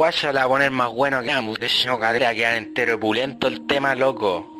guaya la va a poner más bueno que ambos. De cadera quedar entero pulento el tema, loco.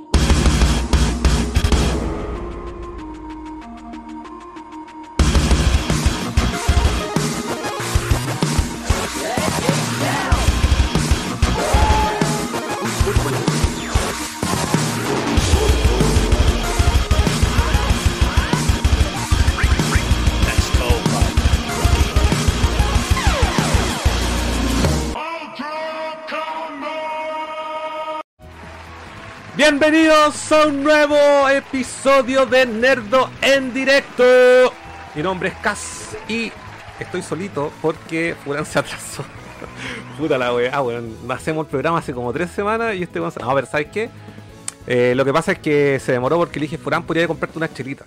Bienvenidos a un nuevo episodio de Nerdo en directo. Mi nombre es Cas y estoy solito porque Furán se atrasó. Puta la wea, weón. Hacemos el programa hace como tres semanas y este A ver, ¿sabes qué? Eh, lo que pasa es que se demoró porque le dije, Furán, podría comprarte una chelita.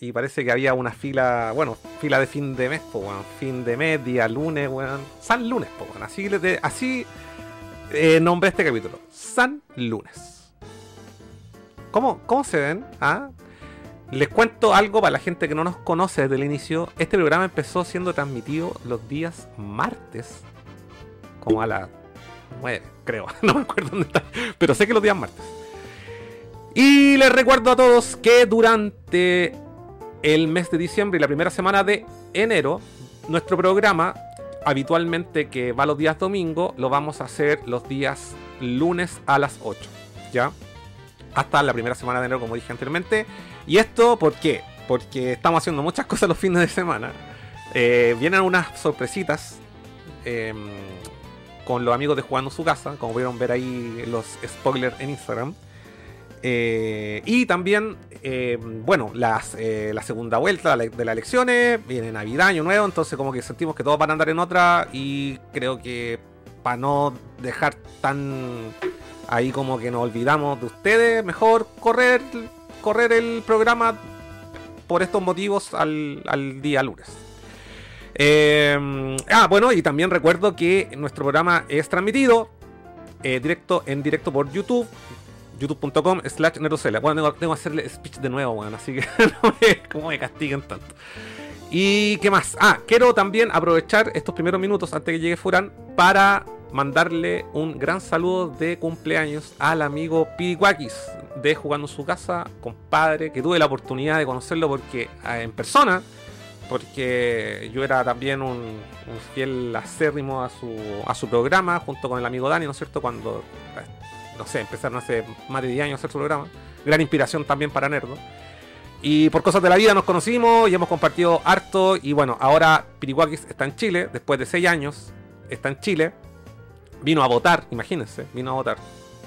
Y parece que había una fila, bueno, fila de fin de mes, po, weón. Fin de mes, día lunes, weón. San lunes, weón. Así, así eh, nombré este capítulo. San lunes. ¿Cómo, ¿Cómo se ven? ¿Ah? Les cuento algo para la gente que no nos conoce desde el inicio. Este programa empezó siendo transmitido los días martes. Como a las 9, creo. No me acuerdo dónde está. Pero sé que los días martes. Y les recuerdo a todos que durante el mes de diciembre y la primera semana de enero, nuestro programa, habitualmente que va los días domingo, lo vamos a hacer los días lunes a las 8. ¿Ya? Hasta la primera semana de enero, como dije anteriormente. ¿Y esto por qué? Porque estamos haciendo muchas cosas los fines de semana. Eh, vienen unas sorpresitas eh, con los amigos de Jugando su casa, como pudieron ver ahí los spoilers en Instagram. Eh, y también, eh, bueno, las, eh, la segunda vuelta de las elecciones, viene Navidad, Año Nuevo, entonces como que sentimos que todos van a andar en otra y creo que para no dejar tan ahí como que nos olvidamos de ustedes, mejor correr, correr el programa por estos motivos al, al día lunes. Eh, ah, bueno, y también recuerdo que nuestro programa es transmitido eh, directo, en directo por YouTube, youtube.com slash nerocela. Bueno, tengo, tengo que hacerle speech de nuevo, bueno, así que no me, como me castiguen tanto. ¿Y qué más? Ah, quiero también aprovechar estos primeros minutos antes que llegue Furán para mandarle un gran saludo de cumpleaños al amigo Piricuakis de Jugando en su casa, compadre, que tuve la oportunidad de conocerlo porque eh, en persona, porque yo era también un, fiel acérrimo a su, a su programa junto con el amigo Dani, ¿no es cierto? Cuando, eh, no sé, empezaron hace más de 10 años a hacer su programa. Gran inspiración también para Nerdo. Y por cosas de la vida nos conocimos y hemos compartido harto. Y bueno, ahora Pirihuakis está en Chile, después de 6 años, está en Chile. Vino a votar, imagínense, vino a votar.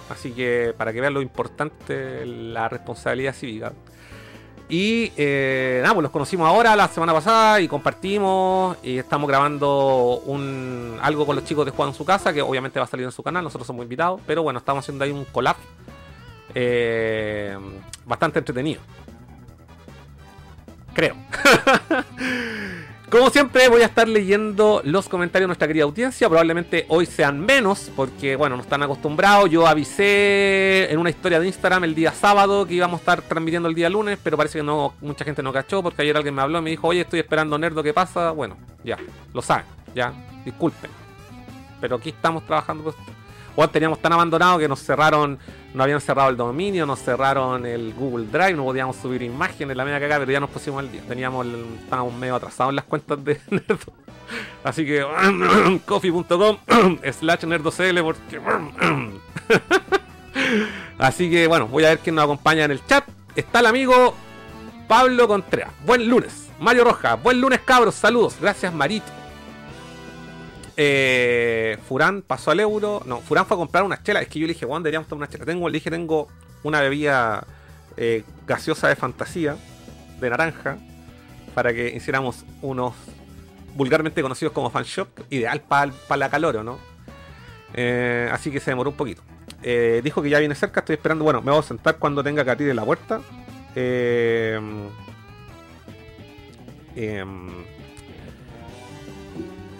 Así que para que vean lo importante, la responsabilidad cívica. Y eh, nada, pues los conocimos ahora, la semana pasada, y compartimos. Y estamos grabando un algo con los chicos de Juan en su casa, que obviamente va a salir en su canal, nosotros somos invitados. Pero bueno, estamos haciendo ahí un collab eh, bastante entretenido. Creo. Como siempre voy a estar leyendo los comentarios de nuestra querida audiencia. Probablemente hoy sean menos porque, bueno, no están acostumbrados. Yo avisé en una historia de Instagram el día sábado que íbamos a estar transmitiendo el día lunes, pero parece que no mucha gente no cachó porque ayer alguien me habló y me dijo, oye, estoy esperando Nerdo, ¿qué pasa? Bueno, ya, lo saben, ya, disculpen. Pero aquí estamos trabajando. Pues. O teníamos tan abandonado que nos cerraron, nos habían cerrado el dominio, nos cerraron el Google Drive, no podíamos subir imágenes, la media cagada, pero ya nos pusimos al día. Teníamos estábamos medio atrasados en las cuentas de Nerdo. Así que coffee.com slash nerdocl porque Así que bueno, voy a ver quién nos acompaña en el chat. Está el amigo Pablo Contreras. Buen lunes. Mario Roja. Buen lunes, cabros. Saludos. Gracias, Marito. Eh, Furán pasó al euro. No, Furán fue a comprar una chela. Es que yo le dije, Juan, deberíamos tomar una chela. Tengo, le dije, tengo una bebida eh, gaseosa de fantasía, de naranja, para que hiciéramos unos vulgarmente conocidos como fan shop, ideal para la calor, ¿no? Eh, así que se demoró un poquito. Eh, dijo que ya viene cerca, estoy esperando. Bueno, me voy a sentar cuando tenga que abrir la puerta. Eh, em,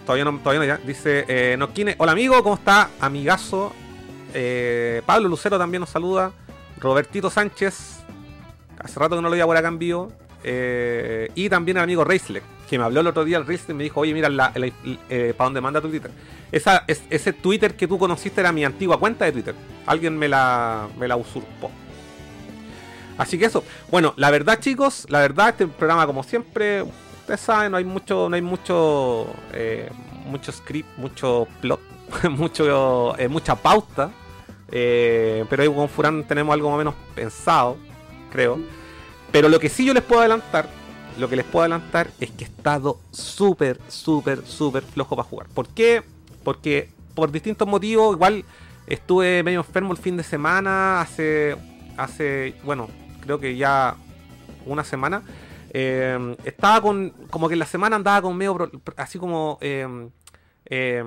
todavía no, todavía no ya. Dice eh, Noquine, hola amigo, ¿cómo está? Amigazo. Eh, Pablo Lucero también nos saluda. Robertito Sánchez. Hace rato que no lo veía por acá en. Eh, y también el amigo Reisleck. que me habló el otro día el y me dijo, oye, mira, la, eh, ¿para dónde manda tu Twitter? Esa, ese Twitter que tú conociste era mi antigua cuenta de Twitter. Alguien me la, me la usurpó. Así que eso. Bueno, la verdad, chicos, la verdad, este programa, como siempre, ustedes saben, no hay mucho, no hay mucho, eh, mucho script, mucho plot, mucho, eh, mucha pauta. Eh, pero ahí con Furán tenemos algo más o menos pensado, creo. Pero lo que sí yo les puedo adelantar, lo que les puedo adelantar es que he estado súper, súper, súper flojo para jugar. ¿Por qué? Porque por distintos motivos, igual estuve medio enfermo el fin de semana, hace, hace, bueno, creo que ya una semana. Eh, estaba con, como que en la semana andaba con medio, así como, eh, eh,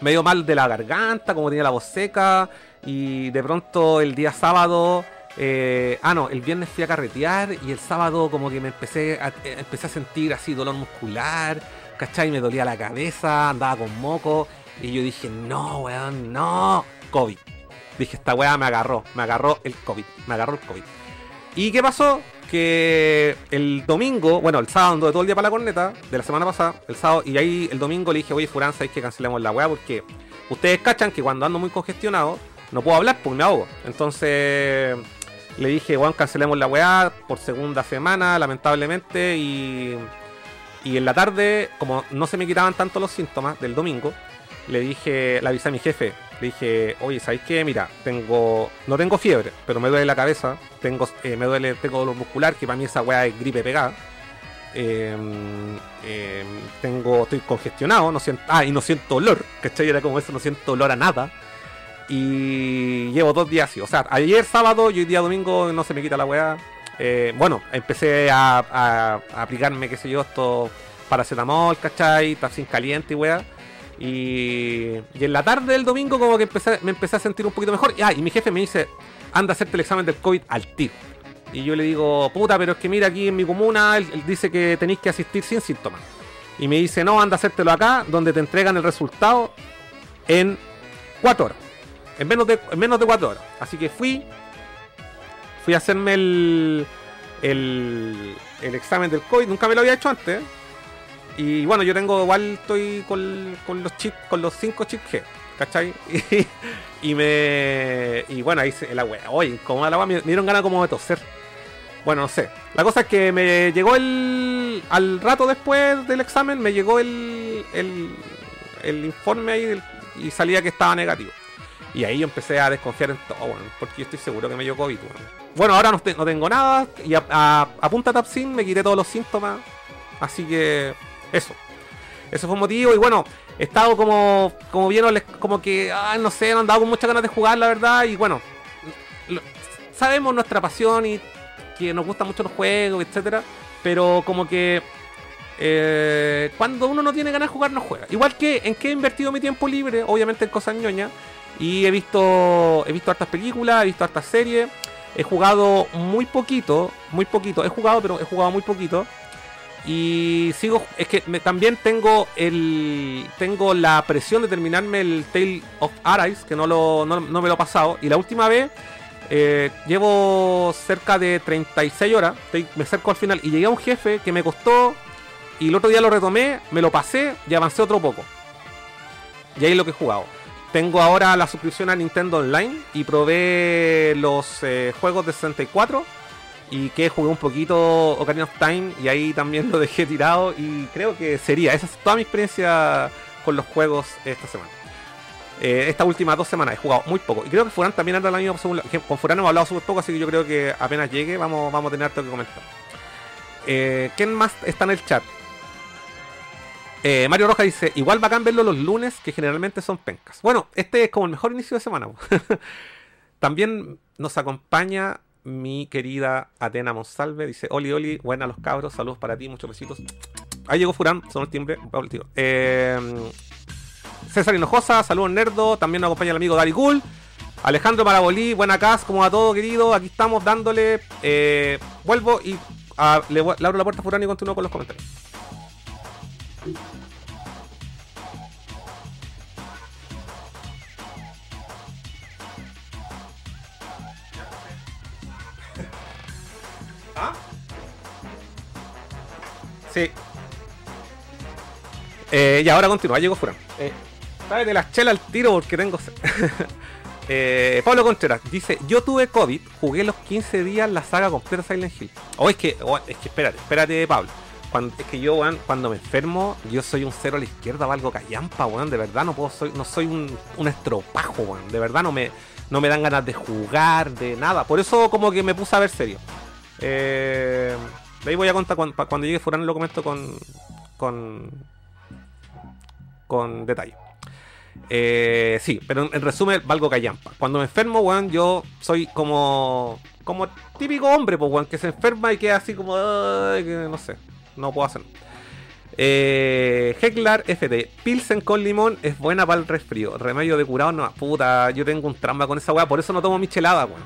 medio mal de la garganta, como tenía la voz seca. Y de pronto el día sábado, ah no, el viernes fui a carretear y el sábado como que me empecé a, empecé a sentir así dolor muscular, ¿cachai? Me dolía la cabeza, andaba con moco. Y yo dije, no, weón, no, COVID. Dije, esta weá me agarró, me agarró el COVID, me agarró el COVID. ¿Y qué pasó? Que el domingo, bueno, el sábado anduve todo el día para la corneta, de la semana pasada, el sábado, y ahí el domingo le dije, oye, Furán, sabéis que cancelemos la weá porque ustedes cachan que cuando ando muy congestionado, no puedo hablar porque me ahogo. Entonces le dije, weón, cancelemos la weá por segunda semana, lamentablemente, y, y en la tarde, como no se me quitaban tanto los síntomas del domingo, le dije, le avisé a mi jefe, le dije, oye, ¿sabéis qué? Mira, tengo, no tengo fiebre, pero me duele la cabeza, tengo, eh, me duele, tengo dolor muscular, que para mí esa weá es gripe pegada. Em, em, tengo, estoy congestionado, no siento, ah, y no siento olor, ¿cachai? Era como eso, no siento olor a nada. Y llevo dos días así, o sea, ayer sábado y hoy día domingo no se me quita la weá. Eh, bueno, empecé a, a, aplicarme, qué sé yo, esto paracetamol, ¿cachai? sin caliente y weá. Y, en la tarde del domingo como que me empecé a sentir un poquito mejor. Y, ah, y mi jefe me dice, anda a hacerte el examen del COVID al tiro. Y yo le digo, puta, pero es que mira aquí en mi comuna, él, dice que tenéis que asistir sin síntomas. Y me dice, no, anda a hacértelo acá, donde te entregan el resultado en 4 horas. En menos de, en menos de 4 horas. Así que fui, fui a hacerme el, el, el examen del COVID. Nunca me lo había hecho antes. Y bueno, yo tengo igual, estoy con, los chips, con los 5 chips G, ¿cachai? Y, me. Y bueno, ahí se, la wea, oye, como la wea, me, dieron ganas como de toser. Bueno, no sé. La cosa es que me llegó el. Al rato después del examen, me llegó el. El, informe ahí y salía que estaba negativo. Y ahí yo empecé a desconfiar en todo, bueno, porque yo estoy seguro que me dio COVID, bueno. ahora no, tengo nada y a, a punta Tapsin me quité todos los síntomas. Así que eso. Eso fue un motivo. Y bueno, he estado como, como bien, como que, no sé, han dado con muchas ganas de jugar, la verdad. Y bueno, sabemos nuestra pasión y que nos gustan mucho los juegos, etcétera. Pero como que eh, cuando uno no tiene ganas de jugar, no juega. Igual que en que he invertido mi tiempo libre, obviamente en cosas ñoñas. Y he visto, he visto hartas películas, he visto hartas series. He jugado muy poquito, muy poquito. He jugado, pero he jugado muy poquito. Y sigo, es que también tengo el tengo la presión de terminarme el Tale of Arise, que no, lo, no, me lo he pasado. Y la última vez, eh, llevo cerca de 36 horas, me acerco al final y llegué a un jefe que me costó, y el otro día lo retomé, me lo pasé y avancé otro poco. Y ahí es lo que he jugado. Tengo ahora la suscripción a Nintendo Online y probé los eh, juegos de 64 y que jugué un poquito Ocarina of Time y ahí también lo dejé tirado y creo que sería, esa es toda mi experiencia con los juegos esta semana. Eh, estas últimas dos semanas he jugado muy poco y creo que Furán también anda la misma con Furán hemos hablado súper poco así que yo creo que apenas llegue vamos, vamos a tener algo que comentar. Eh, ¿Quién más está en el chat? Eh, Mario Roja dice, igual bacán verlo los lunes, que generalmente son pencas. Bueno, este es como el mejor inicio de semana. También nos acompaña mi querida Atena Monsalve. Dice, Oli, Oli, buenas los cabros, saludos para ti, muchos besitos. Ahí llegó Furán, son el timbre. Eh, César Hinojosa, saludos Nerdo. También nos acompaña el amigo Dari Cool. Alejandro Marabolí, buena casa, como a todo querido. Aquí estamos dándole. Eh, vuelvo y ah, le, abro la puerta a Furán y continúo con los comentarios. Sí. Eh, y ahora continúa, llegó Furán. Eh, de la chela al tiro porque tengo. eh, Pablo Contreras dice: Yo tuve COVID, jugué los 15 días la saga completa Silent Hill. O es que, es que espérate, espérate, Pablo. Cuando, es que yo, weón, cuando me enfermo, yo soy un cero a la izquierda, valgo callampa, weón. De verdad no puedo, soy, no soy un, un estropajo, weón. De verdad no me, no me dan ganas de jugar, de nada. Por eso como que me puse a ver serio. Eh, de ahí voy a contar cuando, cuando llegue Furán lo comento con. con. con detalle. Eh, sí, pero en, en resumen, valgo callampa. Cuando me enfermo, weón, yo soy como. como típico hombre, pues, weón, que se enferma y queda así como. Que no sé, no puedo hacer. Eh, Heclar FT, Pilsen con limón es buena para el resfrío. Remedio de curado, no, puta, yo tengo un trauma con esa weá, por eso no tomo michelada, weón.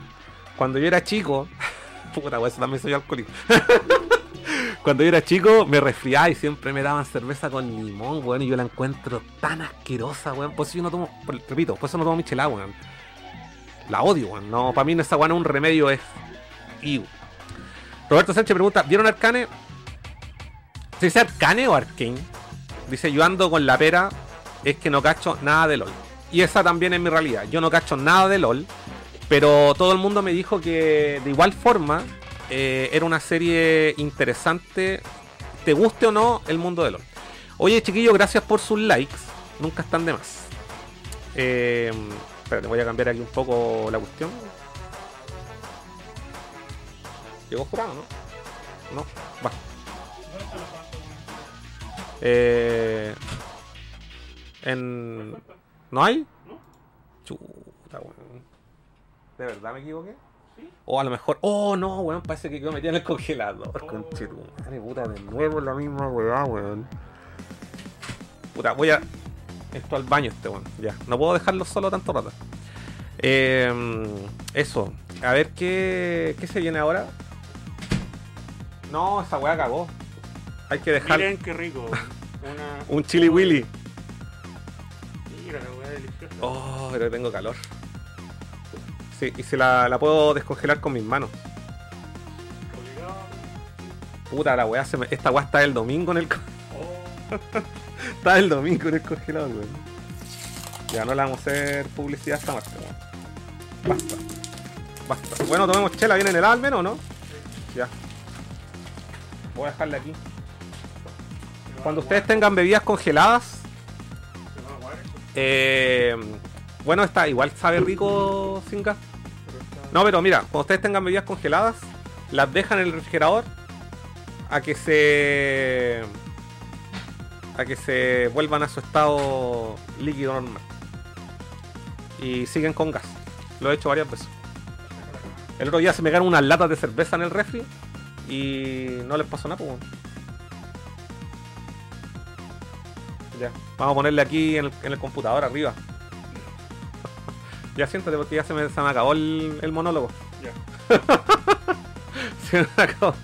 Cuando yo era chico, puta, weón, eso también soy alcohólico. Cuando yo era chico me resfriaba y siempre me daban cerveza con limón, weón, y yo la encuentro tan asquerosa, weón. Por eso yo no tomo, repito, por eso no tomo michelada, weón. La odio, weón. No, para mí esa weón es un remedio, es. Iu. Roberto Sánchez pregunta, ¿vieron Arcane? ¿Se dice Arcane o Arcane? Dice, yo ando con la pera, es que no cacho nada de LOL. Y esa también es mi realidad. Yo no cacho nada de LOL, pero todo el mundo me dijo que de igual forma eh, era una serie interesante, te guste o no el mundo de LOL. Oye, chiquillos, gracias por sus likes. Nunca están de más. Eh, espérate, voy a cambiar aquí un poco la cuestión. ¿Llegó jurado, no? No, va. Eh, en... ¿No hay? ¿De verdad me equivoqué? O a lo mejor... Oh, no, weón, parece que quedó metido en el congelador. Conchetumare, puta, de nuevo la misma weá, weón. Puta, voy a... Esto al baño este, weón. Ya, no puedo dejarlo solo tanto rato. Eh, eso. A ver qué, qué se viene ahora. No, esa weá cagó. Hay que dejar Miren qué rico. Una. un chili willy. Mira la weá deliciosa. Oh, pero tengo calor. Y se la, puedo descongelar con mis manos. Puta, la weá se me... Esta weá está el domingo en el... Oh, Está el domingo en el congelador, weón. Ya no le vamos a hacer publicidad a esta marca, weón. Basta. Basta. Bueno, tomemos chela, ¿viene en el al menos no? Ya. Voy a dejarla aquí. Cuando ustedes tengan bebidas congeladas, eh, bueno, está igual sabe rico sin gas. No, pero mira, cuando ustedes tengan bebidas congeladas, las dejan en el refrigerador a que se. a que se vuelvan a su estado líquido normal. Y siguen con gas. Lo he hecho varias veces. El otro día se me quedaron unas latas de cerveza en el refri y no les pasó nada, pues. Ya, vamos a ponerle aquí en el computador arriba. Ya siéntate porque ya se me, se me acabó el, el monólogo. Ya. Se me acabó.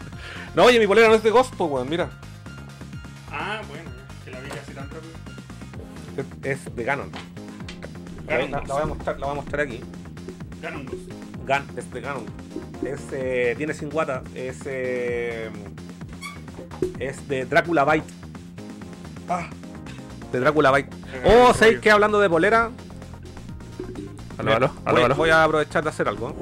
No, oye, mi polera no es de Ghost, pues, weón, mira. Ah, bueno, que la vi así tan rápido. Es, es de Ganon. La, Ganon la- la voy a mostrar, la voy a mostrar aquí. Ganon 2. Gan, es de Ganon. Es, eh, tiene sin guata. Es, eh, es de Drácula Bite. Ah, de Drácula Bite. Oh, ¿sabéis qué? Hablando de polera. Aló, aló, voy, aló, aló. voy a aprovechar de hacer algo.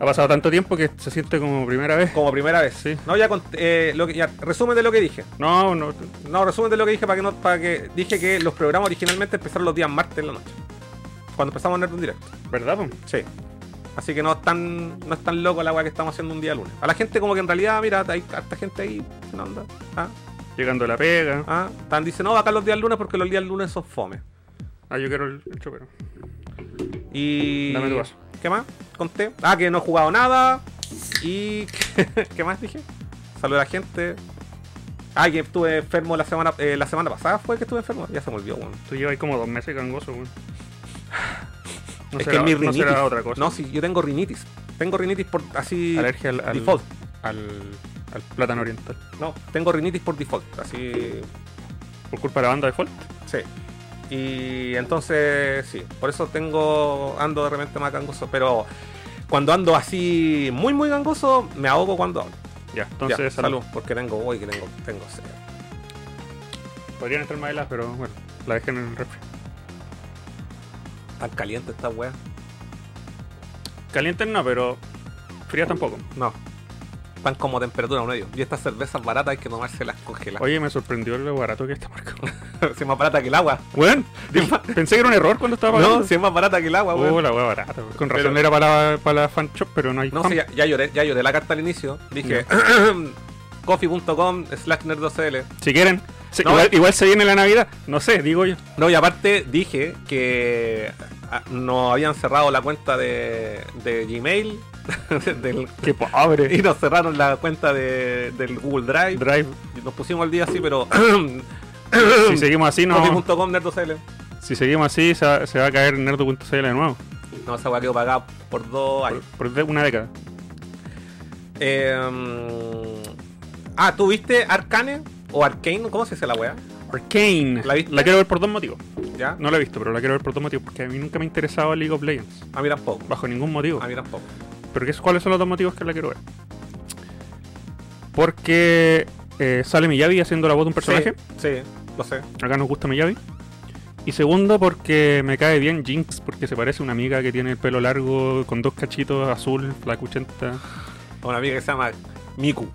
Ha pasado tanto tiempo que se siente como primera vez. Como primera vez. Sí. No, ya, eh, lo que, ya resumen de lo que dije. No, no. No, resumen de lo que dije para que no, para que dije que los programas originalmente empezaron los días martes en la noche. Cuando empezamos a Nerd en directo. ¿Verdad? Sí. Así que no es tan, no es tan loco la weá que estamos haciendo un día lunes. A la gente como que en realidad, mira, hay harta gente ahí, ¿qué onda? Ah, Llegando a la pega. ah, tan dice, no, acá los días lunes porque los días lunes son fome. Ah, yo quiero el, el chopero. Y. Dame tu vaso. ¿Qué más? Conté. Ah, que no he jugado nada. Y. ¿Qué más dije? Saludos a la gente. Ah, que estuve enfermo la semana, eh, la semana pasada fue que estuve enfermo. Ya se me olvidó, weón. Tú llevas como dos meses gangoso, weón. No es será- que es mi no rinitis. será otra cosa. No, sí, yo tengo rinitis. Tengo rinitis por así. Alergia al, al, default. al, al plátano oriental. No, tengo rinitis por default. Así. Por culpa de la banda default. Sí. Y entonces, sí, por eso tengo, ando de repente más gangoso, pero cuando ando así muy, muy gangoso, me ahogo cuando hablo. Ya, entonces Ya, salud. salud, porque tengo hoy que tengo, tengo sed. Podrían estar más heladas, pero bueno, la dejé en el refri. Tan caliente esta wea. Calientes no, pero frías tampoco. No. Están como temperatura medio. Y estas cervezas baratas hay que tomárselas congeladas. Oye, me sorprendió lo barato que está marca. si es más barata que el agua. Bueno, pensé que era un error cuando estaba pagando. No, si es más barata que el agua, weón. Oh, la wea barata. Con razón era para, para la fan shop, pero no hay No, sí, ya, ya lloré, ya lloré la carta al inicio. Dije coffee.com slash nerdocl. Si quieren. Sí, No, igual, eh. igual se viene la Navidad. No sé, digo yo. No, y aparte dije que ah, no habían cerrado la cuenta de, de Gmail del- Qué pobre. y nos cerraron la cuenta de, del Google Drive. Drive. Y Nos pusimos al día así, pero Si seguimos así, no. Si seguimos así, se va, se va a caer nerdo.cl de nuevo. No, esa weá quedó pagada por dos años. por una década. Eh, ah, ¿tú viste Arcane? ¿O Arcane? ¿Cómo se dice la weá? Arcane. ¿La viste? quiero ver por dos motivos. ¿Ya? No la he visto, pero la quiero ver por dos motivos. Porque a mí nunca me ha interesado League of Legends. A mí tampoco. Bajo ningún motivo. A mí tampoco. ¿Pero qué, cuáles son los dos motivos que la quiero ver? Porque eh, sale Miyavi haciendo la voz de un personaje. Sí, sí, lo sé. Acá nos gusta Miyavi. Y segundo, porque me cae bien Jinx, porque se parece a una amiga que tiene el pelo largo con dos cachitos azul, flaco 80. A una amiga que se llama Miku.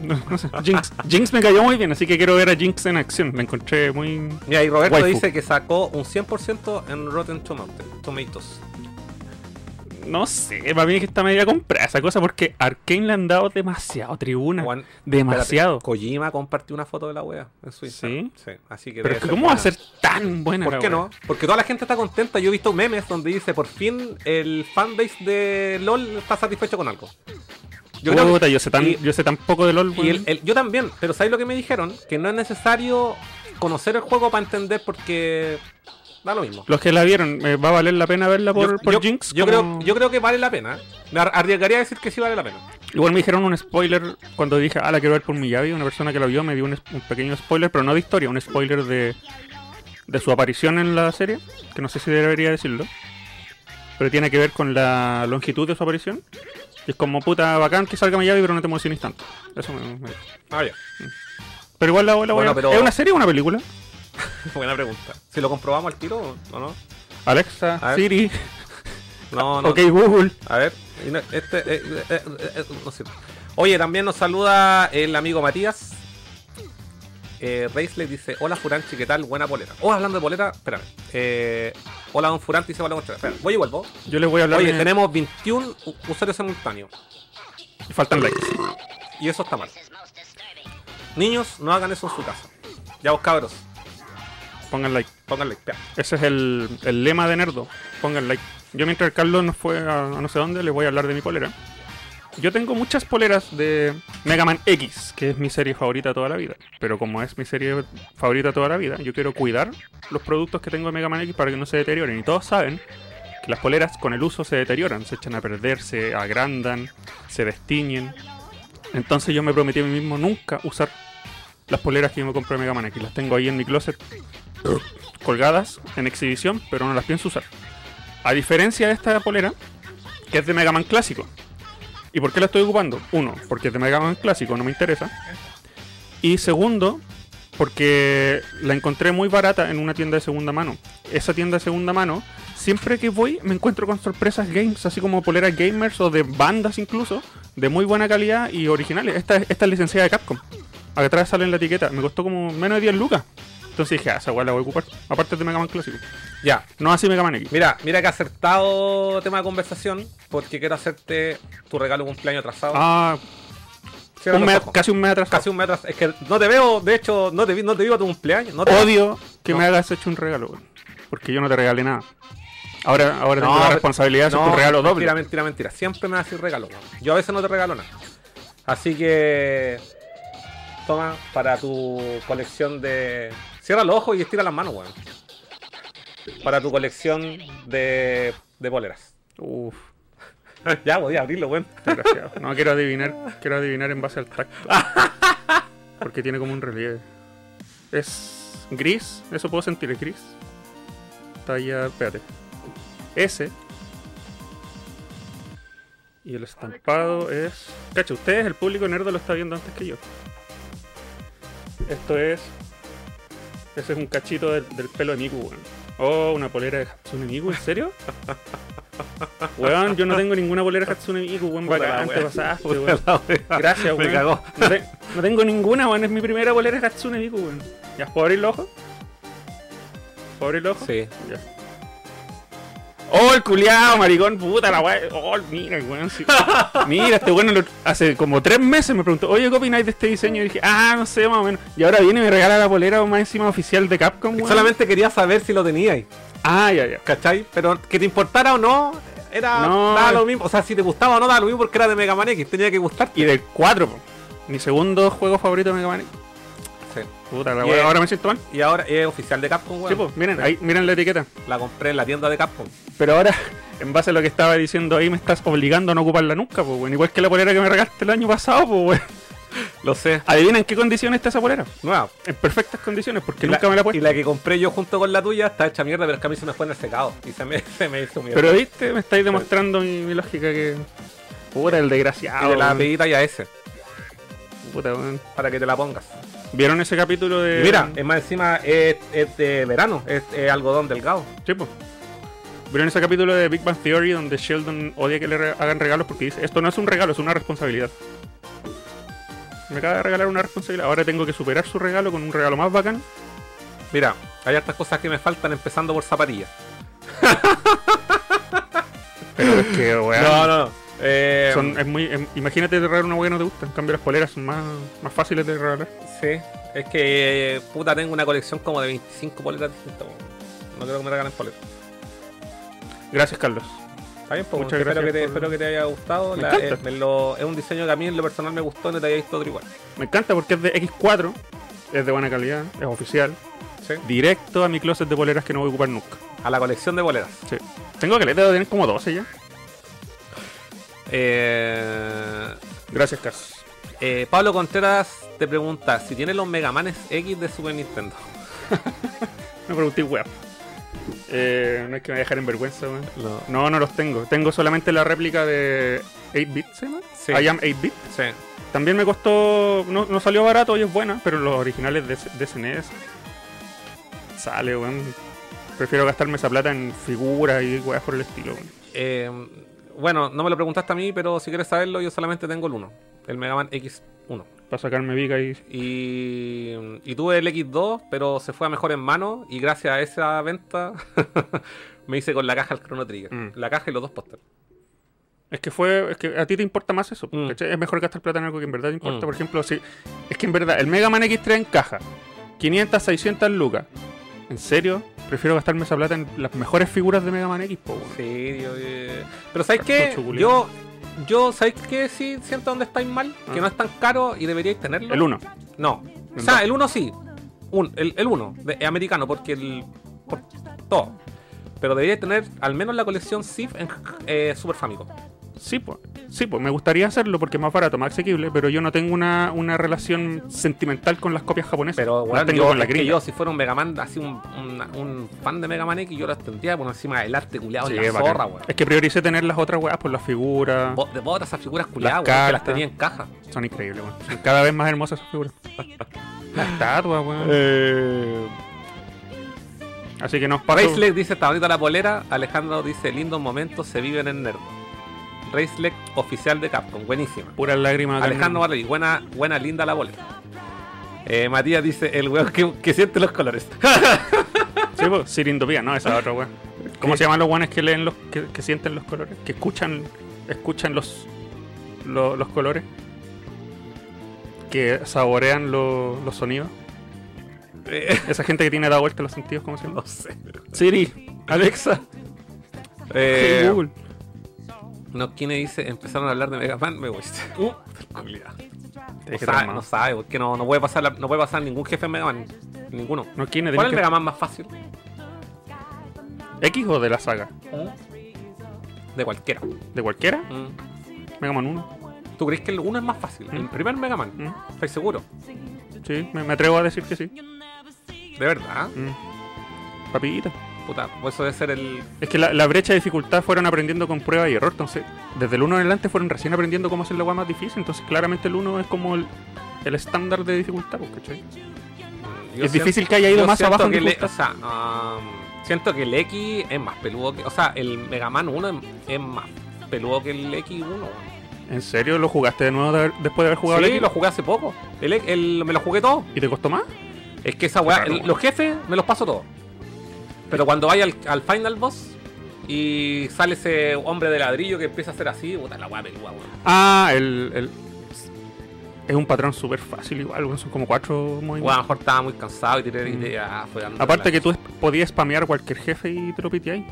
No, no sé. Jinx, Jinx me cayó muy bien, así que quiero ver a Jinx en acción. La encontré muy. Mira, y Roberto Waifu. dice que sacó un 100% en Rotten Tomatoes. No sé, para mí que está media comprada esa cosa porque Arkane le han dado demasiado tribuna. Juan, demasiado. espérate, Kojima compartió una foto de la wea en su Instagram. ¿Sí? Sí, así que Pero es que ¿cómo va a ser tan buena ¿Por la qué wea? no? Porque toda la gente está contenta. Yo he visto memes donde dice por fin el fanbase de LOL está satisfecho con algo. Yo creo que- Puta, yo sé tan, y- yo sé tan poco de LOL, Y weón. el- el- yo también, pero ¿sabéis lo que me dijeron? Que no es necesario conocer el juego para entender porque da lo mismo. Los que la vieron, ¿eh, ¿va a valer la pena verla por, yo, por yo- Jinx? Yo Como- creo, yo creo que vale la pena. Me ar- arriesgaría a decir que sí vale la pena. Igual me dijeron un spoiler cuando dije, ah, la quiero ver por Miyavi. Una persona que la vio me dio un, pequeño spoiler, pero no de historia, un spoiler de, de su aparición en la serie, que no sé si debería decirlo. Pero tiene que ver con la longitud de su aparición. Y es como puta bacán que salga Miyavi, pero no te emociones tanto. Eso me, me- Ah, ya. Pero igual la, la voy a- pero- ¿Es una serie o una película? Buena pregunta. Si lo comprobamos al tiro o no. Alexa, A. Siri, No, no. ok Google. A ver. y no- Este, eh, eh, eh, eh, no sirve. Oye, también nos saluda el amigo Matías. Eh, Reisley dice: Hola Furanchi, ¿qué tal? Buena polera. Oh, hablando de polera, espérame. Eh, hola Don Furanchi, dice Hola Contreras. Espera, voy y vuelvo. Yo les voy a hablar Oye, de- tenemos 21 u- usuarios simultáneos. Faltan likes. Y eso está mal. Niños, no hagan eso en su casa. Ya vos cabros, Pongan like. pongan like. Pea. Ese es el, el lema de Nerdo. Pongan like. Yo mientras Carlos nos fue a, a no sé dónde, les voy a hablar de mi polera. Yo tengo muchas poleras de Mega Man X, que es mi serie favorita toda la vida. Pero como es mi serie favorita toda la vida, yo quiero cuidar los productos que tengo de Mega Man X para que no se deterioren. Y todos saben que las poleras con el uso se deterioran, se echan a perder, se agrandan, se destiñen. Entonces yo me prometí a mí mismo nunca usar las poleras que yo me compré de Mega Man X. Las tengo ahí en mi closet colgadas en exhibición, pero no las pienso usar. A diferencia de esta polera, que es de Mega Man clásico. ¿Y por qué la estoy ocupando? Uno, porque es de Mega Man clásico, no me interesa. Y segundo, porque la encontré muy barata en una tienda de segunda mano. Esa tienda de segunda mano, siempre que voy me encuentro con sorpresas games, así como poleras gamers o de bandas incluso, de muy buena calidad y originales. Esta, esta es licenciada de Capcom. Acá atrás sale en la etiqueta, me costó como menos de 10 lucas. Entonces dije, ah, esa weá la voy a ocupar. Aparte de Mega Man clásico. Ya, No así Mega Man X. mira, mira que acertado tema de conversación, porque quiero hacerte tu regalo de cumpleaños atrasado. Ah, un mes- casi un mes atrás. Casi un mes atrás. Es que no te veo, de hecho, no te vi, no te vi a tu cumpleaños. No te Odio que No. me hagas hecho un regalo, weón. Porque yo no te regalé nada. Ahora, ahora tengo la responsabilidad de hacer No, tu regalo doble. Mentira, mentira, mentira. Siempre me haces regalo. weón. Yo a veces no te regalo nada. Así que. Toma para tu colección de. Cierra los ojos y estira las manos, weón. Para tu colección de, de poleras. Uf, ya, voy a abrirlo, weón. No quiero adivinar, quiero adivinar en base al tacto. Porque tiene como un relieve. Es gris, eso puedo sentir, es gris. Talla, espérate. S. Y el estampado es. Cacha, ustedes, el público nerdo lo está viendo antes que yo. Esto es Ese es un cachito del, del pelo de Miku, weón. Oh, una polera de Hatsune Miku, ¿en serio? weón, yo no tengo ninguna polera de Hatsune Miku, weón. Bacán, te pasaste, weón. Gracias, Me weón. cagó. No, te- no tengo ninguna, weón. Es mi primera polera de Hatsune Miku, weón. ¿Ya puedo abrir los ojos? ¿Puedo abrir los ojos? Sí. Ya. Oh, el culiao, maricón, puta la weá. Oh, mira, weón. sí. Mira, este lo- hace como tres meses me preguntó, oye, ¿qué opináis de este diseño? Y dije, ah, no sé, más o menos. Y ahora viene y me regala la polera más encima oficial de Capcom, weón. Solamente quería saber si lo teníais, Ah, ya, ya. ¿cachai? Pero que te importara o no, era No. daba lo mismo. O sea, si te gustaba o no, daba lo mismo porque era de Mega Man X, tenía que gustar. Y del 4, po. mi segundo juego favorito de Mega Man. Puta la es- ahora me siento mal. Y ahora es oficial de Capcom, weón. Sí, pues, miren, ahí, miren la etiqueta. La compré en la tienda de Capcom. Pero ahora, en base a lo que estaba diciendo ahí, me estás obligando a no ocuparla nunca, pues, weón. Igual que la polera que me regalaste el año pasado, pues, weón. Lo sé. Adivina en qué condiciones está esa polera. Nueva. En perfectas condiciones, porque nunca me la he Y la que compré yo junto con la tuya está hecha mierda, pero es que a mí se me fue en el secado. Y se me, se me hizo mierda. Pero viste, me estáis demostrando mi, mi lógica que. Puta, el y desgraciado. de la pedita y a ese, Puta, weón. para que te la pongas. ¿Vieron ese capítulo de. Mira, es más encima es, es de verano, es, es algodón delgado. Sí, po. ¿Vieron ese capítulo de Big Bang Theory donde Sheldon odia que le re- hagan regalos porque dice, esto no es un regalo, es una responsabilidad? Me acaba de regalar una responsabilidad. Ahora tengo que superar su regalo con un regalo más bacán. Mira, hay hartas cosas que me faltan, empezando por zapatillas. Pero es que, weón. No, no, no. Eh, son- es muy, em, imagínate regalar una weá que no te gusta. En cambio, las poleras son más, más fáciles de regalar. Sí, es que eh, puta tengo una colección como de 25 poleras distintas. No quiero que me regalen poleras. Gracias, Carlos. Está bien, pues, Muchas espero, gracias que te, por- espero que te haya gustado. Me La- encanta. eh, me lo- es un diseño que a mí en lo personal me gustó, no te haya visto otro igual. Me encanta porque es de X4, es de buena calidad, es oficial. Sí. Directo a mi closet de poleras que no voy a ocupar nunca. A la colección de poleras. Sí. Tengo que debo tener como 12 ya. Eh, Gracias, Carlos. eh, Pablo Contreras te pregunta si tiene los Mega Manes X de Super Nintendo. Me pregunté, weón. Eh, no es que me dejar en vergüenza, weón. No. No, no los tengo. Tengo solamente la réplica de 8-bit, ¿se llama? Sí. I am 8-bit. Sí. También me costó. No, no salió barato y es buena, pero los originales de, de SNES. Sale, weón. Prefiero gastarme esa plata en figuras y weas por el estilo, weón. Eh, bueno, no me lo preguntaste a mí, pero si quieres saberlo, yo solamente tengo el 1. El Mega Man X1. Para sacarme Vika y. Y, y tuve el X2, pero se fue a mejor en mano. Y gracias a esa venta me hice con la caja el Chrono Trigger. Mm. La caja y los dos pósteres. Es que fue. Es que a ti te importa más eso. Mm. Es mejor gastar plata en algo que en verdad te importa. Mm. Por ejemplo, si. Es que en verdad, el Mega Man X3 en caja. 500, 600 lucas. ¿En serio? Prefiero gastarme esa plata en las mejores figuras de Mega Man X, po, weón. Sí, yo, eh, pero ¿sabes qué? Yo, yo ¿sabes qué? Sí, siento dónde estáis mal. Que Ah. no es tan caro y deberíais tenerlo. El 1. No. El O sea, dos. el 1 sí. Un- el, el 1, de- es americano, porque el. Por todo. Pero deberíais tener al menos la colección SIF en eh, Super Famicom. Sí, pues. Sí, pues me gustaría hacerlo porque es más barato, más asequible, pero yo no tengo una, una relación sentimental con las copias japonesas. Pero Las bueno, tengo yo, con la gringa. yo si fuera un Mega Man, así un, un, un fan de Mega Man X, yo las tendría por encima del arte culiado Sí, la zorra, weón. Es que prioricé tener las otras weas por las figuras. Bo- De todas esas figuras culiadas, Las weón, que las tenía en caja. Son increíbles, weón. Son cada vez más hermosas esas figuras. La estatua, weón. Eh, Así que nos pasó. Dice, está bonita la polera. Alejandro dice, lindos momentos se viven en Nerd. Raceleg oficial de Capcom, buenísima. Puras lágrimas. Alejandro Valery, buena, buena, linda la bolera. Eh, Matías dice, el weón que, que siente los colores. Sí, pues, Sirindopía, no, esa es otra weón. ¿Cómo se llaman los weones que leen los. Que, que sienten los colores? Que escuchan. Escuchan los. Los, los colores. Que saborean lo- los sonidos. Eh, Esa gente que tiene dado vuelta los sentidos, ¿cómo se llama? no sé. Siri, Alexa, Eh, hey, Google. No, ¿quién dice? Empezaron a hablar de Mega Man, me voy. Uh, no, sabe, no sabe, porque no, no puede pasar la- no puede pasar ningún jefe en Mega Man. Ninguno. No, ¿quién es? ¿Cuál es el que- Mega Man más fácil? ¿X o de la saga? De cualquiera. ¿De cualquiera? Mm. Mega Man 1. ¿Tú crees que el 1 es más fácil? El Mm. primer Mega Man. Mm. ¿Estoy seguro? Sí, me, me atrevo a decir que sí. De verdad. Mm. Papita. Puta, pues eso debe ser el. Es que la, la brecha de dificultad fueron aprendiendo con prueba y error. Entonces, desde el 1 en adelante fueron recién aprendiendo cómo hacer la agua más difícil. Entonces, claramente el 1 es como el, el estándar de dificultad, pues, ¿cachai? mm, Yo es siento- difícil que haya ido más abajo en que le-. O sea, um, siento que el X es más peludo que. O sea, el Mega Man 1 es, más peludo que el X1. weón. ¿En serio lo jugaste de nuevo de después de haber jugado Sí, el X? lo jugué hace poco. El, el- me lo jugué todo. ¿Y te costó más? Es que esa weá, Claro, los jefes me los paso todos. Pero cuando vaya al, al final boss y sale ese hombre de ladrillo que empieza a hacer así, puta la peluda, weón. Ah, el, el- Es un patrón súper fácil igual, son como cuatro Weón, a lo movimientos. mejor estaba muy cansado y tiré Mm. y ah, fue Aparte que tú podías spamear cualquier jefe y te lo piteáis.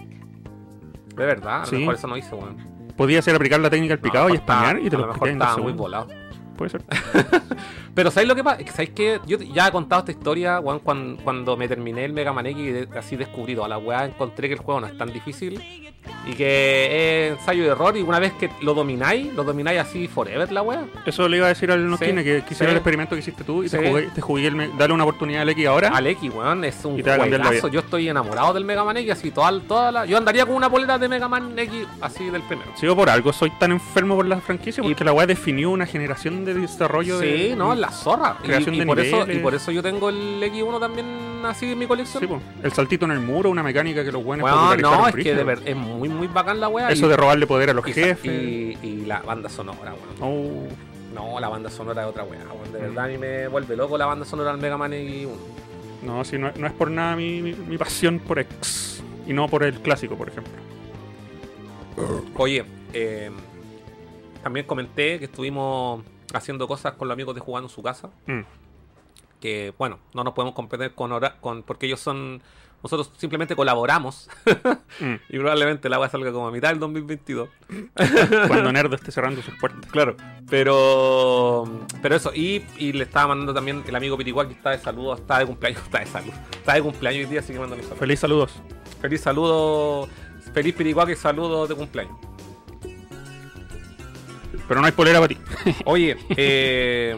De verdad, a lo Sí. mejor eso no hice, weón. Podías hacer aplicar la técnica al picado No, y spamear y te a lo lo mejor estaba muy volado. Puede ser. Pero ¿sabéis lo que pasa? ¿sabéis que Yo ya he contado esta historia, weón, cuando, cuando me terminé el Mega Man X y así descubrí toda la weá, encontré que el juego no es tan difícil y que es ensayo y error y una vez que lo domináis, lo domináis así forever la weá. Eso le iba a decir al Noskine, Sí, que quisiera sí. el experimento que hiciste tú y te Sí. jugué, te jugué el dale una oportunidad al X ahora. Al X, weón, es un juegazo. Yo estoy enamorado del Mega Man X, así toda, toda la... Yo andaría con una polera de Mega Man X así del primero. Sigo por algo, soy tan enfermo por la franquicia Y- porque la weá definió una generación de desarrollo de. Sí, no, la zorra. Y, creación y de por eso, y por eso yo tengo el X1 también así en mi colección. Sí, po. el saltito en el muro, una mecánica que los buenos Weón, popularizaron no, es que de verdad es muy, muy bacán la weá. Eso y- de robarle poder a los y, jefes. y, y la banda sonora, weón. Oh, No, la banda sonora es otra weá, weón. De Mm. verdad a mí me vuelve loco la banda sonora del Mega Man X1. no, sí, no, no es por nada mi, mi, mi pasión por X. Y no por el clásico, por ejemplo. Oye, eh, también comenté que estuvimos haciendo cosas con los amigos de jugando en su casa. Mm. Que bueno, no nos podemos competir con, con porque ellos son. Nosotros simplemente colaboramos Mm. y probablemente la weá salga como a mitad del 2022. Cuando Nerd esté cerrando sus puertas. Claro, pero pero eso, y, y le estaba mandando también el amigo Pitigual que está de saludo, está de cumpleaños, está de salud, está de cumpleaños hoy día, así que mando mi saludo. Feliz saludos. Feliz saludo, feliz Pitigual, saludo de cumpleaños. Pero no hay polera para ti. Oye, eh,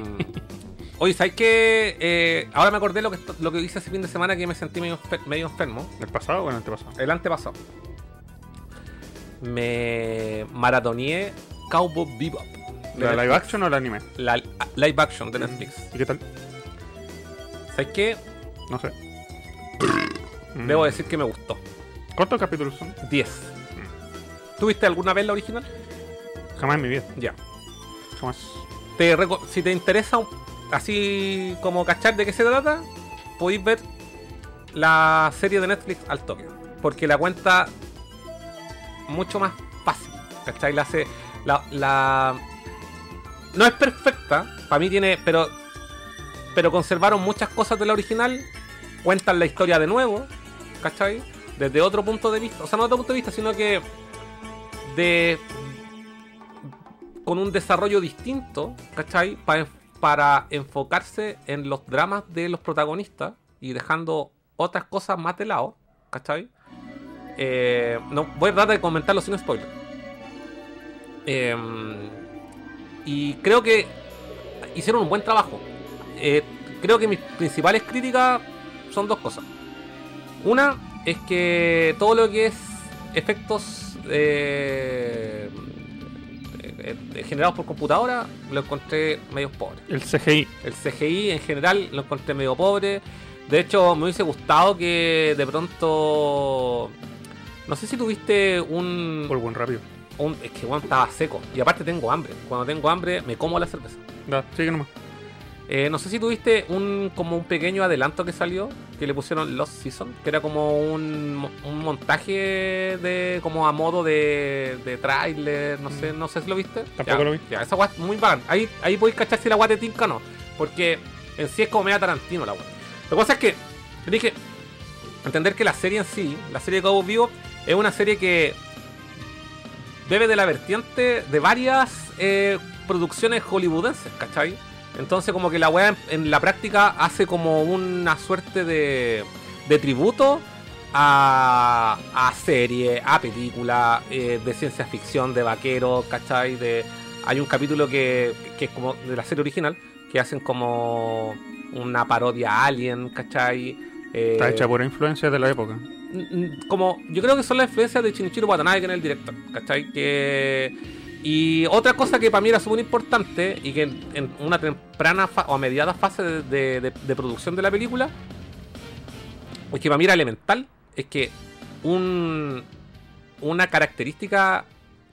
oye, ¿sabes qué? Eh, ahora me acordé lo que, lo que hice ese fin de semana que me sentí medio, medio enfermo, ¿El pasado o el antepasado? el antepasado. Me maratoneé Cowboy Bebop. ¿La live action o el anime? La live action de Netflix. ¿Y qué tal? ¿Sabes qué? No sé. Mm. Debo decir que me gustó. ¿Cuántos capítulos son? 10. ¿Tuviste alguna vez la original? Jamás en mi vida. Ya. Jamás. Te si te interesa un- así como cachar de qué se trata, podéis ver la serie de Netflix al toque. Porque la cuenta mucho más fácil. ¿Cachai? La hace. La, la- no es perfecta. Para mí tiene. Pero. Pero conservaron muchas cosas de la original. Cuentan la historia de nuevo. ¿Cachai? Desde otro punto de vista. O sea, no otro punto de vista, sino que. De. Con un desarrollo distinto. ¿Cachai? Pa- para enfocarse en los dramas de los protagonistas. Y dejando otras cosas más de lado. ¿Cachai? Eh, no, voy a tratar de comentarlo sin spoiler. Eh, y creo que hicieron un buen trabajo. Eh, creo que mis principales críticas son dos cosas. Una es que todo lo que es efectos eh, eh, generados por computadora lo encontré medio pobre. El CGI. El CGI en general lo encontré medio pobre. De hecho, me hubiese gustado que de pronto. No sé si tuviste un. Por buen rápido. un- es que bueno, estaba seco. Y aparte tengo hambre. Cuando tengo hambre, me como la cerveza. Da, sigue nomás. Eh, no sé si tuviste un como un pequeño adelanto que salió, que le pusieron Lost Season, que era como un, un montaje de como a modo de, de tráiler, no sé, no sé si lo viste. Tampoco Ya, lo vi. Ya, esa es muy bacán. Ahí, ahí podéis cachar si la weá te tinca o no. Porque en sí es como media Tarantino la weá. Lo que pasa es que dije entender que la serie en sí, la serie de Cowboy Vivo, es una serie que bebe de la vertiente de varias eh, producciones hollywoodenses, ¿cachai? Entonces como que la weá en, en la práctica hace como una suerte de, de tributo a, a serie, a película, eh, de ciencia ficción, de vaqueros, ¿cachai? De, hay un capítulo que, que es como de la serie original, que hacen como una parodia a Alien, ¿cachai? Eh, Está hecha por influencias de la época. como yo creo que son las influencias de Chinichiro Watanabe que es el director, ¿cachai? Que y otra cosa que para mí era súper importante y que en, en una temprana o a mediada fase de, de- de- de producción de la película Es que para mí era elemental, es que un, una característica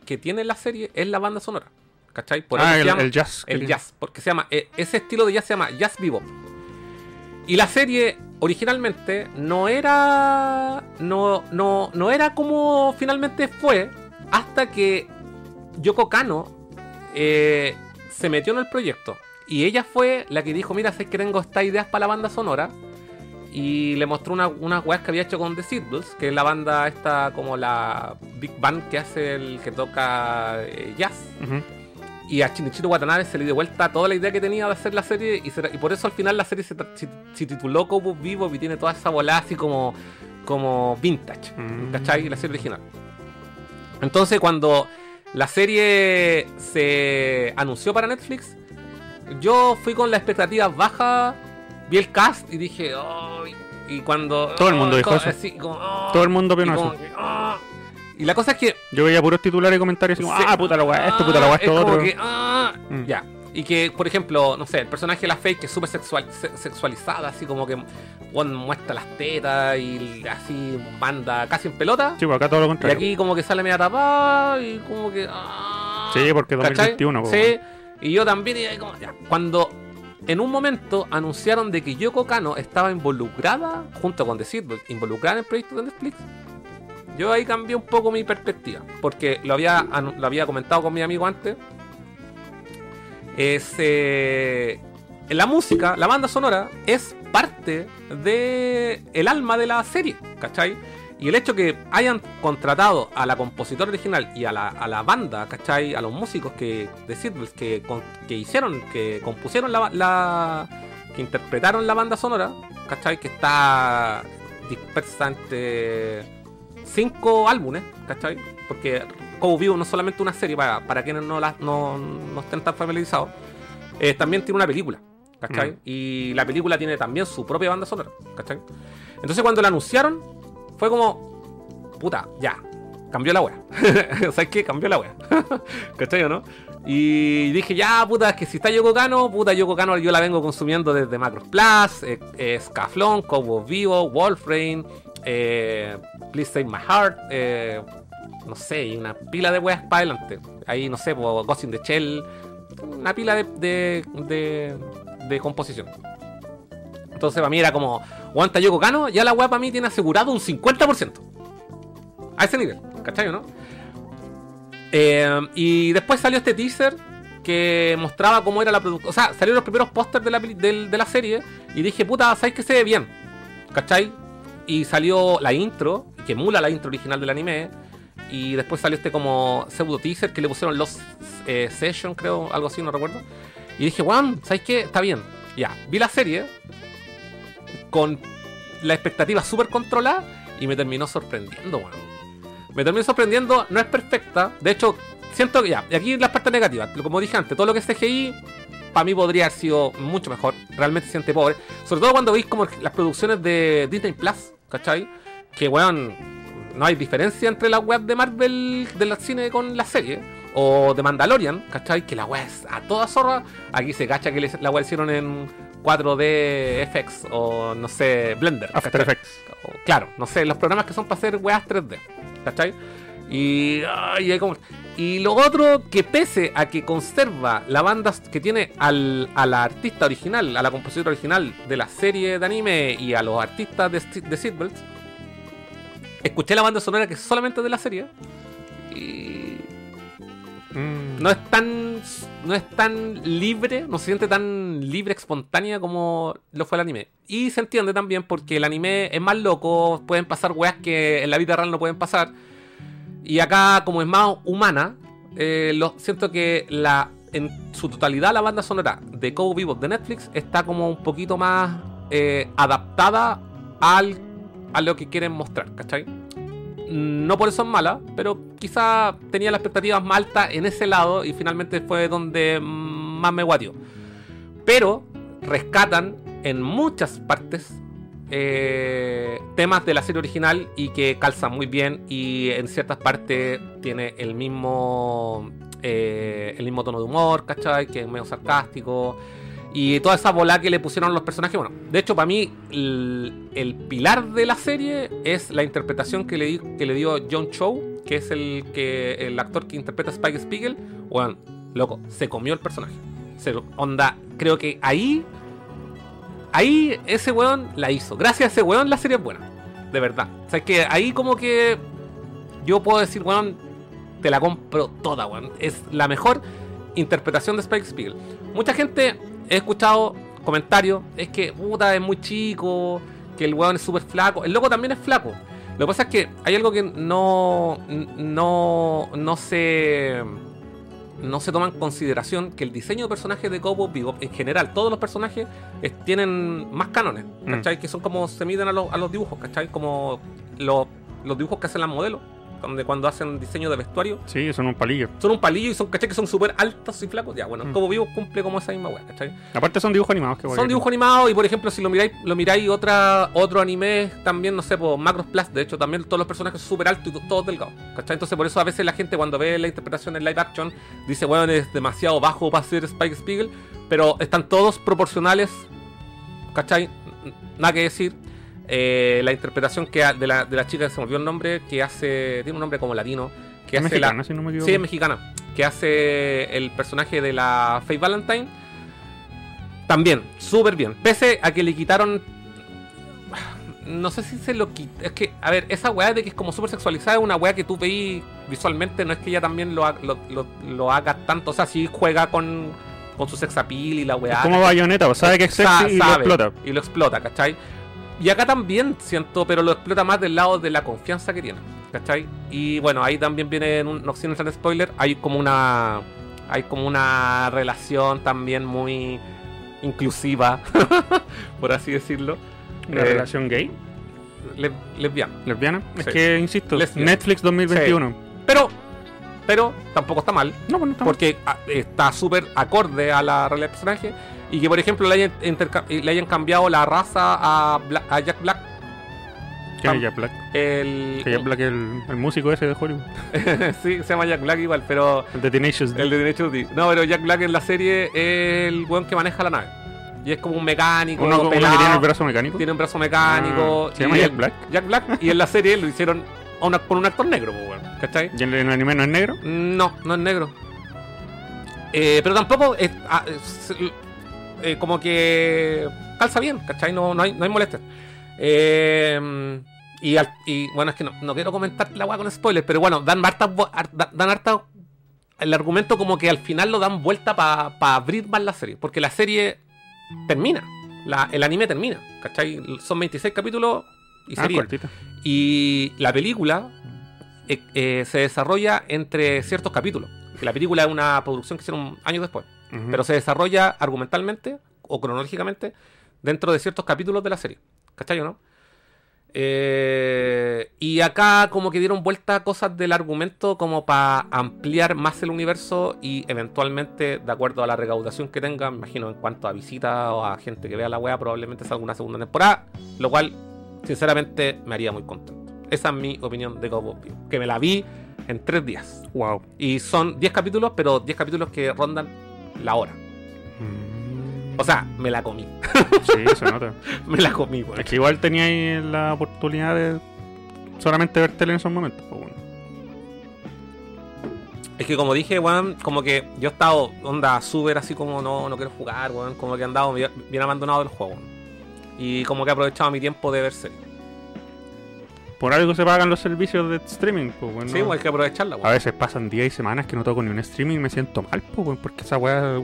que tiene la serie es la banda sonora. ¿Cachai? Por ah, el, llama- el jazz. el jazz, porque se llama, eh, ese estilo de jazz se llama jazz bebop. Y la serie originalmente no era, no, no, no era como finalmente fue hasta que Yoko Kano eh, se metió en el proyecto. Y ella fue la que dijo, mira, sé que tengo estas ideas para la banda sonora. Y le mostró una- unas weas que había hecho con The Seatbells, que es la banda esta como la Big Band que hace el que toca eh, jazz. Y a Shinichiro Watanabe se le dio vuelta toda la idea que tenía de hacer la serie y, se- y por eso al final la serie se, tra- se- se tituló Cowboy Vivo y tiene toda esa bola así como, como vintage, Mm. ¿cachai? La serie original. Entonces cuando la serie se anunció para Netflix, yo fui con la expectativa baja, vi el cast y dije, "Ay", y cuando... Todo el mundo "Ay", dijo eso. así, como, "Ay", Todo el mundo como eso. que, "Ah". Y la cosa es que Yo veía puros titulares y comentarios así como, ah, puta la weá, esto, puta la weá, esto, es otro. que, ah, Mm. Ya. Y que, por ejemplo, no sé, el personaje de la Fake que es súper sexual, se- sexualizada, así como que bueno, muestra las tetas y así manda casi en pelota. Sí, pues acá todo lo y contrario. aquí como que sale media tapada y como que... ah, Sí, porque ¿cachai? 2021, po. Sí, y yo también. y ahí como- ya. Cuando en un momento anunciaron de que Yoko Kano estaba involucrada, junto con The involucrada en el proyecto de Netflix, yo ahí cambié un poco mi perspectiva. Porque lo había, lo había comentado con mi amigo antes. Es. eh, la música, la banda sonora, es parte de el alma de la serie, ¿cachai? Y el hecho que hayan contratado a la compositora original y a la, a la banda, ¿cachai? A los músicos que de Seatbelts que, que hicieron, que compusieron la, la- que interpretaron la banda sonora, ¿cachai? Que está dispersa entre cinco álbumes, ¿cachai? Porque Cowboy Vivo no es solamente una serie, para, para quienes no, la- no, no estén tan familiarizados, eh, también tiene una película, ¿cachai? Mm. Y la película tiene también su propia banda sonora, ¿cachai? Entonces cuando la anunciaron, fue como, puta, ya, cambió la wea. ¿Sabes qué? Cambió la wea. ¿Cachai o no? Y dije, ya, puta, es que si está Yoko Kano, puta, Yoko Kano yo la vengo consumiendo desde Macros Plus, eh, eh, Scaflón, Cowboy Vivo, Wolfrain, eh, Please Save My Heart, eh, no sé, y una pila de weas para adelante. Ahí, no sé, pues, Ghost in the Shell, una pila de, de, de, de composición. Entonces, para mí era como, aguanta Yoko Kano, ya la wea para mí tiene asegurado un 50%. A ese nivel, ¿cachai o no? Eh, y después salió este teaser que mostraba cómo era la producción. O sea, salieron los primeros pósters de la, de la serie y dije, puta, ¿sabes que se ve bien? ¿Cachai? Y salió la intro, que emula la intro original del anime. Y después salió este como pseudo teaser que le pusieron los eh, Session, creo, algo así, no recuerdo. Y dije, weón, ¿sabes qué? Está bien. Ya, vi la serie con la expectativa súper controlada y me terminó sorprendiendo, weón. Me terminó sorprendiendo, no es perfecta. De hecho, siento que ya, y aquí las partes negativas. Como dije antes, todo lo que es CGI, para mí podría haber sido mucho mejor. Realmente siente pobre. Sobre todo cuando veis como las producciones de Disney Plus, ¿cachai? Que, weón, no hay diferencia entre la web de Marvel de la cine con la serie. O de Mandalorian, ¿cachai? Que la web es a toda zorra. Aquí se cacha que la web hicieron en 4D FX o no sé, Blender. After. Effects. Claro, no sé, los programas que son para hacer weas 3D, ¿cachai? Y, ay, hay como- y lo otro, que pese a que conserva la banda que tiene al, a la artista original, a la compositora original de la serie de anime y a los artistas de, de Seatbelts, escuché la banda sonora que es solamente de la serie y Mm. no es tan no es tan libre, no se siente tan libre, espontánea como lo fue el anime. Y se entiende también porque el anime es más loco, pueden pasar weas que en la vida real no pueden pasar. Y acá, como es más humana, eh, lo, siento que la en su totalidad la banda sonora de Cowboy Bebop de Netflix está como un poquito más eh, adaptada al, a lo que quieren mostrar, ¿cachai? No por eso es mala, pero quizá tenía las expectativas más altas en ese lado y finalmente fue donde más me guateó. Pero rescatan en muchas partes eh, temas de la serie original y que calzan muy bien y en ciertas partes tiene el mismo eh, el mismo tono de humor, ¿cachai? Que es medio sarcástico. Y toda esa bola que le pusieron los personajes, bueno, de hecho para mí el, pilar de la serie es la interpretación que le, que le dio John Cho, que es el, que, el actor que interpreta a Spike Spiegel. Bueno, loco, se comió el personaje. Se onda, creo que ahí, ahí ese weón la hizo. Gracias a ese weón la serie es buena, de verdad. O sea, es que ahí como que yo puedo decir, weón, te la compro toda, weón. Es la mejor interpretación de Spike Spiegel. Mucha gente he escuchado comentarios, es que puta es muy chico, que el weón es súper flaco. El loco también es flaco. Lo que pasa es que hay algo que no, no, no se no se toma en consideración que el diseño de personajes de Cowboy Bebop, en general, todos los personajes tienen más cánones, ¿cachai? Que son como se miden a, los- a los dibujos, ¿cachai? Como los, los dibujos que hacen las modelos, donde cuando hacen diseño de vestuario, Sí, son un palillo. son un palillo y son, ¿cachai? Que son súper altos y flacos. Ya, bueno, Mm. Cowboy Bebop cumple como esa misma weá, ¿cachai? Aparte son dibujos animados. Que Son dibujos animados y por ejemplo si lo miráis, lo miráis otra, otro anime también, no sé, por Macros Plus, de hecho también todos los personajes son súper altos y to- todos delgados. ¿Cachai? Entonces por eso a veces la gente cuando ve la interpretación en live action dice, bueno, es demasiado bajo para ser Spike Spiegel, pero están todos proporcionales, ¿cachai? Nada que decir. Eh, la interpretación que ha- de la, de la chica que se me olvidó el nombre, que hace, tiene un nombre como latino, que Es hace la, mexicana, si no me equivoco. Sí, es mexicana. Que hace el personaje de la Faye Valentine. También, súper bien. Pese a que le quitaron. No sé si se lo quita. Es que, a ver, esa weá de que es como súper sexualizada es una weá que tú veis visualmente. No es que ella también lo, lo, lo- lo haga tanto. O sea, sí juega con, con su sex appeal y la weá. Es como bayoneta, sabe que es Sa- sexy y lo explota. Y lo explota, ¿cachai? Y acá también siento, pero lo explota más del lado de la confianza que tiene, ¿cachai? Y bueno, ahí también viene, en un, no sin entrar en spoiler, hay como una. Hay como una relación también muy inclusiva, por así decirlo. Una Eh, relación gay, le- lesbiana. lesbiana. Es Sí. que, insisto, Lesbiana. Netflix 2021. Pero, pero tampoco está mal. No, pues no está porque ah, está súper acorde a la realidad del personaje y que por ejemplo le hayan, interca- le hayan cambiado la raza a, Bla- a Jack Black Que tam- Jack Black. el, Que Jack Black es el, el músico ese de Hollywood. sí se llama Jack Black igual pero El de Tenacious D. el de Derecho D no pero Jack Black en la serie es el weón que maneja la nave y es como un mecánico Uno, uno que tiene el brazo mecánico. tiene un brazo mecánico Ah, ¿se llama Jack Black? Jack Black y en la serie lo hicieron una- con un actor negro pues, weón, ¿cachai? ¿Y en el anime no es negro? No, no es negro. Eh, pero tampoco es, ah, es- eh, como que calza bien, ¿cachai? No, no hay, no hay molestias. Eh, y, al- y, bueno, es que no, no quiero comentar la weá con spoilers, pero bueno, dan harta, dan harta el argumento como que al final lo dan vuelta para abrir más la serie, porque la serie termina, la- el anime termina, ¿cachai? Son 26 capítulos y Ah, sería. Y la película eh, eh, se desarrolla entre ciertos capítulos. La película es una producción que hicieron años después, Pero se desarrolla argumentalmente o cronológicamente dentro de ciertos capítulos de la serie. ¿Cachai o no? Eh, y acá como que dieron vuelta cosas del argumento como para ampliar más el universo y eventualmente, de acuerdo a la recaudación que tenga, me imagino en cuanto a visitas o a gente que vea la wea, probablemente salga una segunda temporada, lo cual sinceramente me haría muy contento. Esa es mi opinión de Cowboy que me la vi en tres días. Wow. Y son 10 capítulos, pero 10 capítulos que rondan la hora. Mm. O sea, me la comí. Sí, se nota. me la comí, weón. Es que igual teníais la oportunidad de solamente ver tele en esos momentos. pues, bueno. Es que como dije, weón, como que yo he estado onda súper así como no, no quiero jugar, weón, como que he andado bien, bien abandonado del juego. Y como que he aprovechado mi tiempo de ver series. Por algo se pagan los servicios de streaming. Pues, bueno. Sí, weón, hay que aprovecharla, A weón. veces pasan días y semanas que no toco ni un streaming y me siento mal, pues, porque esas weas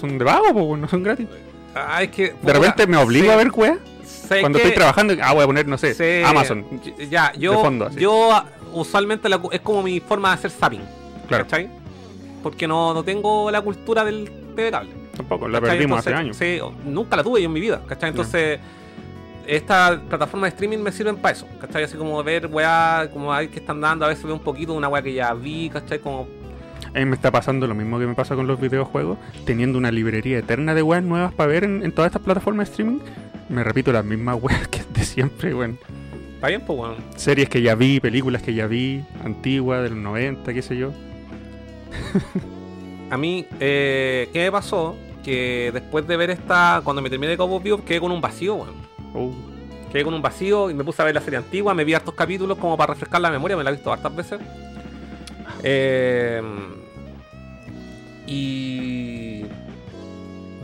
son de pago, pues, no son gratis. Ah, es que, De repente me obligo a ver weas cuando estoy trabajando. Ah, voy a poner, no sé, Sí. Amazon. Ya, yo, de fondo, así. yo ah, usualmente la es como mi forma de hacer zapping, Claro, ¿cachai? Porque no, no tengo la cultura del TV cable. tampoco, la ¿cachai? perdimos Entonces, hace años. Sí, nunca la tuve yo en mi vida, ¿cachai? Entonces, estas plataformas de streaming me sirven para eso, ¿cachai? Así como ver weá, como hay que están dando, a veces veo un poquito de una weá que ya vi, ¿cachai? Como, A mí me está pasando lo mismo que me pasa con los videojuegos, teniendo una librería eterna de weas nuevas para ver en, en todas estas plataformas de streaming. Me repito las mismas weas que de siempre, weón. está bien, pues weón. Series que ya vi, películas que ya vi, antiguas, de los 90, qué sé yo. A mí, eh, ¿qué me pasó? que después de ver esta, cuando me terminé de Cowboy Bebop, quedé con un vacío, weón. Uh, Quedé con un vacío y me puse a ver la serie antigua, me vi hartos capítulos como para refrescar la memoria, me la he visto hartas veces. Eh, y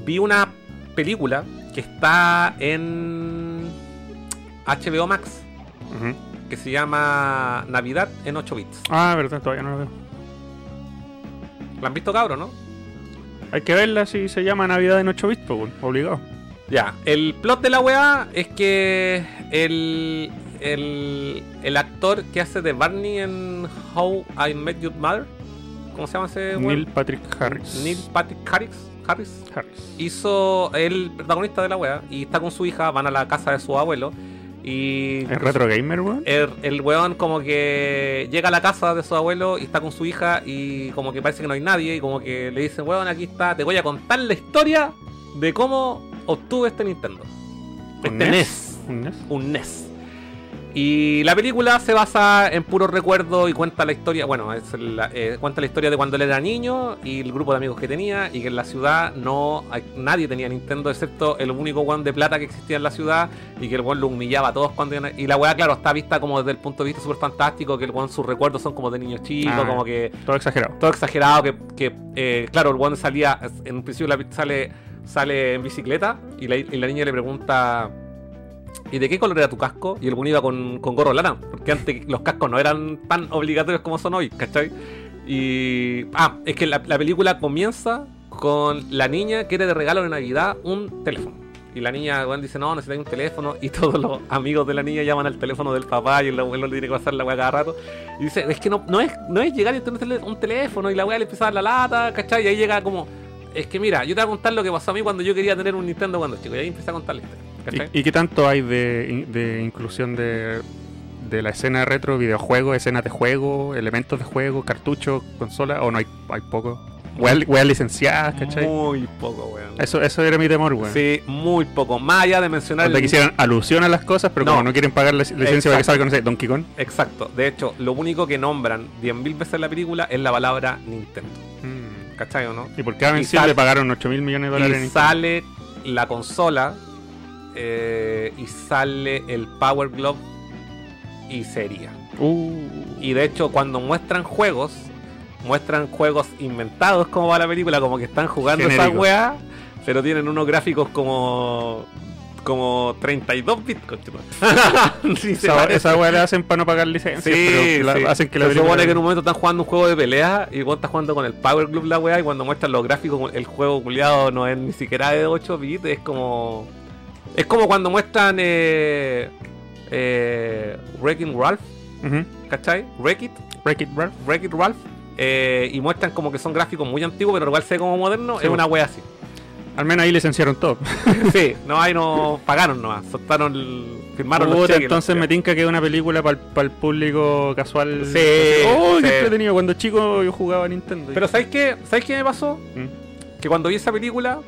vi una película que está en HBO Max, que se llama Navidad en 8 bits. Ah, verdad, todavía no lo veo. ¿La han visto, cabro, no? Hay que verla si se llama Navidad en 8 bits, pues, obligado. Ya, el plot de la weá es que el, el, el actor que hace de Barney en How I Met Your Mother, ¿cómo se llama ese weón? Neil Patrick Harris. Neil Patrick Harris, Harris Harris. hizo el protagonista de la wea y está con su hija, van a la casa de su abuelo y ¿Es retro gamer, weón? el, el weón como que llega a la casa de su abuelo y está con su hija y como que parece que no hay nadie y como que le dicen, weón, aquí está, te voy a contar la historia de cómo obtuve este Nintendo. ¿Un Este NES? NES ¿Un NES? un NES. Y la película se basa en puros recuerdos y cuenta la historia, bueno, es la- eh, cuenta la historia de cuando él era niño y el grupo de amigos que tenía y que en la ciudad no nadie tenía Nintendo excepto el único one de plata que existía en la ciudad y que el one lo humillaba a todos cuando y la weá claro está vista como desde el punto de vista súper fantástico que el one sus recuerdos son como de niños chicos, Ah. como que Todo exagerado. todo exagerado que, que, eh, claro el one salía en un principio la- sale sale en bicicleta y la, y la niña le pregunta ¿y de qué color era tu casco? y el one iba con, con gorro lana porque antes los cascos no eran tan obligatorios como son hoy ¿cachai? y ah es que la, la película comienza con la niña quiere de regalo de navidad un teléfono y la niña bueno, dice, no, necesita un teléfono. Y todos los amigos de la niña llaman al teléfono del papá y el abuelo le tiene que pasar la weá cada rato. Y dice, es que no, no, es, no es llegar y tener un teléfono y la weá le empieza a dar la lata, ¿cachai? Y ahí llega como, es que mira, yo te voy a contar lo que pasó a mí cuando yo quería tener un Nintendo cuando chico. Y ahí empieza a contar la historia, ¿cachai? ¿Y, y qué tanto hay de, in- de inclusión de, de la escena retro, videojuegos, escenas de juego, elementos de juego, cartuchos, consola? ¿O no hay, hay poco? Weas licenciadas, ¿cachai? Muy poco, weón. Eso, eso era mi temor, weón. Sí, muy poco. Más allá de mencionar... Donde el- quisieran alusión a las cosas, pero No. como no quieren pagar la lic- licencia para que salga, no sé, Donkey Kong. Exacto. De hecho, lo único que nombran 10.000 veces en la película es la palabra Nintendo. ¿Cachai o no? Y por cada sal- le pagaron 8 mil millones de dólares en y Nintendo. sale la consola eh, y sale el Power Glove y sería. Uh. Y de hecho, cuando muestran juegos, muestran juegos inventados como va la película, como que están jugando esa Genéricos. weá, pero tienen unos gráficos como. Como 32 bits, conchetumare. Sí, Esa, esa weá la hacen para no pagar licencia, Sí, pero la- sí. hacen que la Se supone que en un momento están jugando un juego de pelea y vos estás jugando con el Power Glove la weá y cuando muestran los gráficos el juego culiado no es ni siquiera de 8 bits, es como... Es como cuando muestran eh, eh, Wrecking Ralph, Ujú. ¿cachai? Wreck It, Break It, Ralph. Wreck It Ralph. eh, y muestran como que son gráficos muy antiguos pero igual se ve como moderno, Sí, es una wea así. Al menos ahí licenciaron todo. sí, no, ahí no pagaron nomás, soltaron, el- firmaron los cheques. entonces los- me tinca que es una película para el público casual. Sí, ¡Oh, sí. qué entretenido! Cuando chico yo jugaba a Nintendo. Pero ¿sabes qué? ¿Sabes qué me pasó? Mm. que cuando vi esa película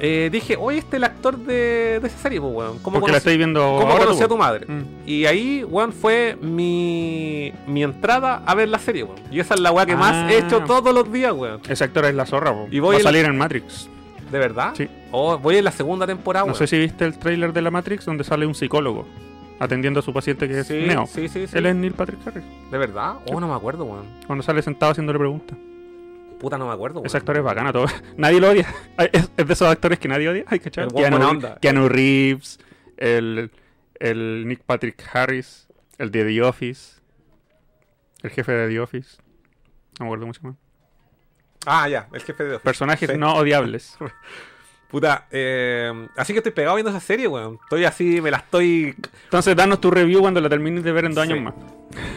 eh, dije, oye, este es el actor de, de esa serie, pues, weón. ¿Cómo, Porque la conocí, estáis viendo cómo ahora conocí tú, a tu madre? Mm. Y ahí, weón, fue mi, mi entrada a ver la serie, weón. Y esa es la weá que más Ah. he hecho todos los días, weón. Ese actor es la zorra, po. Y voy va a la- salir en Matrix. ¿De verdad? Sí. Oh, voy en la segunda temporada, No sé si viste el tráiler de la Matrix donde sale un psicólogo atendiendo a su paciente que es sí, Neo. sí, sí, sí. Él es Neil Patrick Harris. ¿De verdad? Oh, no me acuerdo, weón. Cuando sale sentado haciéndole preguntas. Puta, no me acuerdo, weón. Ese actor es bacana, todo. nadie lo odia. Es, es de esos actores que nadie odia. Ay, ¿cachai? El buen buena Keanu, onda. Keanu Reeves, el, el Nick Patrick Harris, el de The Office, el jefe de The Office. No me acuerdo mucho más. Ah, ya, el jefe de Office. Personajes Sí. no odiables. Puta, eh, así que estoy pegado viendo esa serie, weón. Estoy así, me la estoy Entonces, danos tu review cuando la termines de ver en dos Sí. años más.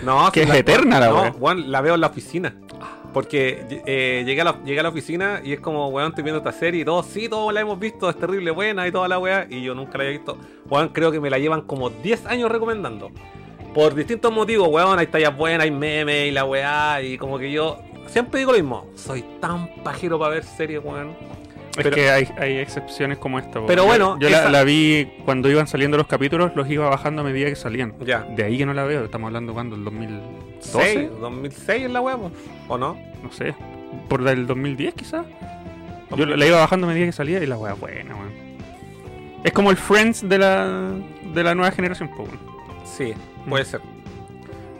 No, Que es eterna la no, weón, la veo en la oficina. Porque eh, llegué, a la, llegué a la oficina y es como, weón, estoy viendo esta serie y todos, sí, todos la hemos visto, es terrible buena y toda la weá. Y yo nunca la había visto. Weón, creo que me la llevan como 10 años recomendando. Por distintos motivos, weón, hay tallas buenas, hay memes y la weá. Y como que yo siempre digo lo mismo. Soy tan pajero para ver series, weón. Es Pero- que hay, hay excepciones como esta. Pero Yo- bueno, yo, la, esa- la vi cuando iban saliendo los capítulos, los iba bajando a medida que salían. Ya. De ahí que no la veo. Estamos hablando cuando, el 2012, 6, 2006 es la weá, po, ¿o no? no sé. Por el 2010 quizás. Yo la iba bajando a medida que salía y la weá buena, weón. Es como el Friends de la, de la nueva generación, weón. Sí, puede ser.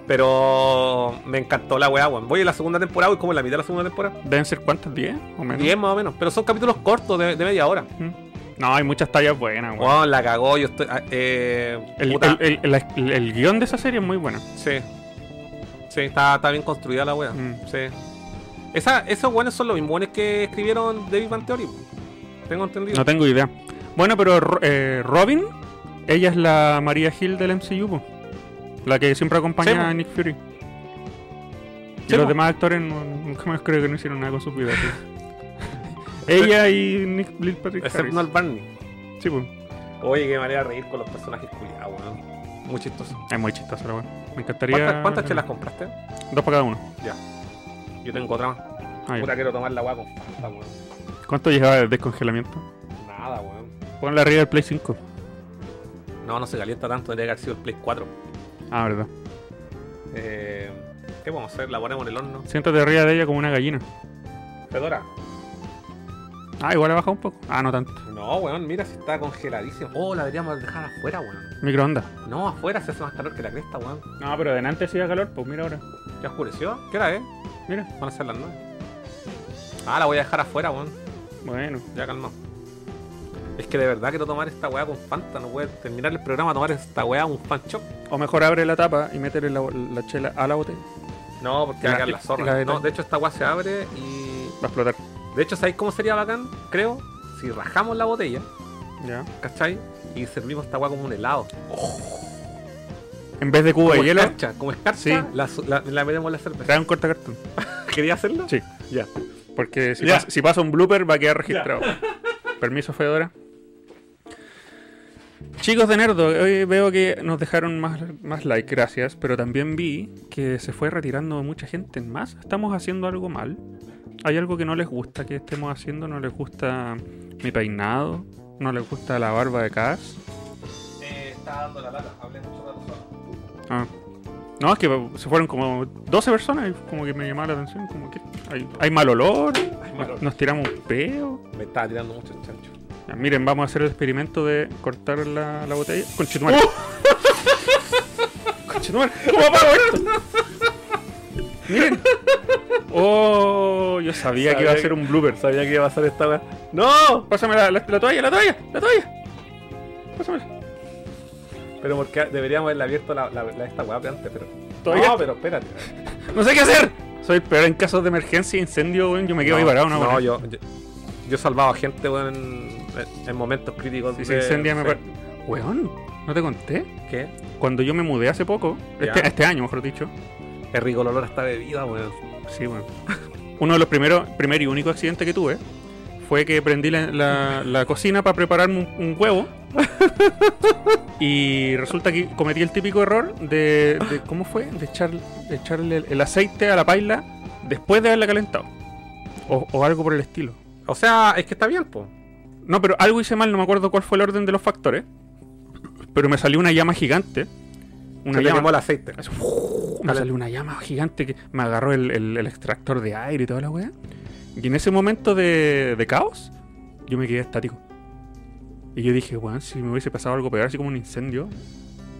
Pero me encantó la weá, weón. Voy en la segunda temporada, voy como en la mitad de la segunda temporada. ¿Deben ser cuántas? ¿10 o menos? 10 más o menos. Pero son capítulos cortos de, de media hora. No, hay muchas tallas buenas, weón. Weón, la cagó. Yo estoy. ah, Eh, El, el, el- la- el- el guion de esa serie es muy bueno. Sí. Sí, está, está bien construida la weá. Mm. Sí. Esa, esos buenos son los mismos buenos que escribieron David Van Theory. Tengo entendido. No tengo idea. Bueno, pero Ro- eh, Robin, ella es la María Hill del MCU. La que siempre acompaña Sí, a Nick Fury. Y los demás actores no- nunca más creo que no hicieron nada con sus vidas. ella y Nick Lil Patrick Excepto el Barney. Sí, pues. Oye, qué manera de reír con los personajes culiados, weón. Muy chistoso. Es muy chistoso la weá. Me encantaría. ¿Cuántas, cuántas chelas compraste? Dos para cada uno. Ya. Yo tengo otra más. Ah, ya. Quiero tomar la weá con Fanta, weón. ¿Cuánto llevaba de descongelamiento? Nada, weón. Ponla arriba del Play 5. No, no se calienta tanto, debería haber sido el Play 4. Ah, verdad. Eh, ¿Qué podemos hacer? La ponemos en el horno. Siéntate arriba de ella como una gallina. Fedora. Ah, igual ha bajado un poco. Ah, no tanto. No, weón, mira si está congeladísimo. Oh, la deberíamos dejar afuera, weón. Microondas. No, afuera se hace más calor que la cresta, weón. No, pero delante hacía calor, pues mira ahora. ¿Ya oscureció? ¿Qué hora es? Mira. Van a ser las 9. Ah, la voy a dejar afuera, weón. Bueno. Ya calmado. Es que de verdad quiero tomar esta weá con Fanta. No a terminar el programa a tomar esta weá un fan shop. O mejor abre la tapa y métele la, la chela a la botella. No, porque La- va a quedar la zorra. No, de hecho esta weá se abre y. Va a explotar. De hecho, ¿sabéis cómo sería bacán? Creo. Si rajamos la botella, Ya. ¿cachai? Y servimos esta weá como un helado. En vez de cubo de hielo, escarcha, como escarcha, Sí. la, la, la metemos en la cerveza. trae un cortacartón. ¿Quería hacerlo? Sí. Ya. Porque si, Ya. pasa, si pasa un blooper va a quedar registrado. Permiso, Fedora. Chicos de Nerdo, hoy veo que nos dejaron más, más like, gracias, pero también vi que se fue retirando mucha gente en más. ¿Estamos haciendo algo mal? ¿Hay algo que no les gusta que estemos haciendo? ¿No les gusta mi peinado? ¿No les gusta la barba de Cass? Eh, está dando la lata, hablé mucho rato solo. Ah. No, es que se fueron como 12 personas y como que me llamaba la atención, como que hay, hay mal olor, mal olor. nos tiramos un peo. Me estaba tirando mucho chancho. Ya, miren, vamos a hacer el experimento de cortar la, la botella. Conchetumare. Conchetumare, ¿cómo apago esto? Miren. Oh, yo sabía, que iba a ser un blooper. Sabía que iba a pasar esta weá. ¡No! Pásame la, la- la toalla, la toalla, la toalla. Pásamela. Pero porque deberíamos haberle abierto la, esta weá antes, pero. Todavía- No, pero espérate. No sé qué hacer. Soy peor en casos de emergencia e incendio, weón. Yo me quedo ahí parado, ¿no? No, yo, yo, yo he salvado a gente, weón, en, en momentos críticos. Se de- incendia, me sí. par- Weón, ¿no te conté? ¿Qué? Cuando yo me mudé hace poco, este, este año, mejor dicho. Es rico el olor a esta bebida, weón. Sí, bueno. Uno de los primeros, primer y único accidentes que tuve fue que prendí la, la- la cocina para prepararme un, un huevo. y resulta que cometí el típico error de, de- ¿cómo fue? De, echar, de echarle el, el aceite a la paila después de haberla calentado. O, o algo por el estilo. O sea, es que está bien, po. No, pero algo hice mal, no me acuerdo cuál fue el orden de los factores. Pero me salió una llama gigante. Una Se llama, quemó el aceite. Me salió una llama gigante que me agarró el, el- el extractor de aire y toda la weá. Y en ese momento de, de caos, yo me quedé estático. Y yo dije, weón, si me hubiese pasado algo peor, así como un incendio,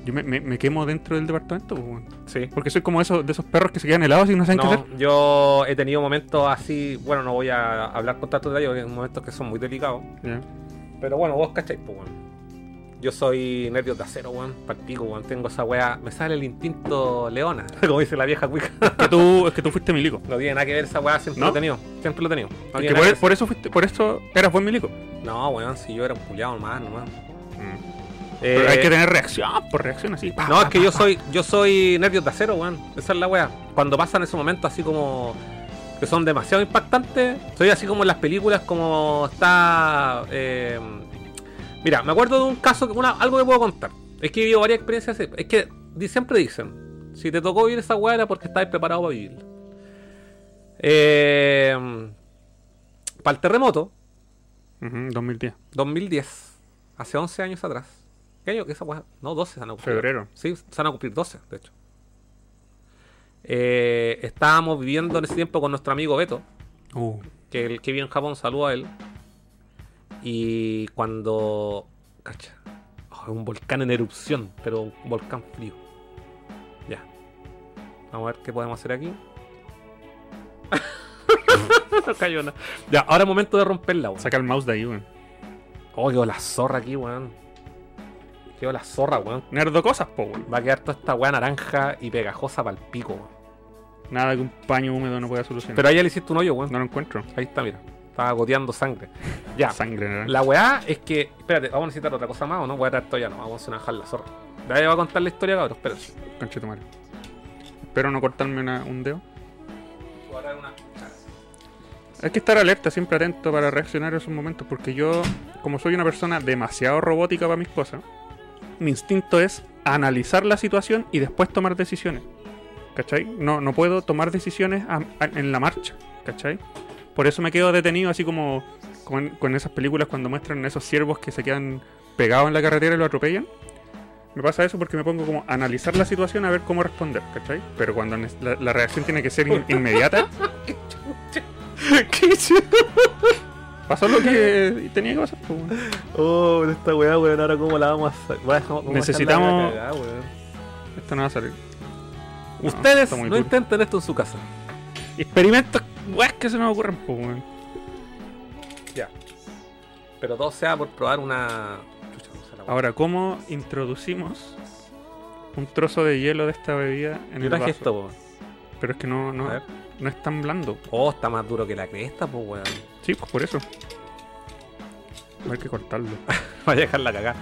yo me, me- me quemo dentro del departamento, pues. Sí. Porque soy como esos, de esos perros que se quedan helados y no saben qué hacer. No, yo he tenido momentos así, bueno, no voy a hablar con tanto detalle, porque hay momentos que son muy delicados. Pero bueno, vos cacháis, pues, weón. Yo soy nervios de acero, weón, partico, weón. Tengo esa weá, me sale el instinto leona, como dice la vieja cuica. Que tú, es que tú fuiste milico. no tiene nada que ver esa weá, siempre ¿No? lo he tenido. Siempre lo he tenido. No, Es que por, eso fuiste, por eso eras buen milico. no, weón, si yo era un culiado más, nomás. Pero Eh, hay que tener reacción, por reacción así. pa, No, pa, es que pa, yo soy, yo soy nervios de acero, weón. Esa es la weá. Cuando pasan esos momentos así como que son demasiado impactantes, soy así como en las películas, como está. eh, Mira, me acuerdo de un caso, una, algo que puedo contar. Es que he vivido varias experiencias. así. Es que siempre dicen: si te tocó vivir esa weá era porque estabas preparado para vivirla. Eh, para el terremoto, Ujú, 2010. 2010, hace 11 años atrás. ¿Qué año que esa weá? No, 12 se han ocurrido. Febrero. Sí, se van a cumplir 12, de hecho. Eh, estábamos viviendo en ese tiempo con nuestro amigo Beto. Uh, que, el, que vive en Japón, saludo a él. Y cuando. Cacha. oh, un volcán en erupción, pero un volcán frío. Ya. Vamos a ver qué podemos hacer aquí. no cayó nada. Ya, ahora es momento de romperla, weón. Saca el mouse de ahí, weón. Oh, quedó la zorra aquí, weón. Quedó la zorra, weón. Nerdo cosas, po, weón. Va a quedar toda esta weá naranja y pegajosa para el pico, weón. Nada que un paño húmedo no pueda solucionar. Pero ahí ya le hiciste un hoyo, weón. no lo encuentro. Ahí está, mira. Estaba goteando sangre. Ya. Sangre naranja. La weá es que. Espérate, vamos a necesitar otra cosa más o no. Voy a traer esto ya, no. Vamos a dejar la zorra. De ahí va a contar la historia, cabrón. Espérate. Conche tu madre. Espero no cortarme una- un dedo. Voy a traer una. Hay que estar alerta, siempre atento para reaccionar a esos momentos, porque yo, como soy una persona demasiado robótica para mis cosas, mi instinto es analizar la situación y después tomar decisiones. ¿Cachai? No, no puedo tomar decisiones en la marcha. ¿Cachai? Por eso me quedo detenido así como con, con esas películas cuando muestran esos ciervos que se quedan pegados en la carretera y lo atropellan. Me pasa eso porque me pongo como analizar la situación a ver cómo responder, ¿cachai? Pero cuando la, reacción tiene que ser in- inmediata, ¿Qué? Pasó lo que tenía que pasar. pues, weón. Oh, pero esta weá, weón. Ahora, ¿cómo la vamos a hacer? Necesitamos- cagada. Esto no va a salir. No, Ustedes no intenten esto en su casa. Experimentos, weas que se me ocurren, pues, weón. Ya. Pero todo sea por probar una. Chucha, no sé la weá. Ahora, ¿cómo introducimos un trozo de hielo de esta bebida en Yo el traje vaso? esto, weón. Pero es que no, no, no es tan blando. Oh, está más duro que la cresta, pues, weón. Sí, pues por eso. Hay que cortarlo. Voy a dejarla cagar.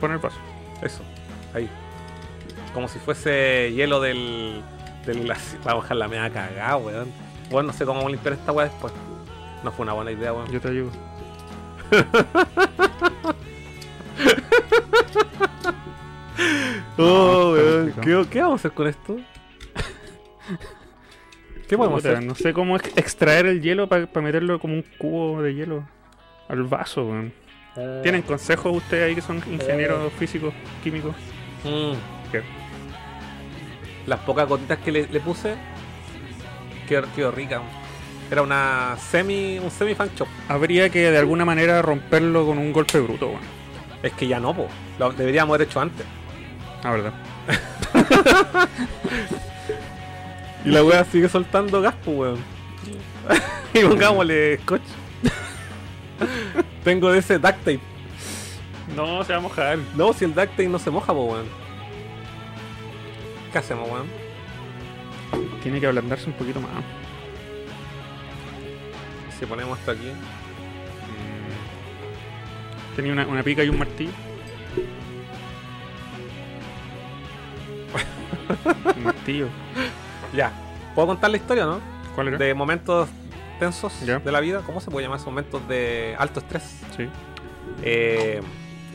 Pon el vaso. Eso. Ahí. Como si fuese hielo del. del Vamos a dejar la media cagada, weón. Bueno, no sé cómo limpiar esta weá después. No fue una buena idea, weón. Yo te ayudo. Oh, weón. ¿Qué, qué vamos a hacer con esto? ¿Qué podemos Puta, hacer? No sé cómo ex- extraer el hielo para meterlo como un cubo de hielo al vaso, weón. ¿Tienen consejos ustedes ahí que son ingenieros físicos, químicos? Mm. ¿Qué? Las pocas gotitas que le, le puse quedó, rica. Era una semi. un semi fan shop. Habría que de alguna manera romperlo con un golpe bruto, weón. Es que ya no, po. Lo deberíamos haber hecho antes. La verdad. Y la wea sigue soltando gas, pues, weón. y pongámosle scotch. Tengo de ese duct tape. No, se va a mojar. No, si el duct tape no se moja, pues, weón. ¿Qué hacemos, weón? Tiene que ablandarse un poquito más. Si ponemos esto aquí. Tenía una, una pica y un martillo. un martillo. Ya. ¿Puedo contar la historia, no? ¿Cuál era? De momentos tensos Ya. de la vida. ¿Cómo se puede llamar esos momentos de alto estrés? Sí. Eh,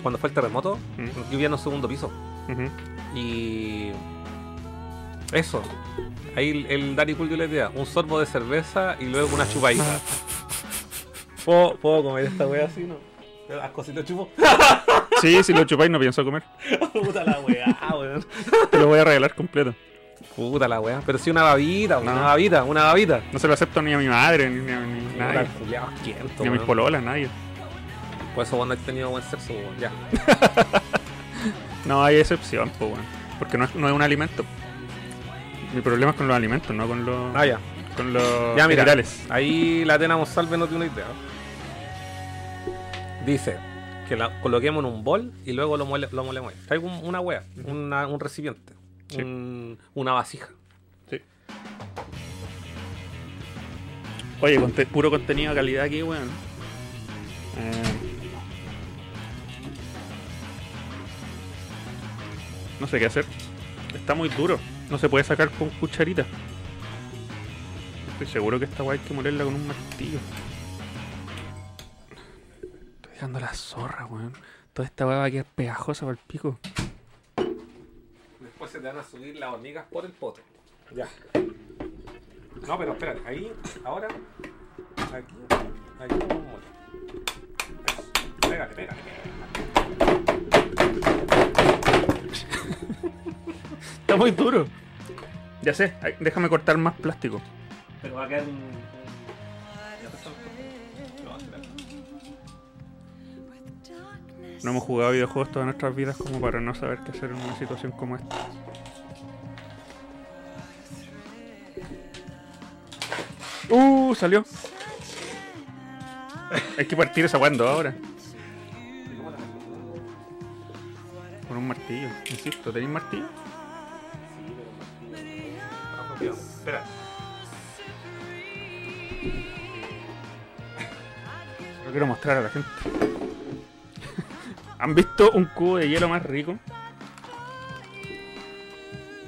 cuando fue el terremoto, Mm. yo vivía en un segundo piso. Y. Eso. Ahí el, Dari Cool dio la idea: un sorbo de cerveza y luego una chupadita. ¿Puedo, puedo comer esta wea así, no? Ascosito chupo. Sí, si lo chupáis no pienso comer. Puta la wea, weón. Te lo voy a regalar completo. Puta la wea. Pero sí una babita, No. una babita, una babita. No se lo acepto ni a mi madre, ni, a ni Puta, nadie. culiao asquiento, Ni a mis pololas, nadie. Por eso no has tenido buen sexo, weón. Ya. No hay excepción, pues, weón. Porque no es, no es un alimento. Mi problema es con los alimentos, no con los, Ah, ya. con los Ya, mira. generales. Ahí la Atena Monsalve no tiene una idea. Dice que la coloquemos en un bol y luego lo, mole, lo molemos ahí. Traigo un- una wea, una- un recipiente, Sí. un- una vasija. Sí. Oye, puro contenido de calidad aquí, weón. Eh, no sé qué hacer. Está muy duro. No se puede sacar con cucharita. Estoy seguro que esta weá hay que molerla con un martillo. Estoy dejando la zorra, weón. Toda esta weá va a quedar pegajosa para el pico. Después se te van a subir las hormigas por el poto. Ya. No, pero espérate, ahí, ahora, aquí, aquí vamos a pégale, pégale. Está muy duro. Ya sé, déjame cortar más plástico. Pero va a quedar un. No hemos jugado videojuegos todas nuestras vidas como para no saber qué hacer en una situación como esta. Uh, salió. Hay que partir esa cuando ahora. Con un martillo, insisto, ¿tenéis martillo? Espera. Lo quiero mostrar a la gente. ¿Han visto un cubo de hielo más rico?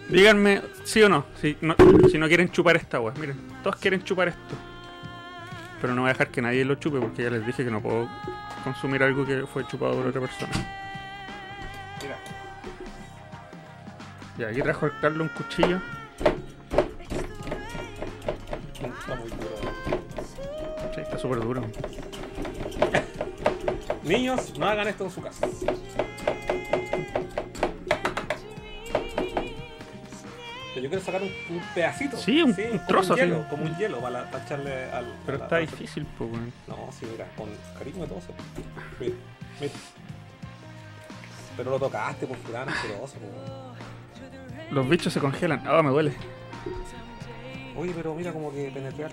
Díganme, sí o no, si no, si no quieren chupar esta agua. Miren, todos quieren chupar esto. Pero no voy a dejar que nadie lo chupe porque ya les dije que no puedo consumir algo que fue chupado por otra persona. Mira. Ya, aquí trajo el Carlos un cuchillo. Está muy duro. Sí, está súper duro. Niños, no hagan esto en su casa. Pero yo quiero sacar un, un pedacito. Sí, un- trozo, hielo, como un hielo para, para echarle al. Pero la- está difícil, pues, weón. No, sí, mira, con cariño todo eso. Mira, mira. Pero lo tocaste por fulano, asqueroso. Los bichos se congelan. Ah, me duele. Oye, pero mira como que penetrar.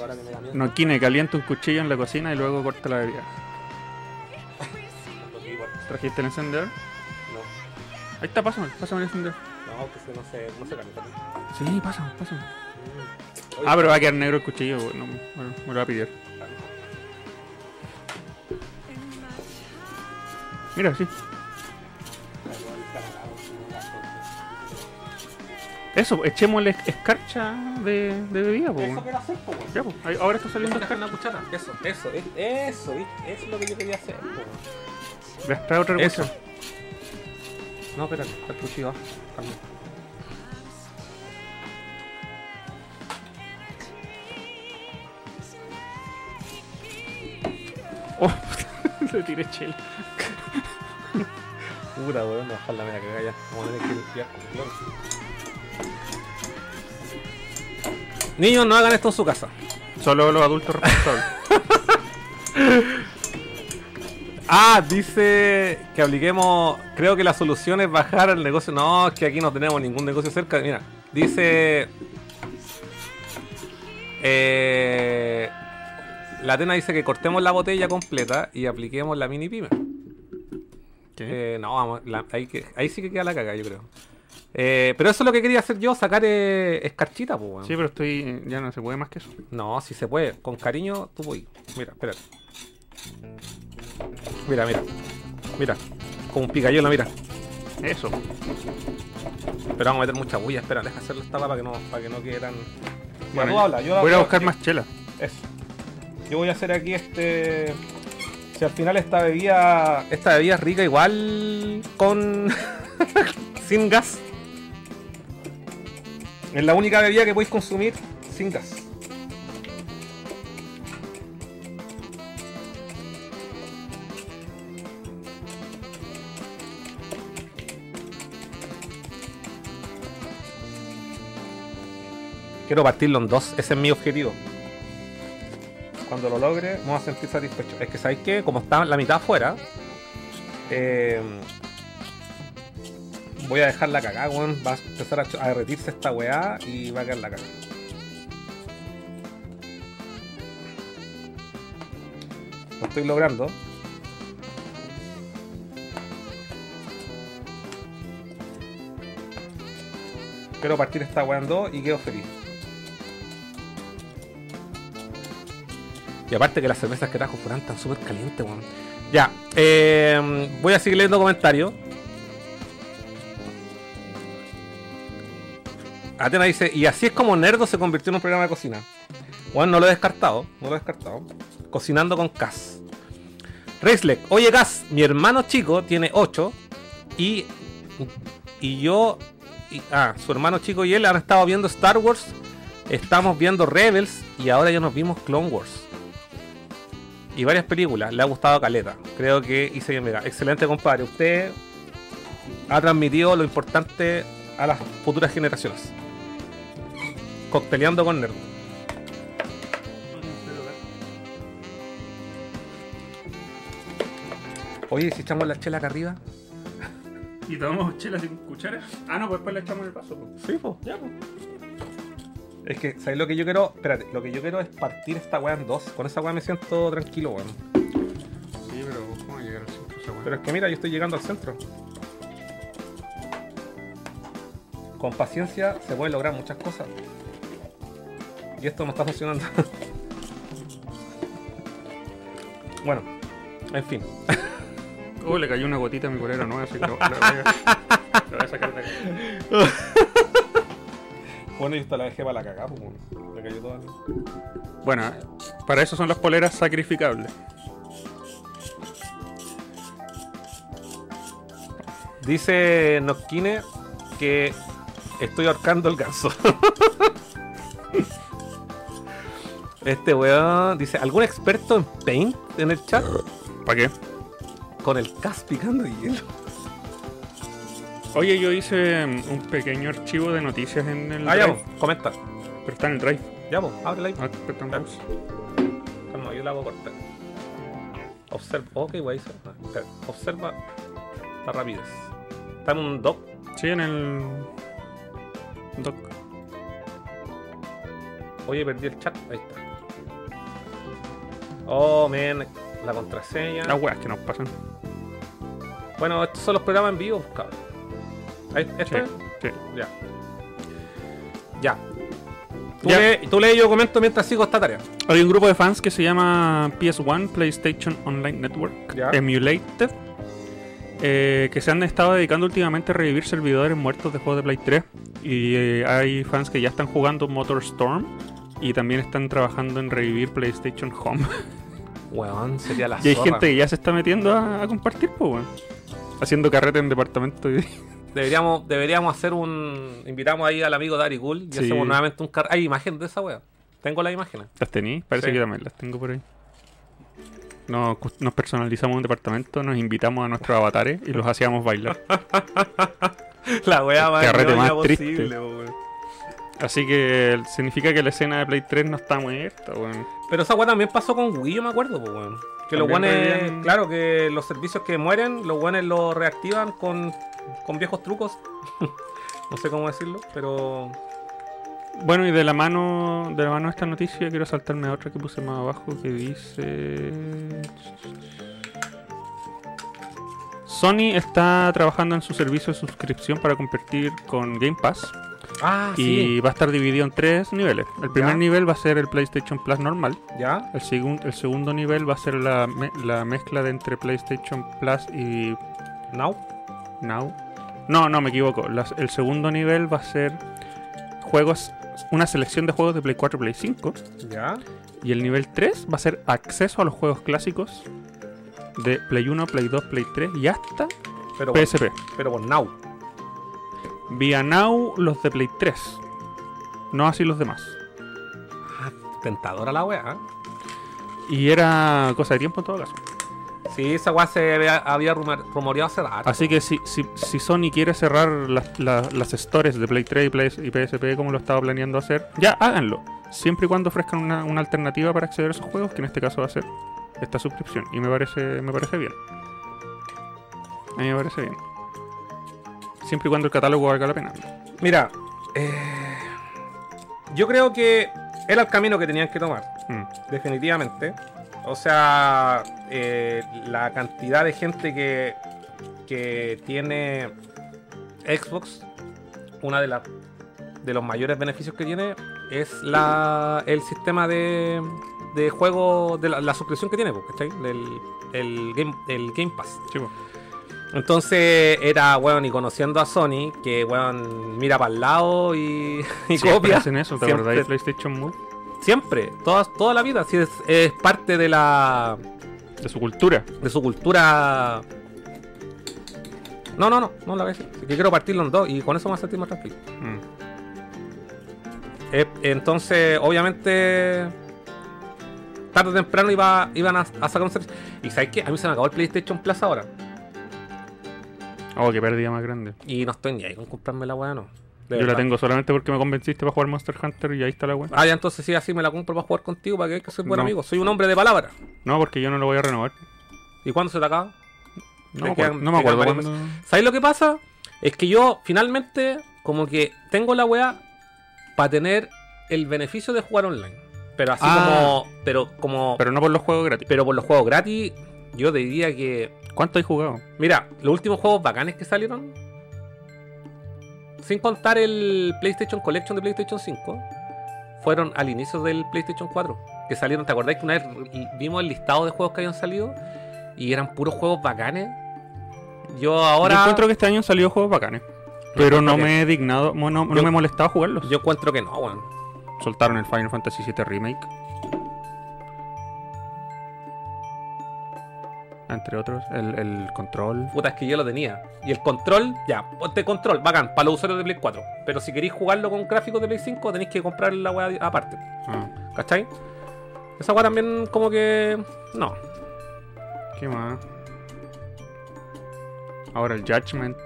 Ahora que me da miedo. No quine, calienta un cuchillo en la cocina y luego corta la bebida. ¿Trajiste el encendedor? No, Ahí está, pásame, pásame el encendedor. no, que no se, no se calienta. Sí, pásame, pásame. Oye, Ah, pero va a quedar negro el cuchillo. No, bueno, me lo va a pillar. Mira, sí. Eso, echémosle escarcha de, de bebida, pues. Eso quiero hacer, po. Ya, pues. ahí- Ahora está saliendo Dejar escarcha. una cuchara. Eso, eso, es- eso, ¿viste? Eso es lo que yo quería hacer, po. Ya trae otra Eso. cosa. No, espérate, está el cuchillo abajo. Calma. Oh, le tiré chela. Puta, weón, no bajar la media cagada ya. Vamos a tener que limpiar con cloro. Niños, no hagan esto en su casa. Solo los adultos responsables. Ah, dice que apliquemos. Creo que la solución es bajar el negocio. No, es que aquí no tenemos ningún negocio cerca. Mira, dice. Eh, la Atena dice que cortemos la botella completa y apliquemos la mini pyme. Eh, no, vamos, la- ahí, ahí sí que queda la caga, yo creo. Eh, pero eso es lo que quería hacer yo, sacar eh, escarchita, pues. Sí, pero estoy. Ya no se puede más que eso. No, si se puede. Con cariño, tú puedes. Mira, espérate. Mira, mira. Mira. Como un picayelo, mira. Eso. Pero vamos a meter mucha bulla. Espera, deja hacerlo esta para que no, para que no quede tan. Bueno, tú habla, yo voy a buscar más chela. Eso. Yo voy a hacer aquí este. Si al final esta bebida. Esta bebida es rica igual con. sin gas. Es la única bebida que podéis consumir sin gas. Quiero partirlo en dos, ese es mi objetivo. Cuando lo logre, me voy a sentir satisfecho. Es que, ¿sabéis qué? Como está la mitad afuera, eh, voy a dejar la cagada, weón. Va a empezar a, a derretirse esta weá y va a quedar la cagada. Lo estoy logrando. Quiero partir esta weá en dos y quedo feliz. Y aparte que las cervezas que trajo Furán están súper calientes, weón. Ya, eh, voy a seguir leyendo comentarios. Atena dice, y así es como Nerdo se convirtió en un programa de cocina. Bueno, no lo he descartado, no lo he descartado. Cocinando con Cas. Reislek, oye Cas, mi hermano chico tiene 8 y, y yo, y- ah, su hermano chico y él han estado viendo Star Wars, estamos viendo Rebels y ahora ya nos vimos Clone Wars. Y varias películas, le ha gustado Caleta. Creo que hice bien, mega. Excelente compadre, usted ha transmitido lo importante a las futuras generaciones. Cocteleando con Nerd. Oye, si echamos la chela acá arriba. ¿Y tomamos chela sin cuchara? Ah, no, pues después la echamos en el vaso. Pues. Sí, pues. Ya, pues. Es que, ¿sabes lo que yo quiero? Espérate, lo que yo quiero es partir esta weá en dos. Con esa weá me siento tranquilo, weón. Sí, pero ¿cómo llegar al centro esa weá? Pero es que mira, yo estoy llegando al centro. Con paciencia se pueden lograr muchas cosas. Y esto no está funcionando. bueno, en fin. Oh, le cayó una gotita a mi polera nueva, así que lo- la voy a, la voy a sacar de acá. Bueno, yo esta la dejé para la cagada, pues, weón. Le cayó toda. Bueno, para eso son las poleras sacrificables. Dice Noskine que estoy ahorcando el ganso. Este weón dice, ¿algún experto en Paint en el chat? ¿Para qué? Con el cas picando hielo. Oye, yo hice mm, un pequeño archivo de noticias en el Ah, ya, Drive, comenta. pero está en el Drive. Ya, pues, ábrela ahí. Ah, espera, Claro. mouse. Calma, yo la hago cortar. Observa. Ok, wey. Observa la rapidez. Está en un dock. Sí, en el doc. Oye, perdí el chat. Ahí está. Oh, man. La contraseña. Las weas que nos pasan. Bueno, estos son los programas en vivo, pues, cabrón. ¿Esto Sí. Ya. Ya. Tú, Ya. Lee, tú lee y yo comento mientras sigo esta tarea. Hay un grupo de fans que se llama PS1 PlayStation Online Network Ya. Emulated eh, que se han estado dedicando últimamente a revivir servidores muertos de juegos de Play 3 y eh, hay fans que ya están jugando Motor Storm y también están trabajando en revivir PlayStation Home Weón, sería la y hay zorra. gente que ya se está metiendo a, a compartir pues weón. haciendo carrete en departamento y- Deberíamos, deberíamos hacer un. Invitamos ahí al amigo Dari Cool y Sí. hacemos nuevamente un car. Hay imágenes de esa wea. Tengo las imágenes. ¿Las tení? Parece Sí. que también las tengo por ahí. Nos, nos personalizamos un departamento, nos invitamos a nuestros avatares y los hacíamos bailar. La wea más, Carrete más triste. posible, weón. Así que significa que la escena de Play 3 no está muerta, weón. Pero esa wea también pasó con Wii, yo me acuerdo, pues, weón. Que los revivían- Claro, que los servicios que mueren, los buenos los reactivan con, con viejos trucos. no sé cómo decirlo, pero. Bueno, y de la mano de la mano de esta noticia quiero saltarme a otra que puse más abajo que dice Sony está trabajando en su servicio de suscripción para competir con Game Pass Ah, y va a estar dividido en tres niveles. El primer Ya. nivel va a ser el PlayStation Plus normal, ¿Ya? el, segun- el segundo nivel va a ser la, me- la mezcla de entre PlayStation Plus y ¿Now? Now. No, no, me equivoco. Las- el segundo nivel va a ser juegos, una selección de juegos de Play 4 y Play 5. ¿Ya? Y el nivel 3 va a ser acceso a los juegos clásicos de Play 1, Play 2, Play 3 y hasta Pero por, PSP. pero por Now. Vía Now los de Play 3. No así los demás. Ah, tentadora la wea, ¿eh? Y era cosa de tiempo en todo caso. Sí, esa weá se había, había rumor- rumoreado hace rato. Así que si, si, si Sony quiere cerrar las, la- las stores de Play 3 y, Play- y PSP como lo estaba planeando hacer, ya háganlo. Siempre y cuando ofrezcan una, una alternativa para acceder a esos juegos, que en este caso va a ser esta suscripción. Y me parece, me parece bien. A mí me parece bien. Siempre y cuando el catálogo valga la pena. Mira, eh, yo creo que era el camino que tenían que tomar, Mm. definitivamente. O sea, eh, la cantidad de gente que, que tiene Xbox, una de las de los mayores beneficios que tiene es la el sistema de, de juego de la, la suscripción que tiene, pues, ¿cachai? Del, el, game, el Game Pass. Sí, po. Entonces era, weón, y conociendo a Sony, que, weón, mira para el lado y, y Siempre copia. hacen eso, ¿te Siempre. acordás de PlayStation Move? Siempre, toda, toda la vida, sí, es, es parte de la De su cultura. de su cultura. No, no, no, no la voy a decir. Así que quiero partirlo en dos y con eso me voy a sentir más tranquilo. Mm. Eh, entonces, obviamente, tarde o temprano iba, iban a, a sacar un servicio. Y ¿sabes qué? A mí se me acabó el PlayStation Plus ahora. Oh, qué pérdida más grande. Y no estoy ni ahí con comprarme la weá, no. De Yo la tengo solamente porque me convenciste para jugar Monster Hunter y ahí está la web. Ah, ya entonces sí, así me la compro para jugar contigo, para que que soy buen No. amigo. Soy un hombre de palabra. No, porque yo no lo voy a renovar. ¿Y cuándo se te acaba? No, me quedan- no me acuerdo meses. ¿Sabes lo que pasa? Es que yo finalmente como que tengo la weá para tener el beneficio de jugar online. Pero así Ah. como... Pero como... Pero, Pero no por los juegos gratis. por los juegos gratis, yo te diría que... ¿Cuánto hay jugado? Mira, los últimos juegos bacanes que salieron... Sin contar el PlayStation Collection de PlayStation 5, fueron al inicio del PlayStation 4. Que salieron, ¿te acordáis que una vez vimos el listado de juegos que habían salido? Y eran puros juegos bacanes. Yo ahora... Yo encuentro que este año han salido juegos bacanes. Pero no que- me he dignado, no, no Yo- me he molestado jugarlos. Yo encuentro que no, weón. Soltaron el Final Fantasy VII Remake. Entre otros, el, el Control. Puta, es que yo lo tenía. Y el control, ya, ponte control, bacán, para los usuarios de Play 4. Pero si queréis jugarlo con gráficos de Play 5, tenéis que comprar la weá aparte. Ah, ¿Cachai? Esa weá también como que. No. ¿Qué más? Ahora el Judgment.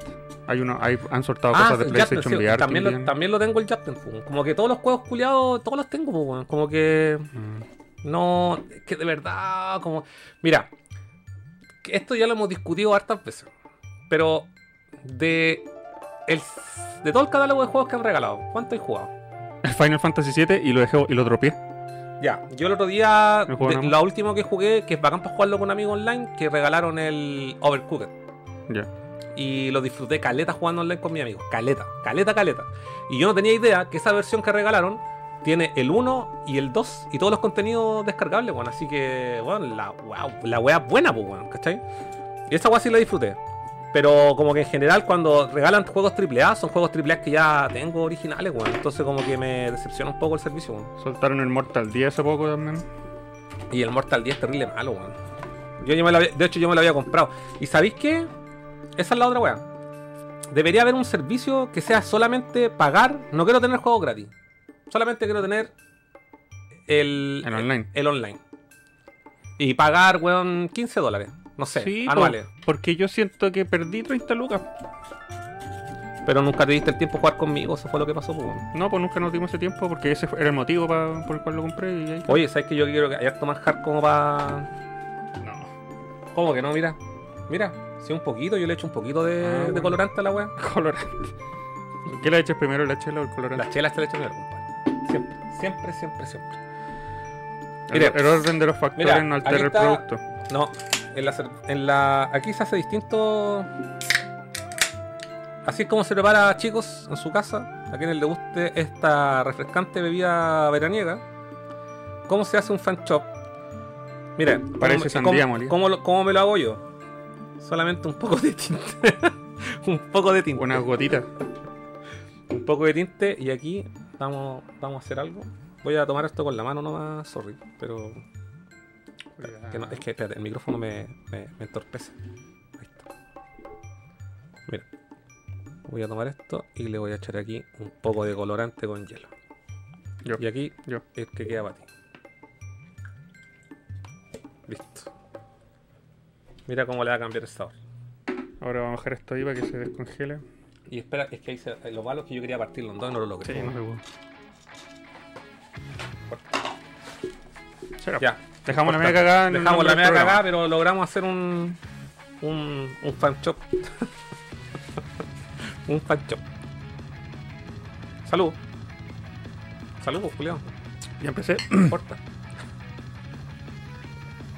Hay uno, hay, han soltado cosas de PlayStation Judgment, sí, VR. también, lo, también. lo tengo el Judgment. Como que todos los juegos culiados, todos los tengo. Como que. Mm. No, es que de verdad, como. Mira, esto ya lo hemos discutido hartas veces. Pero de. El, de todo el catálogo de juegos que han regalado, ¿cuánto he jugado? El Final Fantasy VII y lo dejé y lo dropeé. Ya, yo el otro día, de- la última que jugué, que es bacán para jugarlo con amigos online, que regalaron el Overcooked. Ya. Y lo disfruté caleta jugando online con mis amigos. Caleta, caleta, caleta. Y yo no tenía idea que esa versión que regalaron tiene el 1 y el 2 y todos los contenidos descargables, bueno. Así que, bueno, la, wow, la wea es buena, pues, bueno, ¿cachai? Y esa wea sí la disfruté. Pero como que en general cuando regalan juegos AAA, son juegos AAA que ya tengo originales, weón. Entonces como que me decepciona un poco el servicio, weón. Soltaron el Mortal 10 hace poco también. Y el Mortal 10 terrible malo, weón. Yo ya me lo había- de hecho, yo me lo había comprado. ¿Y sabéis qué? Esa es la otra weá. Debería haber un servicio que sea solamente pagar. No quiero tener juegos gratis. Solamente quiero tener el, El online. el online. Y pagar, weón, 15 dólares. No sé, Sí, anuales. po, porque yo siento que perdí 30 lucas. Pero nunca te diste el tiempo de jugar conmigo. Eso fue lo que pasó, pues. No, pues nunca nos dimos ese tiempo porque ese fue- era el motivo pa- por el cual lo compré. Y ahí. Oye, ¿sabes que yo quiero que haya más hard como para. no. ¿Cómo que no? Mira. Mira. Sí, un poquito. Yo le echo un poquito de, Ah, de bueno. colorante a la weá. Colorante. ¿Qué le echas primero, la chela o el colorante? Las chelas te le echan mierda, compadre. Siempre, siempre, siempre, siempre. El, Mire, el orden de los factores mira, no altera el producto. No, en la, en la. Aquí se hace distinto. Así es como se prepara, chicos, en su casa. A quienes les guste esta refrescante bebida veraniega. ¿Cómo se hace un fan shop? Miren, ¿cómo Parece me- sandía cómo-. ¿cómo, cómo me lo hago yo? Solamente un poco de tinte. un poco de tinte. Unas gotitas. un poco de tinte y aquí vamos, vamos a hacer algo. Voy a tomar esto con la mano nomás, sorry, pero que no- es que espérate, el micrófono me, me- me entorpece. Ahí está. Mira, voy a tomar esto y le voy a echar aquí un poco de colorante con hielo. Yo, Y aquí yo. el que queda para ti. Listo. Mira cómo le va a cambiar el sabor. Ahora vamos a bajar esto ahí para que se descongele. Y espera, es que ahí se, lo malo es que yo quería partirlo en dos y no lo logré. Sí, no pudo. Será. Ya, Dejamos la media cagada Dejamos la media cagada, pero logramos hacer un. Un, un fan shop. un fan shop. Salud. Salud, pues, Julián. Ya empecé. Corta.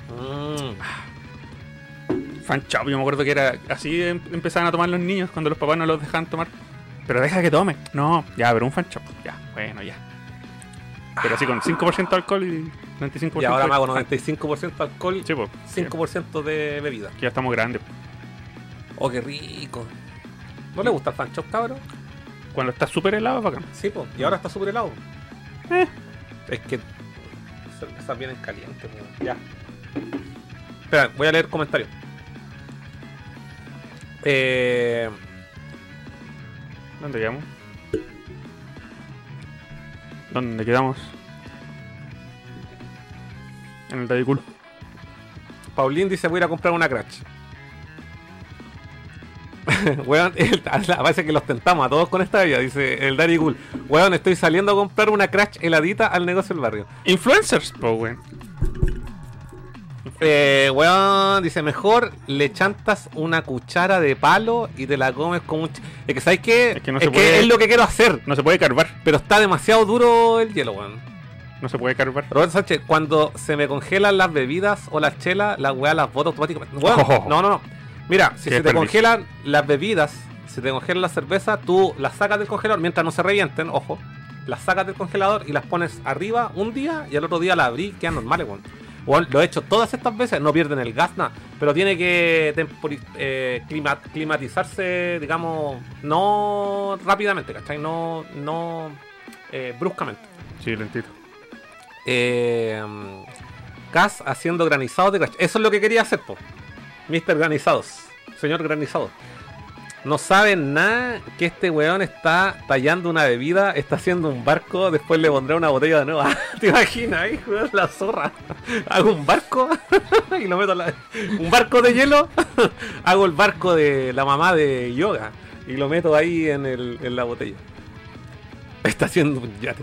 Mm. Fan shop, yo me acuerdo que era así em- empezaban a tomar los niños cuando los papás no los dejaban tomar. Pero deja que tome. No, ya, pero un fan shop. Ya, bueno, ya. Pero así con 5% de alcohol y 95% Y ahora de me hago fan. 95% alcohol, Sí, pues. 5% de bebida. Que ya estamos grandes. Oh, qué rico. ¿No le gusta el fan shop, cabrón? Cuando está súper helado, bacán. Sí, pues. Y ahora está súper helado. Eh. Es que cervezas vienen calientes, weón. Ya. Espera, voy a leer comentarios. Eh, ¿Dónde quedamos? ¿Dónde quedamos? En el Cool. Paulín dice voy a ir a comprar una Crash. Weón, el- parece que los tentamos a todos con esta vida, dice el Daddy Cool. Weón, estoy saliendo a comprar una Crash heladita al negocio del barrio. Influencers, po, weón. Eh, weón, dice, mejor le chantas una cuchara de palo y te la comes con un... ch- Es que, ¿sabes qué? Es que no es, se que puede- es lo que quiero hacer, No se puede carbar. pero está demasiado duro el hielo, weón. No se puede carbar. Roberto Sánchez, cuando se me congelan las bebidas o las chelas, las weas las boto automáticamente. Weón, Oh. no, no, no. Mira, si se te congelan las bebidas, si te congelan la cerveza, tú las sacas del congelador mientras no se revienten, ojo. Las sacas del congelador y las pones arriba un día y al otro día las abrí y quedan normales, weón. Lo he hecho todas estas veces, no pierden el gas, nada. Pero tiene que eh, clima- climatizarse, digamos, no rápidamente, ¿cachai? No, no eh, bruscamente. Sí, lentito. Eh, Cas haciendo granizados de Crash. Eso es lo que quería hacer, po. Mr. Granizados. Señor Granizado. No saben nada que este weón está tallando una bebida, está haciendo un barco, después le pondrá una botella de nuevo. Ah, ¿Te imaginas weón? La zorra. Hago un barco y lo meto a la... Un barco de hielo. Hago el barco de la mamá de yoga y lo meto ahí en, el, en la botella. Está haciendo un yate.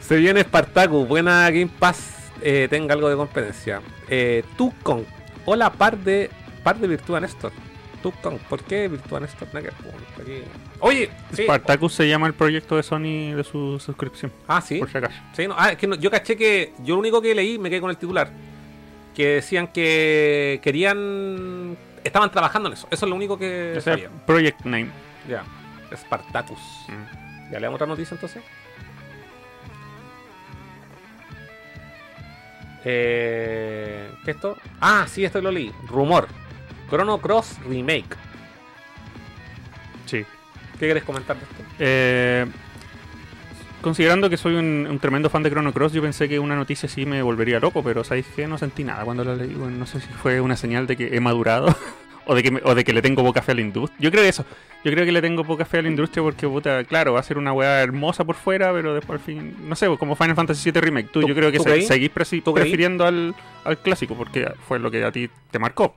Se viene Spartacus, buena Game Pass, eh, tenga algo de competencia. Eh, Tucon, hola par de par de Virtua Néstor. ¿por qué Virtua Néstor? Oye, sí. Spartacus se llama el proyecto de Sony de su suscripción. Ah, sí. Por si acaso. Sí, no, ah, es que no- yo caché que yo lo único que leí, me quedé con el titular, que decían que querían, estaban trabajando en eso. Eso es lo único que Ese sabía. Project Name. Ya, Spartacus. Mm. ¿Ya le damos otra noticia entonces? Eh, ¿Qué es esto? Ah, sí, esto lo leí. Rumor. Chrono Cross Remake. Sí. ¿Qué querés comentar de esto? Eh, considerando que soy un, un tremendo fan de Chrono Cross, yo pensé que una noticia así me volvería loco, pero ¿sabéis qué? No sentí nada cuando la leí. Bueno, no sé si fue una señal de que he madurado o, de que me- o de que le tengo poca fe a la industria. Yo creo eso. Yo creo que le tengo poca fe a la industria porque, puta, claro, va a ser una weá hermosa por fuera, pero después al fin, no sé, como Final Fantasy VII Remake. Tú, ¿Tú- yo creo que tú se- seguís prefiriendo al, al clásico porque fue lo que a ti te marcó.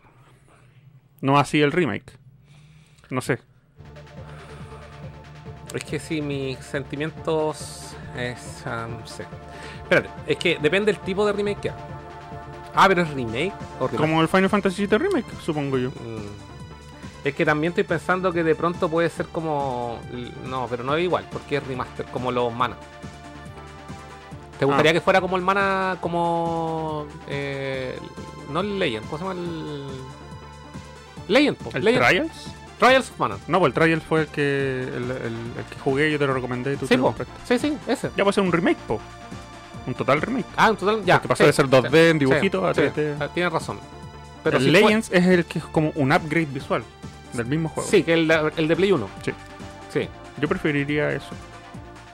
No así el remake. No sé. Es que si mis sentimientos es. no sé. Espérate, es que depende del tipo de remake que haga. Ah, pero es remake o remaster? Como el Final Fantasy VII Remake, supongo yo. Mm. Es que también estoy pensando que de pronto puede ser como. No, pero no es igual, porque es remaster, como los mana. ¿Te gustaría Ah. que fuera como el mana, como. eh, no el Legend, ¿cómo se llama el. Legend, po, ¿El Legend. Trials? Trials of Mana. No, pues el Trials fue el que, el, el- el que jugué, yo te lo recomendé y tú Sí, te lo compraste. sí, sí, ese. Ya puede ser un remake, po. Un total remake. Ah, en total, ya. Porque pasó sí, de ser 2D en sí, dibujitos a sí, 3D. ah, Tienes razón. Pero el si fue- Legends es el que es como un upgrade visual del mismo juego. Sí, que el, el de Play 1. Sí. Sí. Yo preferiría eso.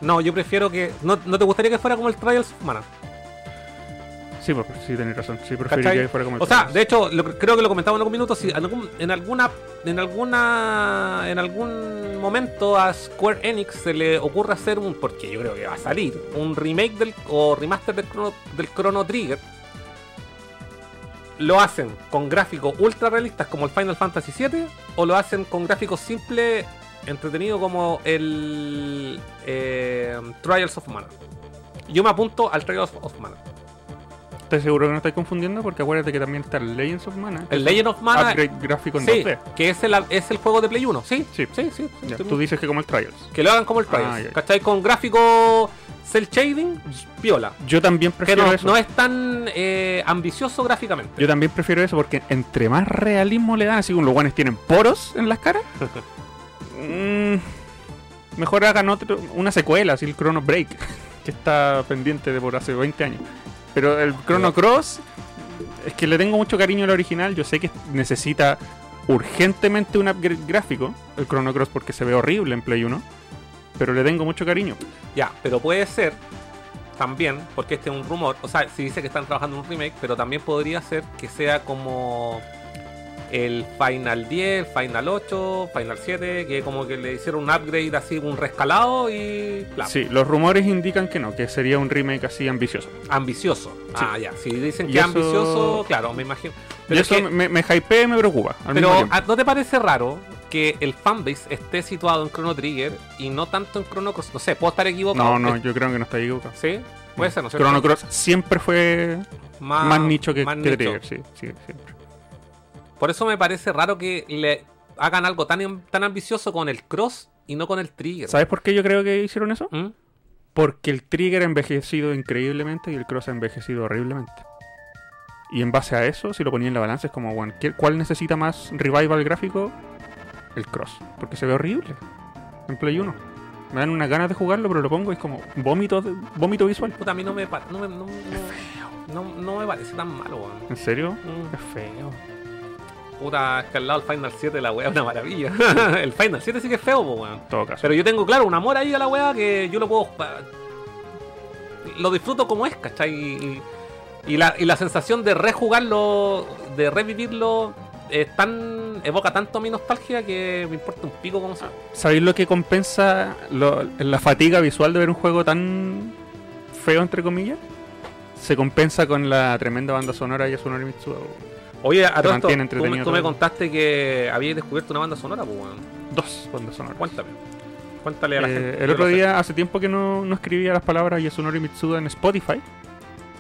No, yo prefiero que. ¿No, no te gustaría que fuera como el Trials of Mana? Sí, pues, sí, tenés razón. Sí, preferiría que fuera como el O sea, de hecho, lo- creo que lo comentaba en algún minuto. Si en, algún- en alguna. En alguna. En algún momento a Square Enix se le ocurre hacer un. Porque yo creo que va a salir. Un remake del. O remaster del Chrono, del Chrono Trigger. Lo hacen con gráficos ultra realistas como el Final Fantasy VII. O lo hacen con gráficos simples. Entretenido como el. eh, Trials of Mana. Yo me apunto al Trials of Mana. ¿Estás seguro que no estáis confundiendo? Porque acuérdate que también está el Legends of Mana. El Legend of Mana. Upgrade gráfico en Sí, 2D. que es el, es el juego de Play 1, sí. Sí. sí, sí. Ya, estoy tú dices que como el Trials. Que lo hagan como el Trials. Ah. ¿Cachai? Con gráfico cel shading, piola. Yo también Que prefiero no, eso. no es tan eh, ambicioso gráficamente. Yo también prefiero eso porque entre más realismo le dan, así como los guanes tienen poros en las caras, mm, mejor hagan otro, una secuela, así el Chrono Break, que está pendiente de por hace 20 años. Pero el Chrono Cross, es que le tengo mucho cariño al original, yo sé que necesita urgentemente un upgrade gráfico, el Chrono Cross porque se ve horrible en Play 1, pero le tengo mucho cariño. Ya, pero puede ser también, porque este es un rumor, o sea, si dice que están trabajando en un remake, pero también podría ser que sea como el Final 10, Final 8, Final 7, que como que le hicieron un upgrade así, un rescalado y... Sí, los rumores indican que no, que sería un remake así ambicioso. Ambicioso. Ah, ya. Si dicen Y que eso- ambicioso, claro, me imagino. y Pero, es eso que- me, me hypea y me preocupa. al pero tiempo. ¿a- ¿no te parece raro que el fanbase esté situado en Chrono Trigger y no tanto en Chrono Cross? No sé, puedo estar equivocado. No, no, yo creo que no está equivocado. ¿Sí? Puede ser, ¿no cierto? Chrono Cross siempre fue Más, más nicho que, más que nicho. Trigger, sí, sí, siempre. Por eso me parece raro que le hagan algo tan, tan ambicioso con el cross y no con el trigger. ¿Sabes por qué yo creo que hicieron eso? ¿Mm? Porque el Trigger ha envejecido increíblemente y el Cross ha envejecido horriblemente. Y en base a eso, si lo ponía en la balanza, es como, bueno, ¿qué- ¿cuál necesita más revival gráfico? El Cross. Porque se ve horrible. En Play 1. Me dan unas ganas de jugarlo, pero lo pongo y es como vómito, vómito visual. Puta, a mí no me, no me, no, no, no- no me parece tan malo, weón. ¿En serio? Mm. Es feo. Puta, es que al lado el Final 7 la weá es una maravilla. el Final 7 sí que es feo, po, weón. Todo caso. Pero yo tengo, claro, un amor ahí a la weá que yo lo puedo. Lo disfruto como es, ¿cachai? Y, y la, y la sensación de rejugarlo, de revivirlo, es tan. evoca tanto mi nostalgia que me importa un pico como sea. ¿Sabéis lo que compensa lo- la fatiga visual de ver un juego tan feo, entre comillas? Se compensa con la tremenda banda sonora y Yasunori Mitsuda. Oye, a todo esto, tú, me- tú contaste que habías descubierto una banda sonora, pues, weón. Dos bandas sonoras. Cuéntame. Cuéntale a la Eh, gente. el otro día, hace tiempo que no, no escribía las palabras Yasunori Mitsuda en Spotify.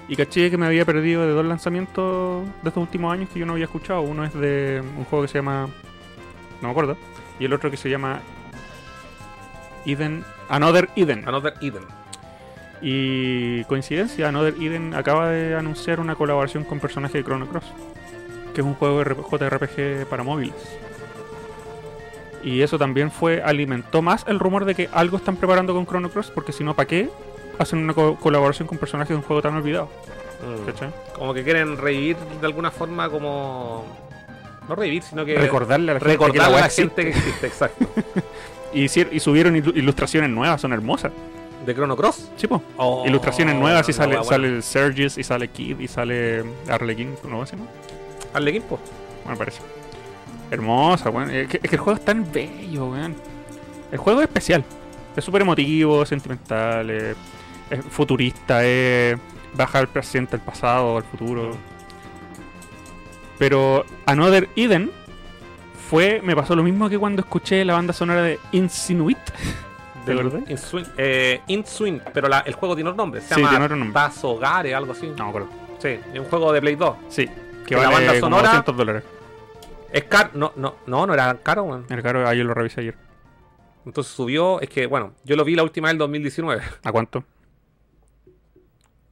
Y caché que me había perdido de dos lanzamientos de estos últimos años que yo no había escuchado. Uno es de un juego que se llama. No me acuerdo. Y el otro que se llama. Eden. Another Eden. Another Eden. Y coincidencia, Another Eden acaba de anunciar una colaboración con personaje de Chrono Cross, que es un juego de JRPG para móviles. Y eso también fue alimentó más el rumor de que algo están preparando con Chrono Cross, porque si no, ¿para qué hacen una co- colaboración con personajes de un juego tan olvidado? Mm. ¿Cachai? Como que quieren revivir de alguna forma como... No revivir, sino que... Recordarle a la gente que la Recordarle a la existe. gente que existe, exacto. Y, y subieron ilu- ilustraciones nuevas, son hermosas. ¿De Chrono Cross? Sí, po. Oh, ilustraciones nuevas y sale, sale el Sergis y sale Kid y sale Arlequín, ¿no se llama? Arlequín, po. me parece. Hermosa, weón. Es que, es que el juego es tan bello, weón. El juego es especial. Es súper emotivo, sentimental, eh, es futurista, es baja al presente, al pasado, al futuro. Pero Another Eden fue. Me pasó lo mismo que cuando escuché la banda sonora de Insinuit. ¿De verdad? In Swing, eh, In Swing, pero la- el juego tiene otro nombre. Se Sí, llama tiene otro nombre. Paz Hogares, algo así. No acuerdo. Sí, es un juego de Play 2. Sí, que La vale banda como sonora- 200 dólares. Es caro. No, no, no, no era caro, weón. Era caro, ayer lo revisé ayer. Entonces subió. Es que, bueno, yo lo vi la última en 2019. ¿A cuánto?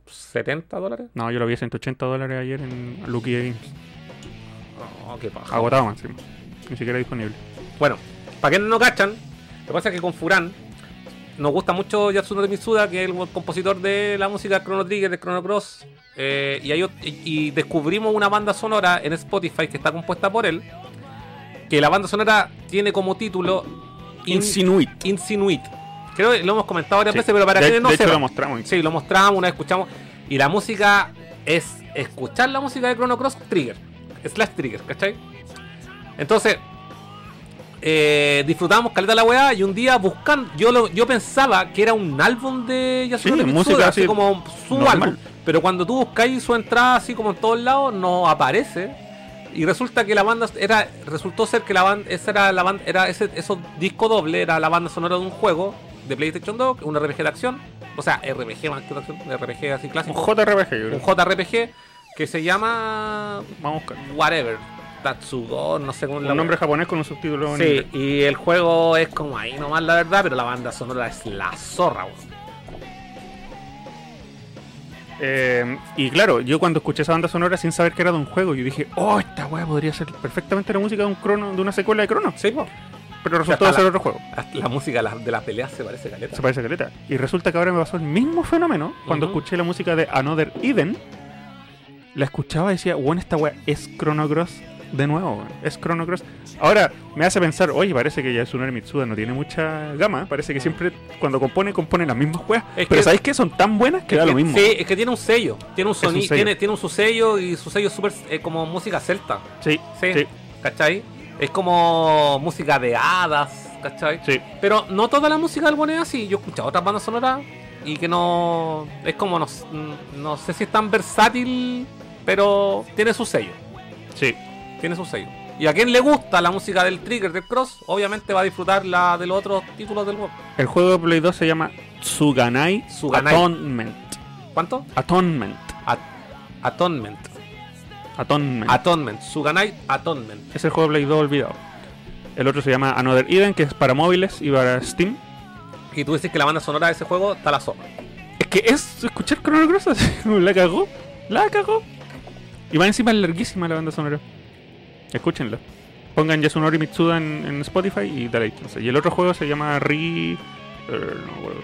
¿70 dólares? No, yo lo vi a 180 dólares ayer en Lucky Games. No, qué paja. Agotado sí. Ni siquiera disponible. Bueno, para quienes no cachan, lo que pasa es que con Furan nos gusta mucho Yasunori Mitsuda, que es el compositor de la música de Chrono Trigger, de Chrono Cross. eh, y, hay descubrimos una banda sonora en Spotify que está compuesta por él. Que la banda sonora tiene como título In- Insinuit. Insinuit. Creo que lo hemos comentado varias Sí. veces, pero para de, quienes no sepan. lo mostramos. Sí, lo mostramos, una vez escuchamos. Y la música es escuchar la música de Chrono Cross Trigger. Slash Trigger, ¿cachai? Entonces, eh, disfrutábamos caleta la weá y un día buscando. Yo lo, yo pensaba que era un álbum de Yasunori Sí, Mitsuda, música así como su normal. álbum. Pero cuando tú buscáis su entrada así como en todos lados, no aparece. Y resulta que la banda era. Resultó ser que la banda. Esa era la banda. Era ese esos disco doble, era la banda sonora de un juego de PlayStation 2, un RPG de acción. O sea, RPG más que de acción, RPG así Un clásico. JRPG, yo un. JRPG que se llama Vamos a buscar. Whatever. Tatsugo, no sé cómo la Un nombre japonés con un subtítulo Sí, y el juego es como ahí nomás la verdad, pero la banda sonora es la zorra, weón. Eh, y claro, yo cuando escuché esa banda sonora sin saber que era de un juego, yo dije, oh, esta weá podría ser perfectamente la música de un crono, de una secuela de Crono. Sí, po. Pero resultó hasta ser la- otro juego. La música de la- de las peleas se parece caleta. Se parece a caleta. Y resulta que ahora me pasó el mismo fenómeno cuando escuché la música de Another Eden. La escuchaba y decía, bueno, esta weá es Chrono Cross de nuevo. Es Chrono Cross. Ahora me hace pensar, oye, parece que Yasunori Mitsuda no tiene mucha gama. Parece que siempre cuando compone, compone las mismas weas. Es Pero que- ¿sabéis qué? Son tan buenas que da que- lo mismo. Sí, es que tiene un sello. Tiene un sonido. Tiene, tiene un su sello y su sello es súper eh, como música celta. Sí, Sí. sí, ¿Cachai? Es como música de hadas. ¿Cachai? sí. Pero no toda la música del buen es así. Yo he escuchado otras bandas sonoras y que no. Es como, no, no sé si es tan versátil, pero tiene su sello. Sí. Tiene su sello. Y a quien le gusta la música del Trigger, del Cross, obviamente va a disfrutar la de los otros títulos del juego. El juego de Play 2 se llama Tsuganai, Tsuganai. Atonement. ¿Cuánto? Atonement. At- Atonement. Atonement. Atonement. Suganite Atonement. es el juego de Play 2 olvidado. El otro se llama Another Eden, que es para móviles y para Steam. Y tú dices que la banda sonora de ese juego está la sopa. Es que es escuchar Chrono Cross la cagó. La cagó. Y va encima es larguísima la banda sonora. Escúchenla. Pongan Yasunori Mitsuda en, en Spotify y deleítense. Y el otro juego se llama no acuerdo.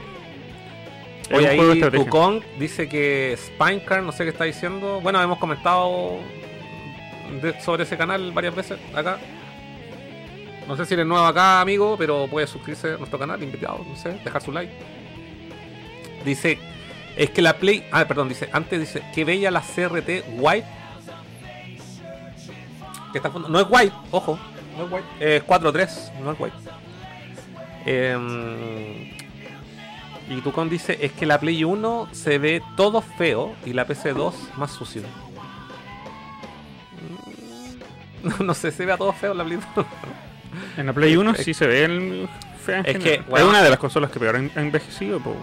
Es Oye, ahí. Wukong dice que Spinecart, no sé qué está diciendo. Bueno, hemos comentado de- sobre ese canal varias veces acá. No sé si eres nuevo acá, amigo, pero puedes suscribirse a nuestro canal, invitado, no sé, dejar su like. Dice, es que la Play... Ah, perdón, dice, antes dice, qué bella la CRT White. Que está fondo. No es White, ojo, no es White. Es 4.3, no es White. Em, y Tucón dice, es que la Play 1 se ve todo feo y la PC2 más sucio. Mm, No, no sé, se ve a todo feo la Play 2. En la Play 1 es- sí se ve el fea es que, bueno, es una de las consolas que peor han han envejecido, po.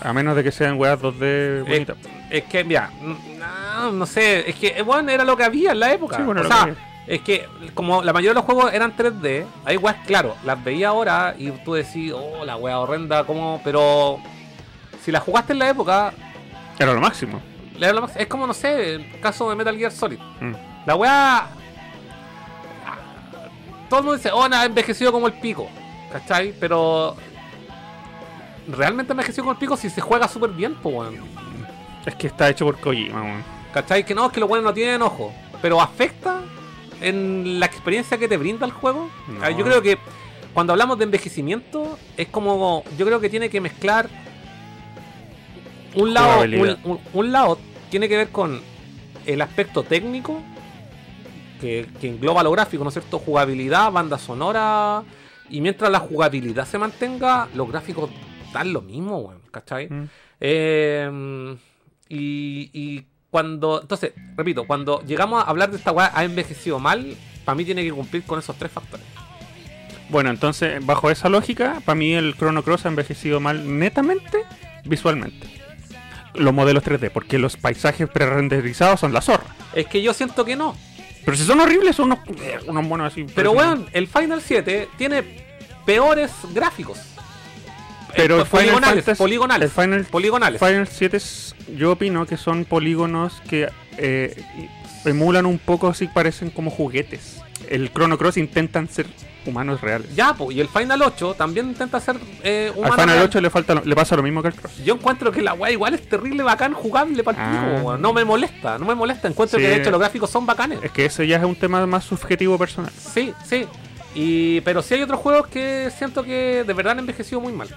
a menos de que sean weas 2D bonitas. Es que, mira, no, no sé, es que, eh, bueno, era lo que había en la época. Sí, bueno, o sea, es que como la mayoría de los juegos eran 3D, hay weas, claro, las veía ahora y tú decís, oh, la wea horrenda, como, pero si la jugaste en la época, Era lo máximo. le da lo máximo. es como, no sé, el caso de Metal Gear Solid. Mm. La weá. Todo el mundo dice, oh, nada, ha envejecido como el pico. ¿Cachai? Pero. Realmente ha envejecido como el pico si se juega súper bien, pues, weón. Es que está hecho por Kojima, weón. ¿Cachai? Que no, es que los buenos no tienen ojo. Pero afecta en la experiencia que te brinda el juego. No. Ah, Yo creo que cuando hablamos de envejecimiento, es como. Yo creo que tiene que mezclar. Un lado, un, Jugabilidad. un- un lado tiene que ver con el aspecto técnico, que, que engloba lo gráfico, ¿no es cierto? Jugabilidad, banda sonora. Y mientras la jugabilidad se mantenga, los gráficos dan lo mismo, weón. ¿Cachai? Mm. Eh, y, y cuando, entonces, repito, cuando llegamos a hablar de esta weá, ha envejecido mal, para mí tiene que cumplir con esos tres factores. Bueno, entonces, bajo esa lógica, para mí el Chrono Cross ha envejecido mal netamente visualmente. Los modelos 3D, porque los paisajes pre-renderizados son la zorra. Es que yo siento que no. Pero si son horribles, son unos, eh, unos monos así. Pero weón, el Final 7 tiene peores gráficos. Pero Eh, el Final poligonales, Fantasy- poligonales, el Final- poligonales. Final 7 es- yo opino que son polígonos que eh, emulan un poco así, parecen como juguetes. El Chrono Cross intentan ser humanos reales. Ya, po, y el Final 8 también intenta ser eh, Al Final real. 8 le falta lo- le pasa lo mismo que al Cross. Yo encuentro que la weá igual es terrible, bacán, jugable para Ah. No me molesta, no me molesta. Encuentro Sí. que de hecho los gráficos son bacanes. Es que ese ya es un tema más subjetivo personal. Sí, sí. Y, pero sí hay otros juegos que siento que de verdad han envejecido muy mal.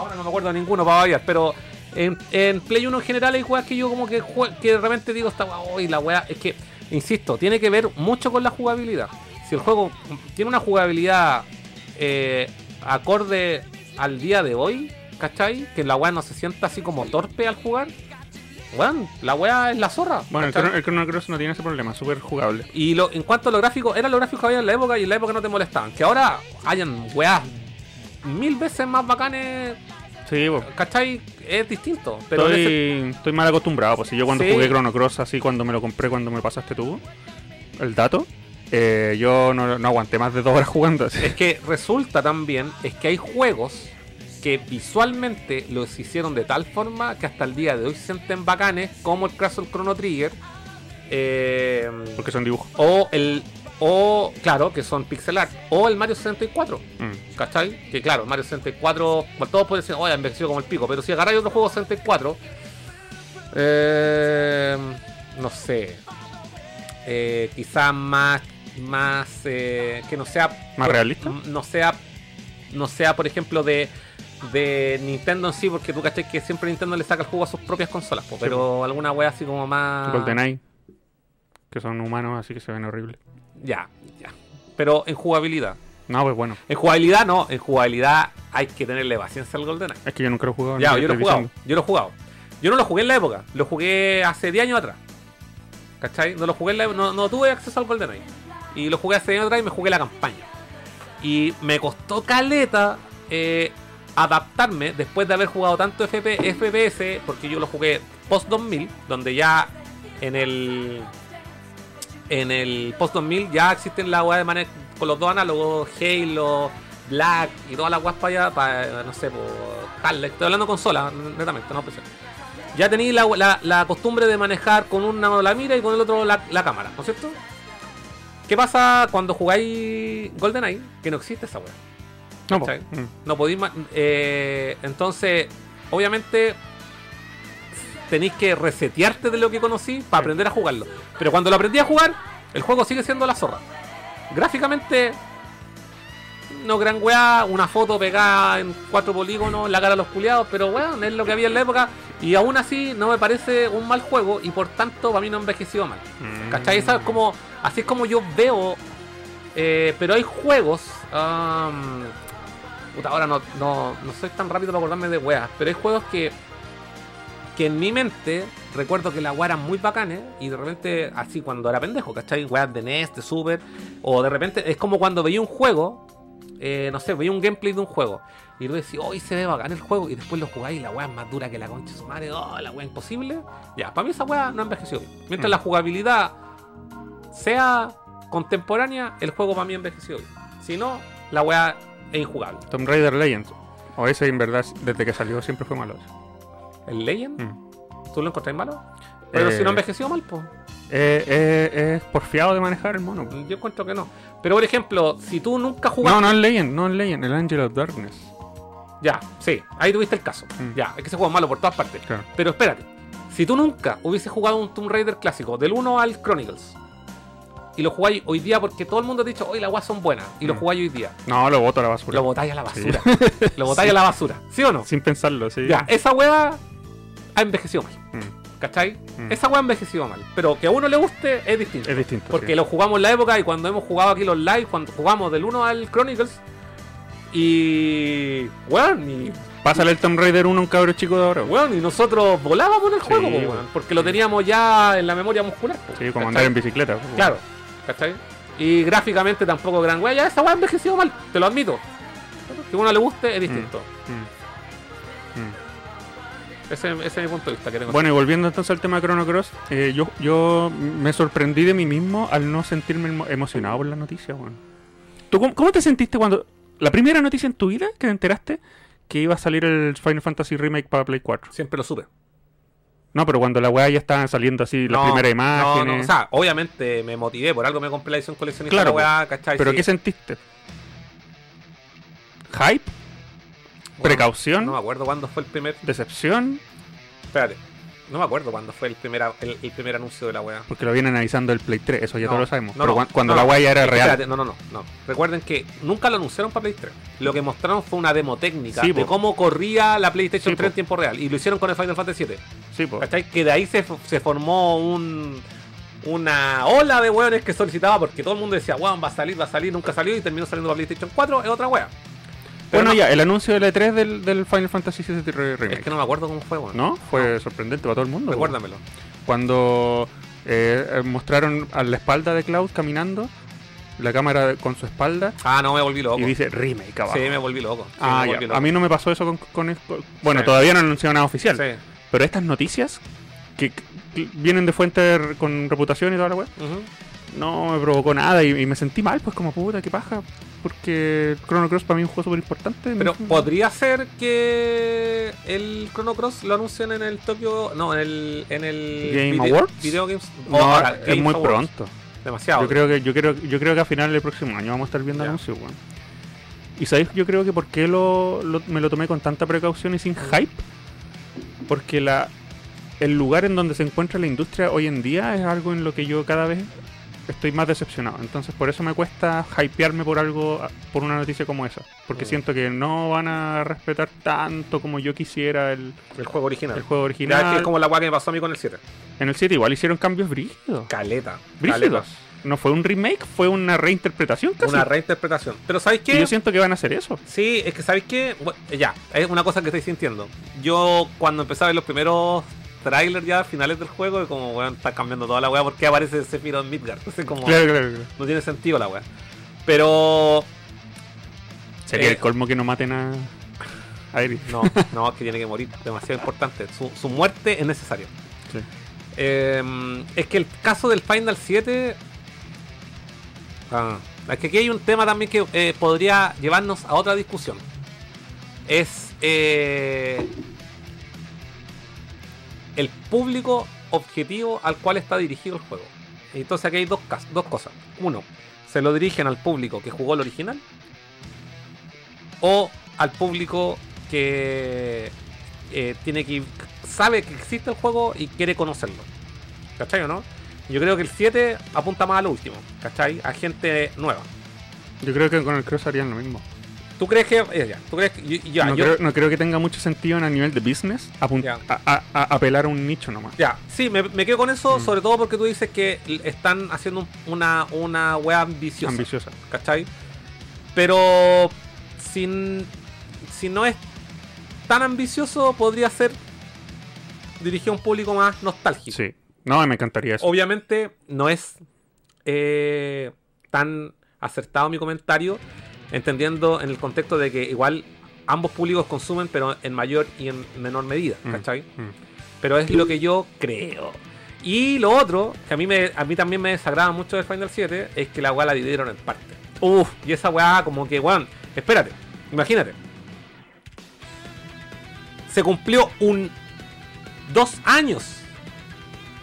Ahora no me acuerdo de ninguno para variar, pero en, en Play 1 en general hay juegos que yo como que, que de repente digo, esta weá, uy, la weá, es que, insisto, tiene que ver mucho con la jugabilidad. Si el juego tiene una jugabilidad eh, acorde al día de hoy, ¿cachai? Que la weá no se sienta así como torpe al jugar. Weón, la weá es la zorra. Bueno, el ¿cachai? Chrono, el Chrono Cross no tiene ese problema, súper jugable. Y lo, en cuanto a los gráficos, eran los gráficos que había en la época y en la época no te molestaban. Que ahora hayan weas mil veces más bacanes, Sí, pues. ¿cachai? Es distinto. Pero ese- estoy, estoy mal acostumbrado. Pues si yo cuando Sí. jugué Chrono Cross, así cuando me lo compré, cuando me pasaste tú, el dato, eh, yo no, no aguanté más de dos horas jugando. así. es que resulta también es que hay juegos que visualmente los hicieron de tal forma que hasta el día de hoy se sienten bacanes, como el Castle Chrono Trigger. eh, Porque son dibujos. o el. O, claro, que son pixel art. O el Mario 64. Mm. ¿Cachai? Que claro, Mario 64, bueno, todos pueden decir, oye, envejecido como el pico, pero si agarráis otro juego 64, eh, no sé, eh, quizás más, más, eh, que no sea, ¿Más realista? No sea, no sea, por ejemplo, de, de Nintendo en sí, porque tú cachai que siempre Nintendo le saca el juego a sus propias consolas, po, pero alguna wea así como más... GoldenEye, que son humanos, así que se ven horribles. Ya, ya. Pero en jugabilidad. No, pues bueno, En jugabilidad no, en jugabilidad hay que tenerle paciencia al GoldenEye. es que yo nunca lo he jugado. Ya, yo lo he jugado. diciendo. Yo lo he jugado. Yo no lo jugué en la época, lo jugué hace 10 años atrás. ¿Cachai? No lo jugué en la no, no tuve acceso al GoldenEye. Y lo jugué hace 10 años atrás y me jugué la campaña. Y me costó caleta eh, adaptarme después de haber jugado tanto FP, FPS, porque yo lo jugué post 2000, donde ya en el en el post 2000 ya existen la weá de manejo con los dos análogos, Halo, Black y todas las weas para allá, para no sé, por Harley. Estoy hablando consola, netamente, no PC. Ya tenéis la, la- la costumbre de manejar con una mano la mira y con el otro la, la cámara, ¿no es cierto? ¿Qué pasa cuando jugáis GoldenEye? Que no existe esa wea. No, po. Mm. No podéis. eh, entonces, obviamente, tenéis que resetearte de lo que conocí para aprender a jugarlo. Pero cuando lo aprendí a jugar, el juego sigue siendo la zorra. Gráficamente, no gran weá, una foto pegada en cuatro polígonos la cara de los culiados, pero weón, es lo que había en la época. Y aún así, no me parece un mal juego y por tanto, para mí no ha envejecido mal. Mm. ¿Cachai? Esa es como, así es como yo veo. eh, pero hay juegos. puta, ahora no, no, no soy tan rápido para acordarme de weas. Pero hay juegos que. Que en mi mente recuerdo que las weas eran muy bacanes. Y de repente, así cuando era pendejo, ¿cachai? Weas de NES, de Super. O de repente, es como cuando veía un juego. eh, no sé, veía un gameplay de un juego. Y tú decís, hoy se ve bacán el juego. Y después lo jugáis y la wea es más dura que la concha de su madre. Oh, la wea imposible. Ya, para mí esa wea no envejeció bien. Mientras Mm. la jugabilidad sea contemporánea, el juego para mí envejeció bien. Si no, la wea es injugable. Tomb Raider Legends. O ese en verdad, desde que salió siempre fue malo. ¿El Legend? Mm. ¿Tú lo encontrás malo? Pero Eh, si no envejeció mal, pues. Eh, eh, es porfiado de manejar el mono. Yo encuentro que no. Pero por ejemplo, si tú nunca No, jugaste. no es Legend, no es Legend, el Angel of Darkness. Ya, sí, ahí tuviste el caso. Mm. Ya, es que ese juego es malo por todas partes. Claro. Pero espérate, si tú nunca hubieses jugado un Tomb Raider clásico, del 1 al Chronicles, y lo jugáis hoy día porque todo el mundo te ha dicho, hoy las weas son buenas, y lo Mm. jugáis hoy día, No, lo boto a la basura. lo botáis a la basura. lo botáis a la basura, ¿sí o no? Sin pensarlo, sí. Ya, esa wea ha envejecido mal, Mm, ¿cachai? Mm. Esa wea ha envejecido mal. Pero que a uno le guste es distinto. Es distinto. Porque sí. lo jugamos en la época y cuando hemos jugado aquí los live, cuando jugamos del 1 al Chronicles, y. Weón, y Pásale el Tomb Raider 1 a un cabro chico de ahora. Weón, y nosotros volábamos en el Sí, juego, weón. weón, porque lo teníamos ya en la memoria muscular. Sí, como ¿cachai? andar en bicicleta. po. Claro, ¿cachai? Y gráficamente tampoco gran weá, ya esa weá envejeció mal, te lo admito. Que a uno le guste es distinto. Mm, mm. Ese, ese es mi punto de vista que tengo. Bueno, y volviendo entonces al tema de Chrono Cross, eh, yo, yo me sorprendí de mí mismo al no sentirme emo- emocionado por las noticias, weón. ¿Tú cómo, cómo te sentiste cuando... La primera noticia en tu vida que te enteraste que iba a salir el Final Fantasy Remake para Play 4? Siempre lo supe. No, pero cuando la weá ya estaban saliendo así, las No, primeras No, imágenes... no, o sea, obviamente me motivé, por algo me compré la edición coleccionista Claro, la weá, ¿cachai? ¿Pero Sí. qué sentiste? ¿Hype? ¿Precaución? No me acuerdo cuándo fue el primer. ¿Decepción? Espérate. No me acuerdo cuándo fue el primer, el, el primer anuncio de la weá. Porque lo vienen analizando el Play 3, eso ya No, todos lo sabemos. no, pero no, cuan- cuando la weá ya era real. Espérate, no, no, no. Recuerden que nunca lo anunciaron para Play 3. Lo que mostraron fue una demo técnica Sí, de po. cómo corría la PlayStation Sí, 3 en po. tiempo real. Y lo hicieron con el Final Fantasy 7. Sí, po. Que de ahí se, se formó un, una ola de weones que solicitaba porque todo el mundo decía, weón, va a salir, va a salir, nunca salió y terminó saliendo para PlayStation 4, es otra wea. Pero Bueno, no, ya, el anuncio del E3 del, del Final Fantasy VII Re- Remake. Es que no me acuerdo cómo fue, weón. ¿No? Fue sorprendente para todo el mundo. Recuérdamelo. Cuando eh, eh, mostraron a la espalda de Cloud caminando, la cámara con su espalda, Ah, no, me volví loco. y dice remake abajo. Sí, me volví loco. Sí, ah, ya. loco. A mí no me pasó eso con... con- con- bueno, Sí. todavía no han anunciado nada oficial. Sí. Pero estas noticias, que, que vienen de fuentes con reputación y toda la web, no me provocó nada y, y me sentí mal, pues como puta, qué paja. Porque Chrono Cross para mí es un juego súper importante. Pero podría ser que el Chrono Cross lo anuncien en el Tokyo. No, en el. En el Game video, Awards? Video Games. No, es muy Awards. pronto. Demasiado. Yo creo que yo creo yo creo que a final del próximo año vamos a estar viendo Ya. anuncios, weón. Y sabéis, yo creo que por qué lo, lo- me lo tomé con tanta precaución y sin hype, porque la el lugar en donde se encuentra la industria hoy en día es algo en lo que yo cada vez estoy más decepcionado. Entonces por eso me cuesta hypearme por algo, por una noticia como esa, porque Mm. siento que no van a respetar tanto como yo quisiera el, El juego original. el juego original. es como la guay que me pasó a mí con el 7. En el 7 igual hicieron cambios brígidos. Caleta. Brígidos. No fue un remake, fue una reinterpretación casi. Una reinterpretación. Pero ¿sabéis Y qué? yo siento que van a hacer eso. Sí, es que ¿sabéis qué? Ya, es una cosa que estoy sintiendo. Yo cuando empecé a ver los primeros trailers ya finales del juego, como weón, está cambiando toda la weá porque aparece Sephiroth en Midgard. Así como Claro, claro, claro. no tiene sentido la weá. Pero Sería Eh, el colmo que no maten a. Aerith. No, no, es que tiene que morir. Demasiado importante. Su, su muerte es necesaria. Sí. Eh, es que el caso del Final 7. Ah, es que aquí hay un tema también que eh, podría llevarnos a otra discusión. Es eh, el público objetivo al cual está dirigido el juego. Entonces aquí hay dos, dos cosas. Uno, se lo dirigen al público que jugó el original. O al público que eh, tiene que sabe que existe el juego y quiere conocerlo. ¿Cachai o no? Yo creo que el 7 apunta más a lo último, ¿cachai? A gente nueva. Yo creo que con el Cross harían lo mismo. ¿Tú crees que.? eh, ya, ¿Tú crees que.? yo- ya, no, yo- creo, no creo que tenga mucho sentido en a nivel de business a, a- a apelar a un nicho nomás. Ya, sí, me, me quedo con eso, Mm. sobre todo porque tú dices que están haciendo un- una, una wea ambiciosa. Ambiciosa. ¿Cachai? Pero sin, si no es tan ambicioso, podría ser dirigido a un público más nostálgico. Sí. No, me encantaría eso. Obviamente no es eh, tan acertado mi comentario, entendiendo en el contexto de que igual ambos públicos consumen, pero en mayor y en menor medida, Mm, ¿cachai? mm. Pero es lo que yo creo. Y lo otro, que a mí, me, a mí también me desagrada mucho del Final 7, es que la weá la dividieron en partes. Uf, y esa weá como que, weón, espérate, imagínate. Se cumplió un... Dos años.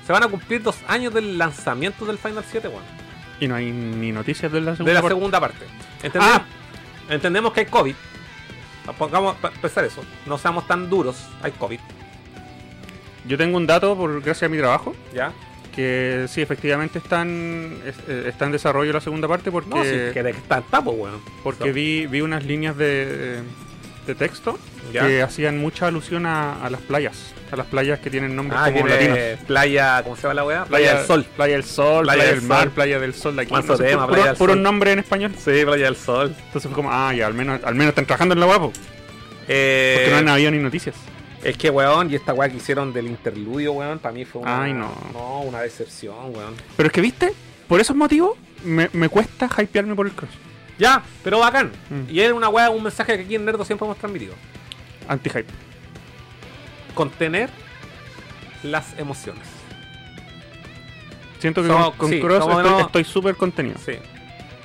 Se van a cumplir dos años del lanzamiento del Final 7, weón. Y no hay ni noticias de la segunda De la parte. segunda parte. Entendemos, Ah. Entendemos que hay COVID. Pongamos para empezar eso. No seamos tan duros. Hay COVID. Yo tengo un dato, por gracias a mi trabajo, ¿Ya? que sí, efectivamente están, es- eh, está en desarrollo la segunda parte porque, No, sí, que de que está en tapo, weón. porque vi, vi unas líneas de, de texto ¿Ya? que hacían mucha alusión a, a las playas. A las playas que tienen nombres Ah, como latinos. playa, ¿cómo se llama la weá? Playa, del Sol. Playa del Sol, Playa Playa, del Mar, Sol. Playa del Sol de aquí. Manso tema, puro- Playa nombre en español. Sí, Playa del Sol. Entonces fue como, ah, ya, al menos, al menos están trabajando en la guapo. Eh, Porque no han habido ni noticias. Es que, weón, y esta weá que hicieron del interludio, weón, para mí fue una, Ay, no. no, una decepción, weón. Pero es que, viste, por esos motivos me, me cuesta hypearme por el cross. Ya, pero bacán. Mm. Y es una weá, un mensaje que aquí en Nerdo siempre hemos transmitido. Anti-hype. Contener las emociones. Siento que Somos- con, con sí, Cross estoy, no- súper contenido. Sí.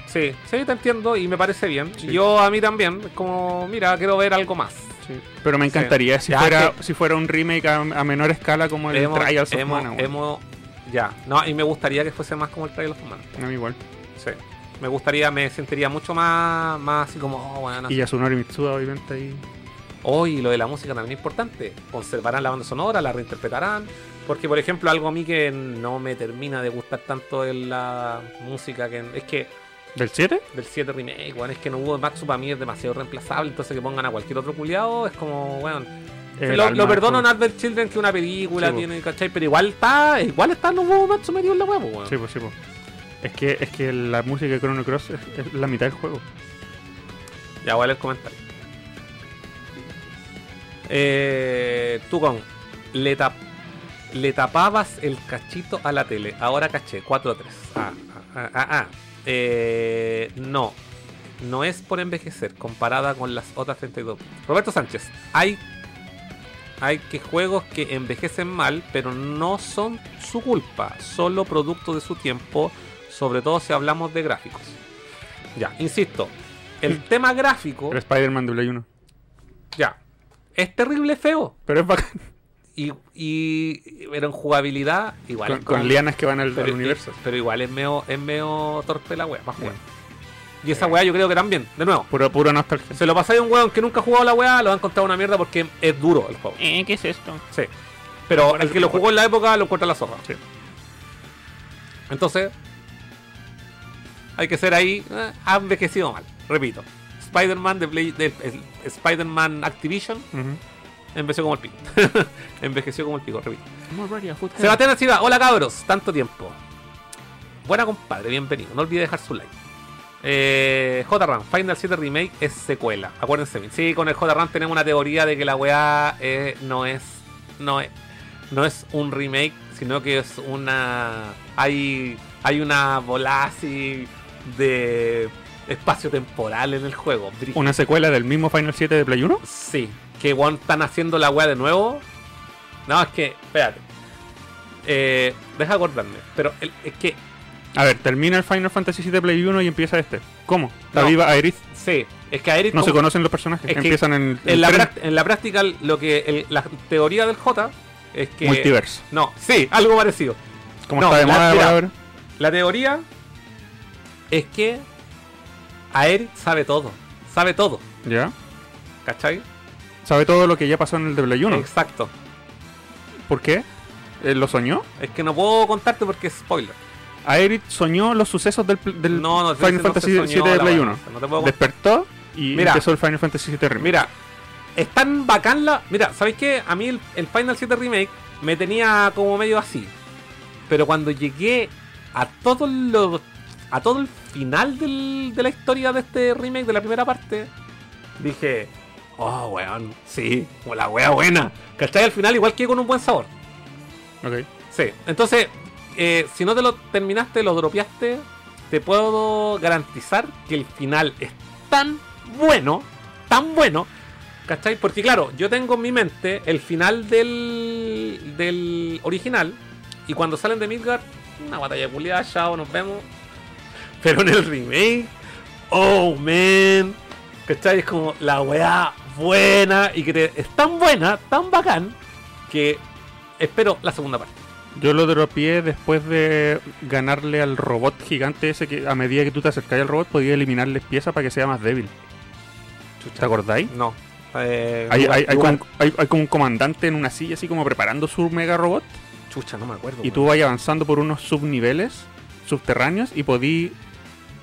Sí, sí, te entiendo y me parece bien. Sí. Yo a mí también, como, mira, quiero ver algo más. Sí. Pero me encantaría si Ya, fuera si fuera un remake a, a menor escala como el hemos, Trials of hemos- Mana. hemos- ya, no, y me gustaría que fuese más como el Trial of Mana. A mí igual. Sí. Me gustaría, me sentiría mucho más, más así como, oh, bueno, Y Yasunori Mitsuda, obviamente, ahí. Hoy lo de la música también es importante. Conservarán la banda sonora, la reinterpretarán. Porque, por ejemplo, algo a mí que no me termina de gustar tanto es la música que. Es que ¿Del 7? del 7 remake, weón, es que no hubo Matsu para mí es demasiado reemplazable. Entonces que pongan a cualquier otro culiado es como, weón. El Lo, lo perdono en Advert Children que una película Sí, tiene, ¿cachai? Pero igual está, igual están los huevos Matsu metidos en la huevo, weón. Sí, pues sí, pues. Es que, es que la música de Chrono Cross es, la mitad del juego. Ya voy a leer el comentario. Eh, Tucón, le, tap- le tapabas el cachito a la tele. Ahora caché, 4-3. Ah, ah, ah, ah. Eh, no, no es por envejecer comparada con las otras 32. Roberto Sánchez, hay, hay que juegos que envejecen mal, pero no son su culpa, solo producto de su tiempo, sobre todo si hablamos de gráficos. Ya, insisto, el tema gráfico, El Spider-Man de Play 1. ya, es terrible feo. Pero es bacán. Y, y pero en jugabilidad, igual. Con, con como- lianas que van al, pero, al universo. pero igual es medio, es medio torpe la wea para jugar. Y esa wea yo creo que también, de nuevo. Puro, puro nostalgia. Se lo pasáis a un weón que nunca ha jugado la wea, lo va a encontrar una mierda porque es duro el juego. Eh, ¿qué es esto? Sí. Pero el que lo jugó en la época lo encuentra la zorra. Sí. Entonces, hay que ser ahí. eh, ha envejecido mal. Repito. Spider-Man de, Play- de- el Spider-Man Activision envejeció como el pico. envejeció como el pico, repito. Sebastián Arciba, hola cabros, tanto tiempo. Buena compadre, bienvenido. No olvide dejar su like. Eh, J-Ram, Final 7 Remake es secuela. Acuérdense bien. Sí, con el J-Ram tenemos una teoría de que la weá eh, no es. No es. No es un remake, sino que es una. Hay. Hay una bola así de espacio temporal en el juego. ¿Una secuela del mismo Final 7 de Play 1? Sí, que weón, están haciendo la weá de nuevo. No, es que, espérate. Eh, deja acordarme. Pero el- es que, A ver, termina el Final Fantasy VII Play 1 y empieza este. ¿Cómo? La No. viva Aerith. sí, es que a Eric No se conocen los personajes. es que Empiezan en, en, en la en la práctica, lo que el- la teoría del J es que. multiverso. No, sí, algo parecido. ¿Cómo No, está de la- moda mira. ahora? La teoría es que Aerith sabe todo. Sabe todo. ¿Ya? ¿Cachai? Sabe todo lo que ya pasó en el de Play 1. Exacto. ¿Por qué? ¿Eh, ¿Lo soñó? Es que no puedo contarte porque es spoiler. Aerith soñó los sucesos del, pl- del No, no te Final no Fantasy VII de la Play weá, 1. no te puedo contar. Despertó y Mira. empezó el Final Fantasy VII Remake. Mira, es tan bacán la. Mira, ¿sabéis qué? A mí el, el Final 7 Remake me tenía como medio así. Pero cuando llegué a todo lo. a todo el final del- de la historia de este remake, de la primera parte, dije. Oh, weón, sí, como la wea buena. ¿Cachai? Al final, igual que con un buen sabor. Ok. Sí, entonces, eh, si no te lo terminaste, lo dropeaste, te puedo garantizar que el final es tan bueno, tan bueno, ¿cachai? Porque claro, yo tengo en mi mente el final del, del original y cuando salen de Midgard, una batalla culiada, chao, nos vemos. Pero en el remake, oh man, ¿cachai? Es como la weá buena y que te- es tan buena, tan bacán, que espero la segunda parte. Yo lo dropeé después de ganarle al robot gigante ese que a medida que tú te acercabas al robot podía eliminarle piezas para que sea más débil. ¿Te acordáis? No. Eh, Hay, como, hay- hay como un comandante en una silla así como preparando su mega robot Chucha, no me acuerdo. y tú vas avanzando por unos subniveles subterráneos y podí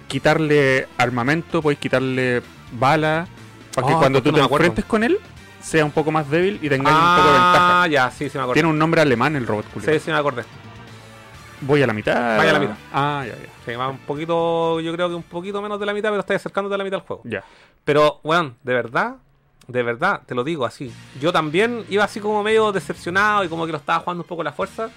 quitarle armamento, podéis quitarle balas para que Ah, cuando ¿por tú no te enfrentes con él sea un poco más débil y tengáis un poco de ventaja. Ah, ya, sí, sí me acuerdo. Tiene un nombre alemán el robot culiao. Sí, sí me acordé. Voy a la mitad. Vaya a la mitad. Ah, ya, ya. Sí, va un poquito, yo creo que un poquito menos de la mitad, pero estás acercándote a la mitad del juego. Ya. Pero, weón, de verdad, de verdad, te lo digo así. Yo también iba así como medio decepcionado y como que lo estaba jugando un poco a la fuerza.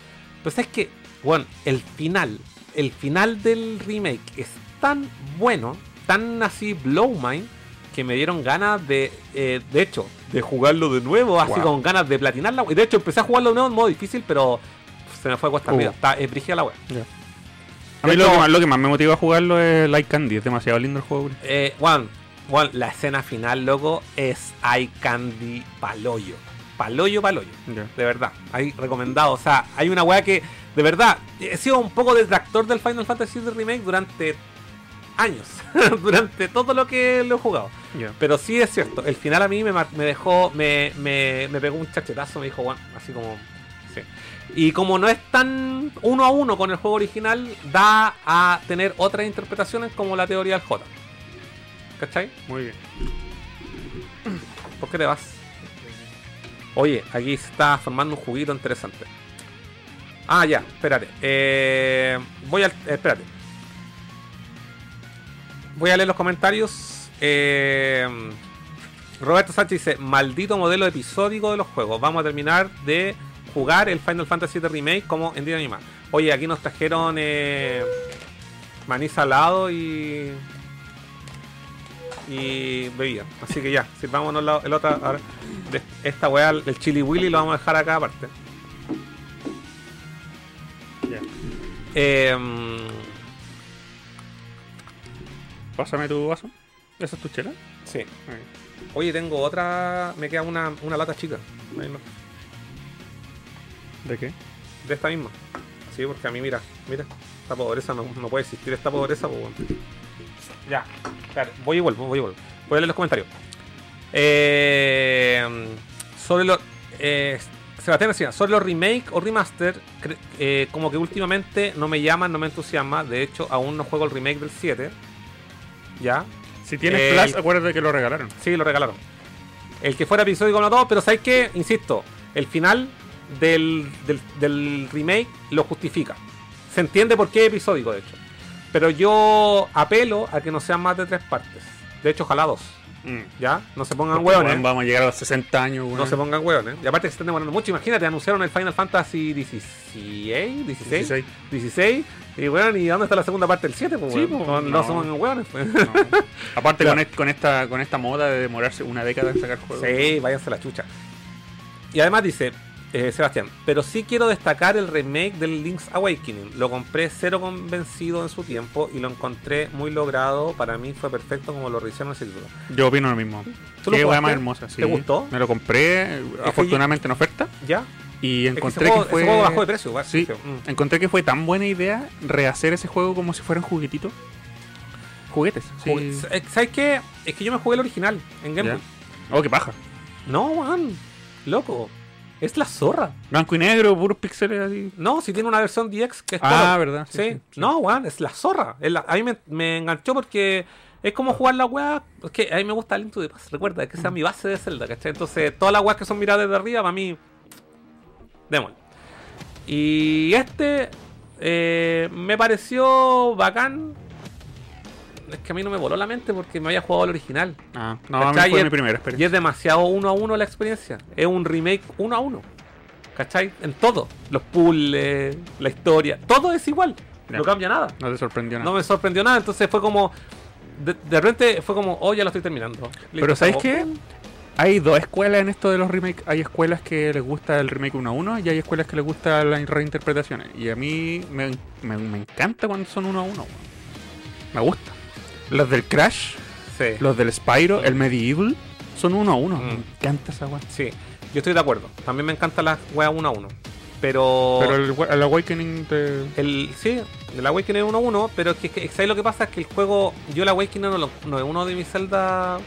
Pero es que, weón, el final, el final del remake es tan bueno, tan así blow mind, que me dieron ganas de, eh, de hecho, de jugarlo de nuevo, así Wow. con ganas de platinarla. Y de hecho empecé a jugarlo de nuevo en modo difícil, pero se me fue a cuesta Uh. Está es brígida la wea. A mí lo que, más, lo que más me motiva a jugarlo es Light Candy. Es demasiado lindo el juego. Eh, Juan, Juan, la escena final, loco, es Eye Candy paloyo. Paloyo, paloyo. Ya. De verdad. Hay recomendado. O sea, hay una weá que, de verdad, he sido un poco detractor del Final Fantasy VII Remake durante años. durante todo lo que lo he jugado. Pero sí es cierto, el final a mí me dejó, me, me, me pegó un chachetazo, me dijo, bueno, así como... Sí. Y como no es tan uno a uno con el juego original, da a tener otras interpretaciones como la teoría del J. ¿Cachai? Muy bien. ¿Por qué te vas? Oye, aquí se está formando un juguito interesante. Ah, ya, espérate. Eh, voy al. eh, espérate. Voy a leer los comentarios. Eh, Roberto Sánchez dice: Maldito modelo episódico de los juegos. Vamos a terminar de jugar el Final Fantasy VII Remake como en día animal. Oye, aquí nos trajeron eh, maní salado y. Y bebida. Así que ya, sirvámonos la, el otra. ahora, de esta weá, el chili willy lo vamos a dejar acá aparte. Ya. Eh, Pásame tu vaso. ¿Esa es tu chela? sí. Oye, tengo otra. Me queda una, una lata chica. Ahí no, ¿De qué? De esta misma. Sí, porque a mí, mira, mira. Esta pobreza no, no puede existir. Esta pobreza, pues. Ya. Claro, voy y vuelvo, voy y vuelvo. Voy a leer los comentarios. Eh, sobre los. Eh, Sebastián decía, sobre los remake o remaster, eh, como que últimamente no me llaman, no me entusiasma. De hecho, aún no juego el remake del 7. Ya. Si tienes Eh, Flash, acuérdate que lo regalaron. Sí, lo regalaron. El que fuera episódico no todo, pero ¿sabes qué? Insisto, el final del, del, del remake lo justifica. Se entiende por qué es episódico, de hecho. Pero yo apelo a que no sean más de tres partes. De hecho, ojalá dos. Mm. ¿Ya? No se pongan Porque, hueones. Vamos a llegar a los 60 años, weón. No se pongan hueones. Y aparte se están demorando mucho. Imagínate, anunciaron el Final Fantasy 16, 16, 16. 16. Y bueno, ¿y dónde está la segunda parte del 7? Pues, Sí, pues, no, no. somos hueones. Pues. No. Aparte con, con esta con esta moda de demorarse una década en sacar juegos. Sí, váyanse a la chucha. Y además dice, eh, Sebastián, pero sí quiero destacar el remake del Link's Awakening. Lo compré cero convencido en su tiempo y lo encontré muy logrado. Para mí fue perfecto como lo ese título. Yo opino lo mismo. ¿Tú lo Qué jugaste? más hermosa, sí. ¿Te gustó? Me lo compré, que afortunadamente en oferta. ¿Ya? Y Es que encontré ese que, juego, fue. ese juego bajó de precio. Sí, Mm. encontré que fue tan buena idea rehacer ese juego como si fueran juguetitos. Juguetes. Sí. Eh, ¿Sabes qué? Es que yo me jugué el original en Game. Boy. Oh, qué paja. No, weón. Loco. Es la zorra. Blanco y negro, puros píxeles así. No, si tiene una versión DX que es Ah, color. verdad. Sí, Sí, sí, sí. no, weón, es la zorra. Es la- a mí me, me enganchó porque es como jugar la weá. Es que a mí me gusta el Link to the Past. Recuerda que esa es mi base de Zelda, ¿cachai? Entonces, todas las weas que son miradas desde arriba, para mí. Démosle. Y este eh, me pareció bacán. Es que a mí no me voló la mente porque me había jugado el original. Ah, no, a mí fue Y mi es- primera Y experiencia. es demasiado uno a uno la experiencia. Es un remake uno a uno. ¿Cachai? En todo. Los puzzles, la historia. Todo es igual. Ya. No cambia nada. No te sorprendió nada. No me sorprendió nada. Entonces fue como. De, de repente fue como, oh, ya lo estoy terminando. Pero Listo, ¿sabes acabó. qué? Hay dos escuelas en esto de los remakes. Hay escuelas que les gusta el remake 1 a 1 y hay escuelas que les gusta las reinterpretaciones. Y a mí me, me- me encanta cuando son 1 a 1. Me gusta. Los del Crash, Sí. los del Spyro, el Medieval, son 1 a 1. Mm. Me encanta esa weá. Sí. Yo estoy de acuerdo. También me encantan las weas uno a uno. Pero. Pero el, el Awakening de... El, sí, el Awakening es 1 1, pero es que, que- ¿sabes lo que pasa? Es que el juego, yo el Awakening no, lo- no es uno de mis Zelda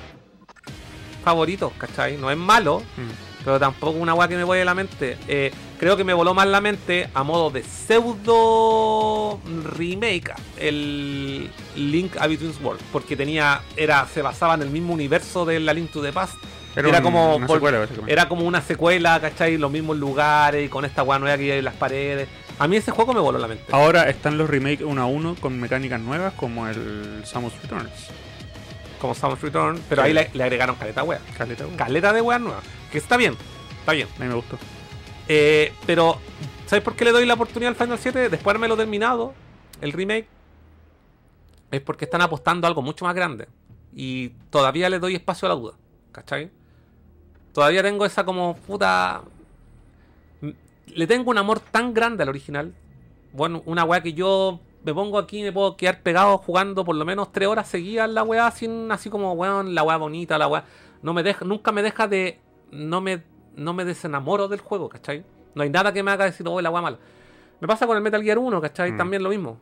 favoritos, ¿cachai? No es malo, Mm. pero tampoco una weá que me vuele la mente. Eh, creo que me voló más la mente a modo de pseudo remake el Link a Between Worlds, porque tenía, era, se basaba en el mismo universo de la Link to the Past. Era, un- como una secuela, era como una secuela, ¿cachai? Los mismos lugares y con esta weá nueva que hay en las paredes. A mí ese juego me voló la mente. Ahora están los remakes 1 a 1 con mecánicas nuevas como el Samus Returns. como Samus Return, pero Sí. ahí le, le agregaron caleta wea. Caleta. Caleta de weas nuevas. Que está bien, está bien. A mí me gustó. Eh, pero, ¿sabes por qué le doy la oportunidad al Final 7 después de haberme terminado? El remake. Es porque están apostando a algo mucho más grande. Y todavía le doy espacio a la duda. ¿Cachai? Todavía tengo esa como puta. Le tengo un amor tan grande al original. Bueno, una weá que yo me pongo aquí y me puedo quedar pegado jugando por lo menos tres horas seguidas la weá, sin así como weón, la weá bonita, la weá. No me deja, nunca me deja de. No me, no me desenamoro del juego, ¿cachai? No hay nada que me haga decir, oh, la weá mala. Me pasa con el Metal Gear 1, ¿cachai? Mm. También lo mismo.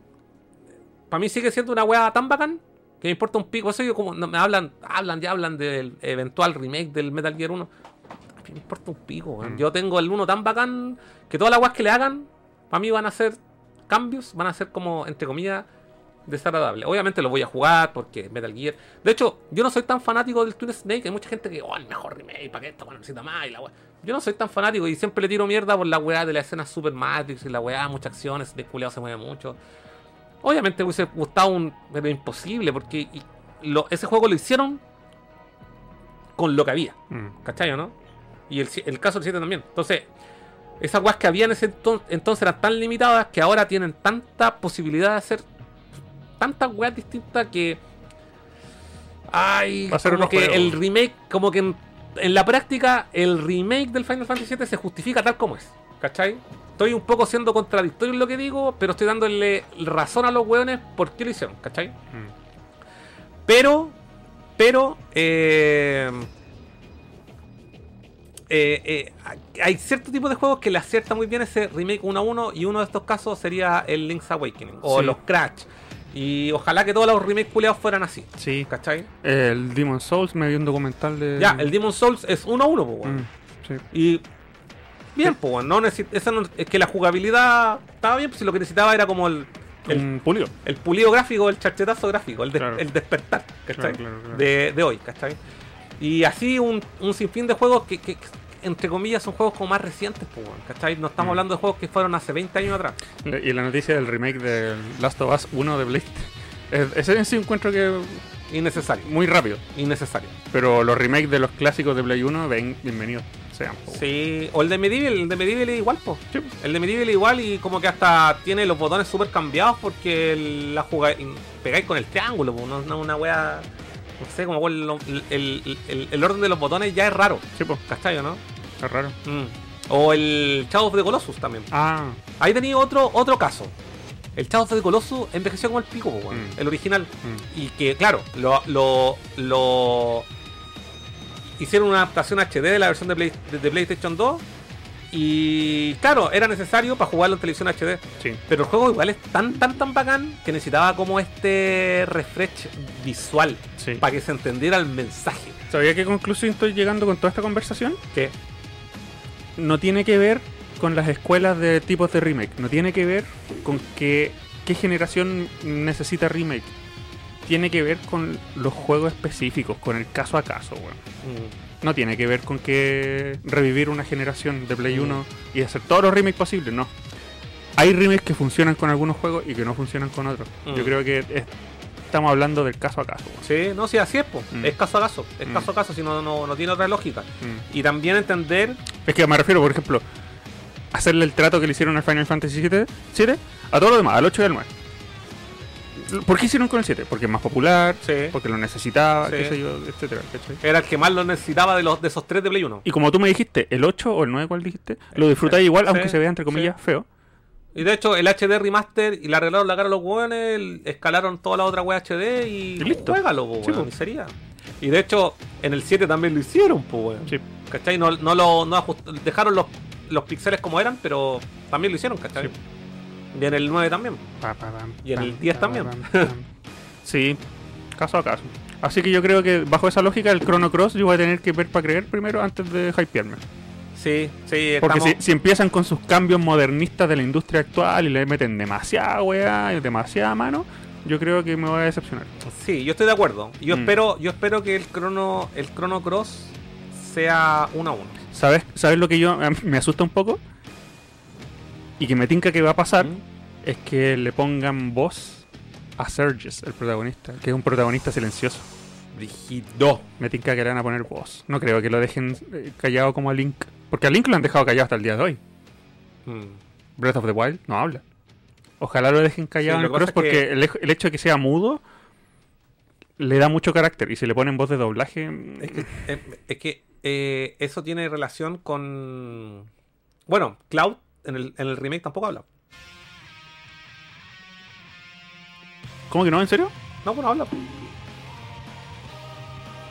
Para mí sigue siendo una weá tan bacán que me importa un pico. Eso yo como no, me hablan, hablan, ya hablan del eventual remake del Metal Gear 1. A mí me importa un pico. Mm. Yo tengo el 1 tan bacán que todas las weas que le hagan, para mí van a ser cambios, van a ser como, entre comillas, desagradables. Obviamente lo voy a jugar porque Metal Gear. De hecho, yo no soy tan fanático del Twin Snake. Hay mucha gente que, oh, el mejor remake, para que esta weá necesita más y la. Yo no soy tan fanático y siempre le tiro mierda por la weá de la escena Super Matrix y la weá, muchas acciones, de culiado se mueve mucho. Obviamente hubiese gustado un. Pero imposible, porque y- lo- ese juego lo hicieron con lo que había. Mm. ¿Cachai o no? Y el, caso del 7 también. Entonces, esas weas que había en ese enton- entonces eran tan limitadas que ahora tienen tanta posibilidad de hacer tantas weas distintas que. Ay, Va a ser como que juegos. el remake, como que en, en la práctica, el remake del Final Fantasy VII se justifica tal como es. ¿Cachai? Estoy un poco siendo contradictorio en lo que digo, pero estoy dándole razón a los weones por qué lo hicieron, ¿cachai? Mm. Pero, pero, eh, eh, eh, hay cierto tipo de juegos que le acierta muy bien ese remake 1 a 1 y uno de estos casos sería el Link's Awakening o Sí. los Crash. Y ojalá que todos los remakes culeados fueran así, Sí. ¿cachai? El Demon Souls me vi un documental de. Ya, el Demon Souls es 1 a 1, pues, weón. Mm, sí. Y bien, pues, weón, no esa no- es que la jugabilidad estaba bien, pues si lo que necesitaba era como el, el, Un pulido. el pulido gráfico, el charchetazo gráfico, el, des- Claro. el despertar, ¿cachai? Claro, claro, claro. De, de hoy, ¿cachai? Y así un, un sinfín de juegos que, entre comillas, son juegos como más recientes, pues, ¿cachai? No estamos Mm. hablando de juegos que fueron hace 20 años atrás. Y la noticia del remake de Last of Us 1 de Blade. Es- Ese sí encuentro que Innecesario. muy rápido. Innecesario. Pero los remakes de los clásicos de Play 1, ven, bienvenidos sean. po. Sí, o el de Medieval, el de Medieval es igual, po. Sí. El de Medieval es igual y como que hasta tiene los botones súper cambiados porque la jugáis, pegáis con el triángulo, po. No, no una wea. No sé, como el, el, el- el orden de los botones ya es raro. Sí, pues, ¿Cachai, o no? Raro. Mm. O el Shadow of the Colossus también. Ah, Ahí tenía otro, otro caso. El Shadow of the Colossus envejeció como el pico, po. Mm. el original. mm, Y que, claro, lo, lo, lo- hicieron una adaptación HD de la versión de, Play- de- de PlayStation 2. Y claro, era necesario para jugarlo en televisión HD. sí. Pero el juego igual es tan, tan, tan bacán que necesitaba como este refresh visual sí. para que se entendiera el mensaje. ¿Sabía qué conclusión estoy llegando con toda esta conversación? Que no tiene que ver con las escuelas de tipos de remake. No tiene que ver con que, qué generación necesita remake. Tiene que ver con los juegos específicos, con el caso a caso, weón. mm, No tiene que ver con que revivir una generación de Play Mm. 1 y hacer todos los remakes posibles, no. Hay remakes que funcionan con algunos juegos y que no funcionan con otros. Mm. Yo creo que es- estamos hablando del caso a caso. weón. sí, no, sí, así es. Mm. es caso a caso. Es Mm. caso a caso, si no, no, no tiene otra lógica. Mm. Y también entender Es que me refiero, por ejemplo, hacerle el trato que le hicieron al Final Fantasy VII, 7 a todo lo demás, al 8 y al 9. ¿Por qué hicieron con el 7? Porque es más popular, Sí. porque lo necesitaba, Sí. qué sé yo, etcétera, ¿cachai? era el que más lo necesitaba de los de esos tres de Play 1. Y como tú me dijiste, el 8 o el 9, ¿cuál dijiste? Lo disfrutáis igual, aunque se vea entre comillas feo. Y de hecho, el HD remaster y le arreglaron la cara a los hueones, el- escalaron toda la otra wea HD y, Y listo. juégalo, po, Sí, weón, po. y sería. Y de hecho, en el 7 también lo hicieron, po, weón. Sí. ¿Cachai? No, no lo no dejaron los, los píxeles como eran, pero también lo hicieron, ¿cachai? Sí. Y en el 9 también. Pa, pa, pam, Y en el pam, 10 pa, también. sí, caso a caso. Así que yo creo que bajo esa lógica, el Chrono Cross yo voy a tener que ver para creer primero antes de hypearme. Sí, sí, Porque estamos... si, si empiezan con sus cambios modernistas de la industria actual y le meten demasiada weá y demasiada mano, yo creo que me voy a decepcionar. Sí, yo estoy de acuerdo. Yo Mm. espero, yo espero que el Chrono, el Chrono Cross sea 1 a 1. ¿Sabes, ¿Sabes lo que yo me asusta un poco? Y que me tinca que va a pasar es que le pongan voz a Serges, el protagonista, que es un protagonista silencioso. Rígido. Me tinca que le van a poner voz. No creo que lo dejen eh, callado como a Link. Porque a Link lo han dejado callado hasta el día de hoy. Mm. Breath of the Wild no habla. Ojalá lo dejen callado Sí, en el cross porque que- el, hecho de que sea mudo le da mucho carácter. Y si le ponen voz de doblaje. mm, Es que, eh, es que, eh, eso tiene relación con. Bueno, Cloud en el, en el remake tampoco habla. ¿Cómo que no? ¿En serio? No, pues no habla.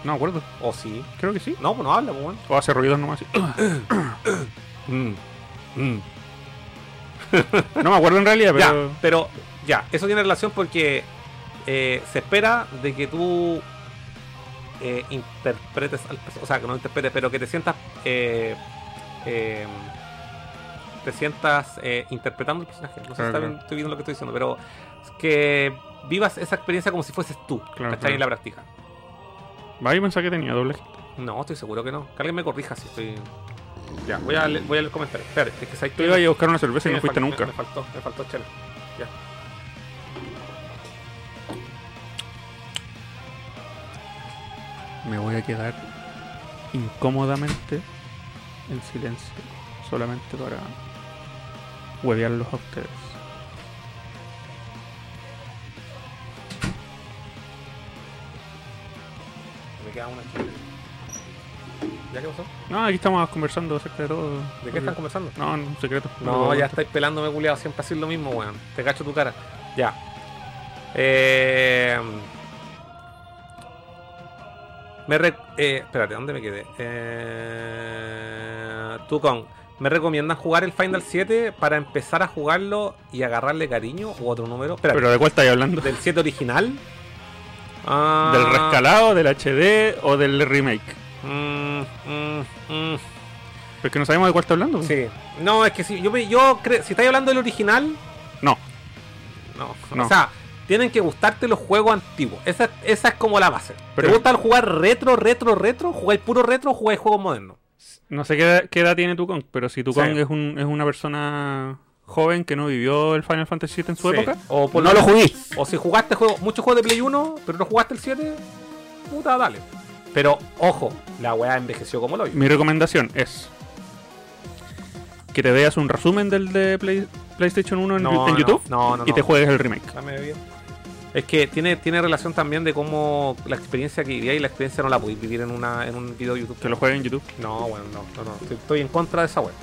No me acuerdo. O sí. Creo que sí. No, pues no habla, pues bueno. O hace ruidos nomás. así. Mm. Mm. No me acuerdo en realidad, Ya, pero. pero ya, eso tiene relación porque eh, se espera de que tú eh, interpretes o sea, que no interpretes, pero que te sientas eh, eh, te sientas eh, interpretando el personaje. No sé si Claro, está claro. bien- estoy viendo lo que estoy diciendo, pero que vivas esa experiencia como si fueses tú, Claro, ¿cachai? claro. En la práctica. Yo pensaba que tenía doblaje. No, estoy seguro que no. Que alguien me corrija si estoy. Ya, voy a, le- voy a leer el comentario. Espera, es que sabes Tú ibas a buscar una cerveza Sí, y no fuiste nunca. Me, me faltó, me faltó chela. Ya. Me voy a quedar incómodamente en silencio. Solamente para huevearlos a ustedes. Una chela. ¿Ya qué pasó? No, aquí estamos conversando acerca de todo. ¿De qué están conversando? No, no, un secreto. No, ya estáis pelándome, culiado. Siempre así lo mismo, weón. Te cacho tu cara. Ya. Eh. Me re- eh, espérate, ¿dónde me quedé? Eh, tú con. ¿Me recomiendan jugar el Final 7 para empezar a jugarlo y agarrarle cariño u otro número? Espérate, ¿Pero de cuál estáis hablando? ¿Del 7 original? Ah, ¿Del rescalado, del HD o del remake? mm, mm, mm. Porque no sabemos de cuál está hablando. Sí. No, es que si yo, me- yo creo. Si estáis hablando del original, No, No, No. o sea, tienen que gustarte los juegos antiguos. Esa, esa es como la base. Pero- ¿Te gusta el jugar retro, retro, retro? ¿Jugáis puro retro o jugáis juegos modernos? no sé qué, edad- qué edad tiene tu Kong, pero si tu Sí. Kong es, un, es una persona joven que no vivió el Final Fantasy VII en su Sí. época, O por no lo- jugué. O si jugaste juego, muchos juegos de Play 1, pero no jugaste el 7, puta, dale. Pero ojo, la weá envejeció como lo Mi recomendación es que te veas un resumen del de Play- PlayStation 1 en, No, en no, YouTube no, no, y te juegues el remake. Es que tiene, tiene relación también de cómo la experiencia que vivías y la experiencia no la podéis vivir en, una, en un video de YouTube. Que lo juegues en YouTube. No, bueno, no, no, no. Estoy, estoy en contra de esa web.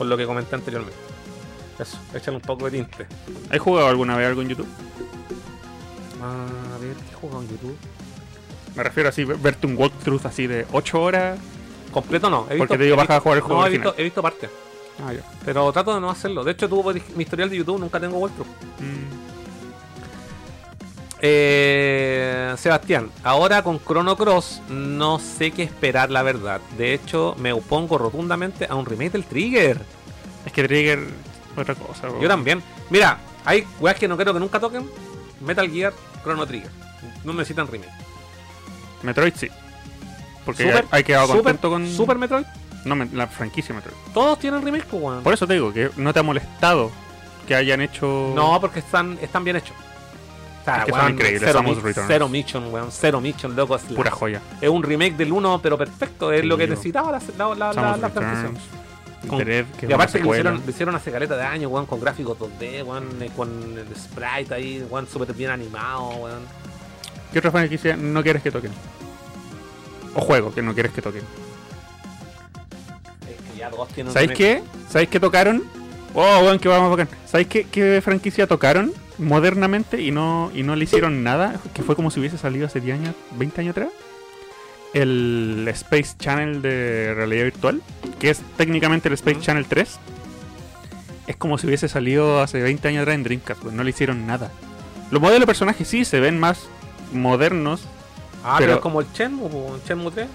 Por lo que comenté anteriormente. Eso, échale un poco de tinte. ¿Has jugado alguna vez algo en YouTube? Ah, a ver, ¿qué he jugado en YouTube? Me refiero así, ver- verte un walkthrough así de 8 horas. Completo no. He Porque te digo, baja a visto- jugar el juego No, he visto, he visto parte. Ah, ya. Pero trato de no hacerlo. De hecho, tuvo mi historial de YouTube, nunca tengo walkthrough. Mm. Eh, Sebastián, ahora con Chrono Cross no sé qué esperar, la verdad. De hecho, me opongo rotundamente a un remake del Trigger. Es que Trigger, otra cosa. Yo también. Mira, hay weas que no creo que nunca toquen. Metal Gear, Chrono Trigger. No necesitan remake. Metroid sí. Porque Super- hay, quedado Super, contento con. Super Metroid. No, la franquicia Metroid. Todos tienen remake, pues, weón. Por eso te digo que no te ha molestado que hayan hecho. No, porque están, están bien hechos. Es que son weón, increíbles, Samus Returns. Zero Mission, weón. Zero Mission, loco. Es, la- pura joya. es un remake del 1, pero perfecto. Es Sí, lo que necesitaba la, la, la. Con- que es Y aparte que lo hicieron, lo hicieron hace caleta de años, weón, con gráficos 2D, weón, eh, con el sprite ahí, weón, súper bien animado, weón. ¿Qué otra franquicia no quieres que toquen? O juego que no quieres que toquen. Es que ya dos tienen ¿Sabéis qué? ¿Sabéis qué tocaron? Oh, weón, que vamos bacán. ¿Sabéis qué, qué franquicia tocaron modernamente y no, y no le hicieron nada? Que fue como si hubiese salido hace 10 años, 20 años atrás. El Space Channel de realidad virtual, que es técnicamente el Space. Channel 3. Es como si hubiese salido hace 20 años atrás en Dreamcast, weón. no le hicieron nada. Los modelos de personajes sí se ven más modernos. Ah, pero, pero- es como el Shenmue, po, el Shenmue 3.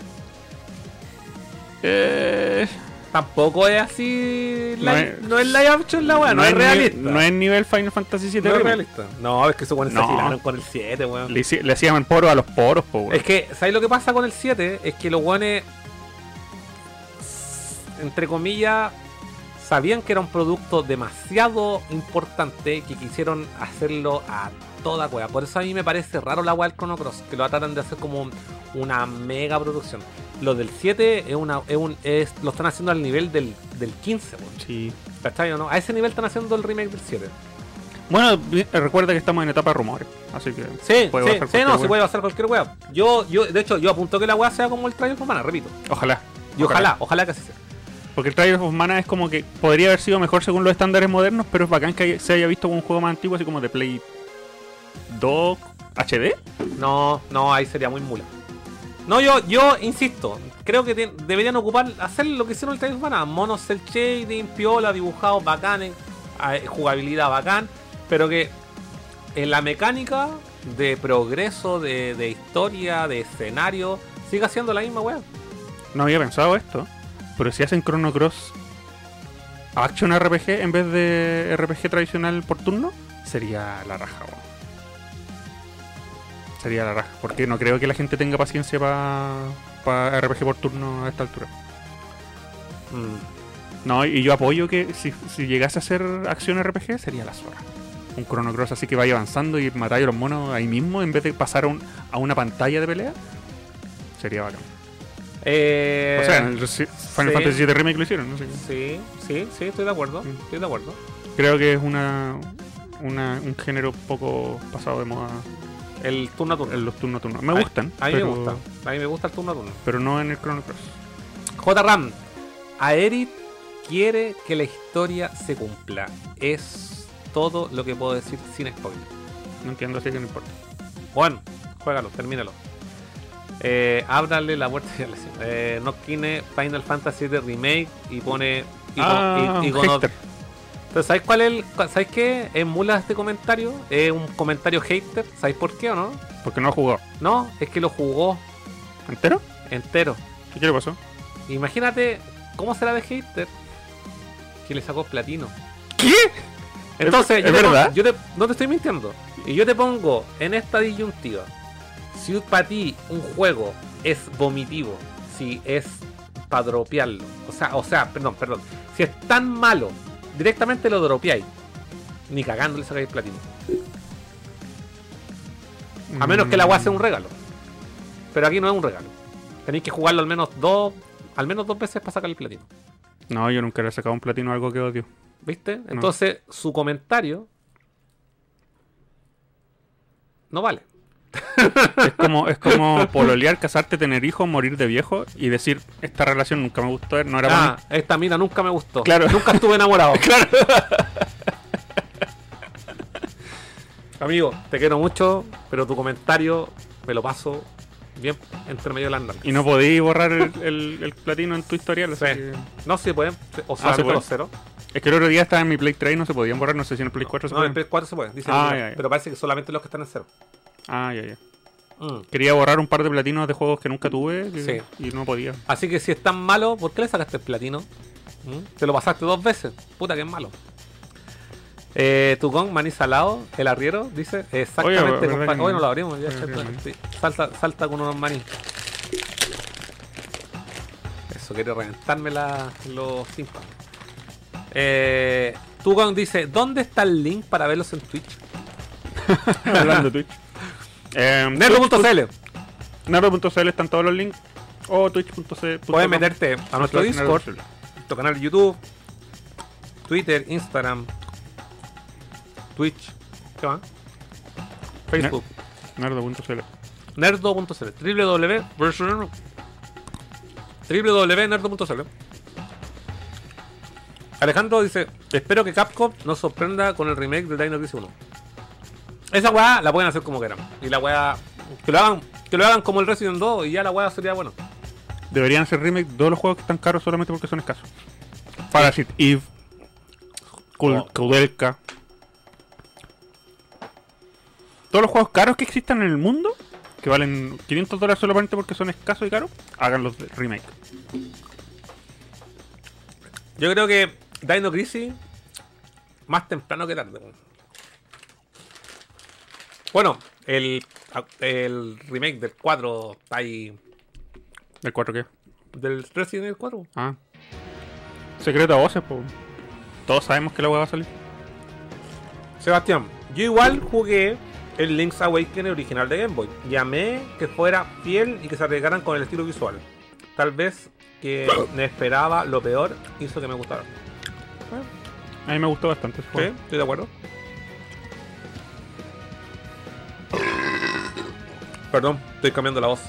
Eh, Tampoco es así. No es- No es live action la weá, no, es realista. no es nivel Final Fantasy VII. No es realista. No, es que eso weón se No. agilaron con el 7, weón. Le, hacían poro a los poros, po, weón. Es que, ¿sabes lo que pasa con el 7? Es que los weones, entre comillas, sabían que era un producto demasiado importante que quisieron hacerlo a toda cueva. Por eso a mí me parece raro la weá del Chrono Cross, que lo tratan de hacer como un- una mega producción. Lo del 7 es una, es un, es, lo están haciendo al nivel del, del 15, weón. Sí. ¿Cachai o no? A ese nivel están haciendo el remake del 7. Bueno, vi- recuerda que estamos en etapa de rumores, así que Sí, Puede sí, pasar sí, no, se wea. puede hacer cualquier weá. Yo, yo, de hecho, yo apunto que la weá sea como el Trial of Mana, repito. ojalá. Y ojalá, ojalá que así sea. Porque el Trials of Mana es como que podría haber sido mejor según los estándares modernos, pero es bacán que se haya visto como un juego más antiguo, así como de Play 2 HD. No, no, ahí sería muy mula. No, yo, yo insisto, creo que te- deberían ocupar, hacer lo que hicieron el Trials of Mana. Monos cel shading, piola, dibujados bacanes, ah, eh, jugabilidad bacán, pero que en la mecánica de progreso, de, de historia, de escenario, siga siendo la misma weá. No había pensado esto, pero si hacen Chrono Cross Action RPG en vez de RPG tradicional por turno, sería la raja. Sería la raja, porque no creo que la gente tenga paciencia para RPG por turno a esta altura. Mm. No, y yo apoyo que si, si llegase a ser acción RPG sería la zorra. Un Chrono Cross así que vaya avanzando y matáis a los monos ahí mismo en vez de pasar a, un- a una pantalla de pelea. Sería bacán. Eh, o sea, en el Final sí. Fantasy VII Remake lo hicieron, no sé. Sí, sí, sí, estoy de acuerdo. Mm. Estoy de acuerdo. Creo que es una, una un género poco pasado de moda El turno a turno. los turno a turno. Me A- gustan, A mí pero, me gusta. A mí me gusta el turno a turno. pero no en el Chrono Cross. J-Ram, Aerith quiere que la historia se cumpla. Es todo lo que puedo decir sin spoiler. No entiendo, así que no importa. Bueno, juégalo, termínalo. Eh, ábrale la puerta de la eh, No tiene Final Fantasy VII Remake y pone. Y, Ah. Entonces, ¿sabes cuál es el, ¿Sabes qué? Emula este comentario. Es un comentario hater. ¿Sabes por qué o no? Porque no ha jugado. No, es que lo jugó ¿Entero? entero. ¿Qué, qué le pasó? Imagínate cómo será de hater que le sacó platino. ¿Qué? Entonces, ¿Es yo te verdad? pon- yo te- no te estoy mintiendo. Y yo te pongo en esta disyuntiva. Si para ti un juego es vomitivo, si es para dropearlo, o sea, o sea, perdón, perdón. Si es tan malo, directamente lo dropeáis. Ni cagando le sacáis platino. A menos que la weá sea un regalo. Pero aquí no es un regalo. Tenéis que jugarlo al menos dos. Al menos dos veces para sacar el platino. No, yo nunca le he sacado un platino a algo que odio. ¿Viste? Entonces, su comentario. No vale. Es como, es como pololear, casarte, tener hijos, morir de viejo y decir, esta relación nunca me gustó, no era Ah, para esta mina nunca me gustó. Claro. Nunca estuve enamorado. claro. Amigo, te quiero mucho, pero tu comentario me lo paso bien entre medio de las nalgas. Y no podí borrar el, el- el platino en tu historial. Sí. que- No, sí pueden. O Ah, solamente ¿se puede? los ceros. Es que el otro día estaba en mi Play 3 y no se podían borrar, no sé si en el Play 4 se No, en el PS4 se puede. Dice Ah, el- ya, ya. Pero parece que solamente los que están en cero. Ah, ya, ya. Mm. Quería borrar un par de platinos de juegos que nunca tuve y, Sí. y no podía. Así que si es tan malo, ¿por qué le sacaste el platino? ¿Mm? Te lo pasaste dos veces. Puta que es malo. Eh, Tucón, maní salado, el arriero, dice. Exactamente, Oye, ¿verdad compadre. que Hoy no? lo abrimos. ya, Sí. Salta, salta con unos maní. Eso quiere reventarme la, los tímpanos. Eh, Tucón dice: ¿Dónde está el link para verlos en Twitch? Hablando de Twitch. Eh, Nerdo.cl. Nerdo.cl están todos los links. O twitch.cl. Puedes meterte a nuestro Discord, nuestro canal de YouTube, Twitter, Instagram, Twitch, ¿qué más? Facebook, Nerdo.cl. nerdo.cl, www www.nerdo.cl. Alejandro dice, espero que Capcom nos sorprenda con el remake de Dino Crisis 1. Esa weá la pueden hacer como quieran. Y la weá, que lo hagan, que lo hagan como el Resident 2 y ya la weá sería bueno. Deberían hacer remake de todos los juegos que están caros solamente porque son escasos. Parasite Eve, Oh. Kudelka. Todos los juegos caros que existan en el mundo, que valen 500 dólares solamente porque son escasos y caros, háganlos de remake. Yo creo que Dino Crisis más temprano que tarde. Bueno, el, el remake del 4 está ahí. ¿Del 4 qué? Del Resident Evil 4. Ah. Secreto a voces, pues. Todos sabemos que la hueá va a salir. Sebastián, yo igual jugué el Link's Awakening original de Game Boy. Llamé que fuera fiel y que se arriesgaran con el estilo visual. Tal vez que me esperaba lo peor hizo que me gustara. A mí me gustó bastante ¿Sí? Estoy de acuerdo. Perdón, estoy cambiando la voz.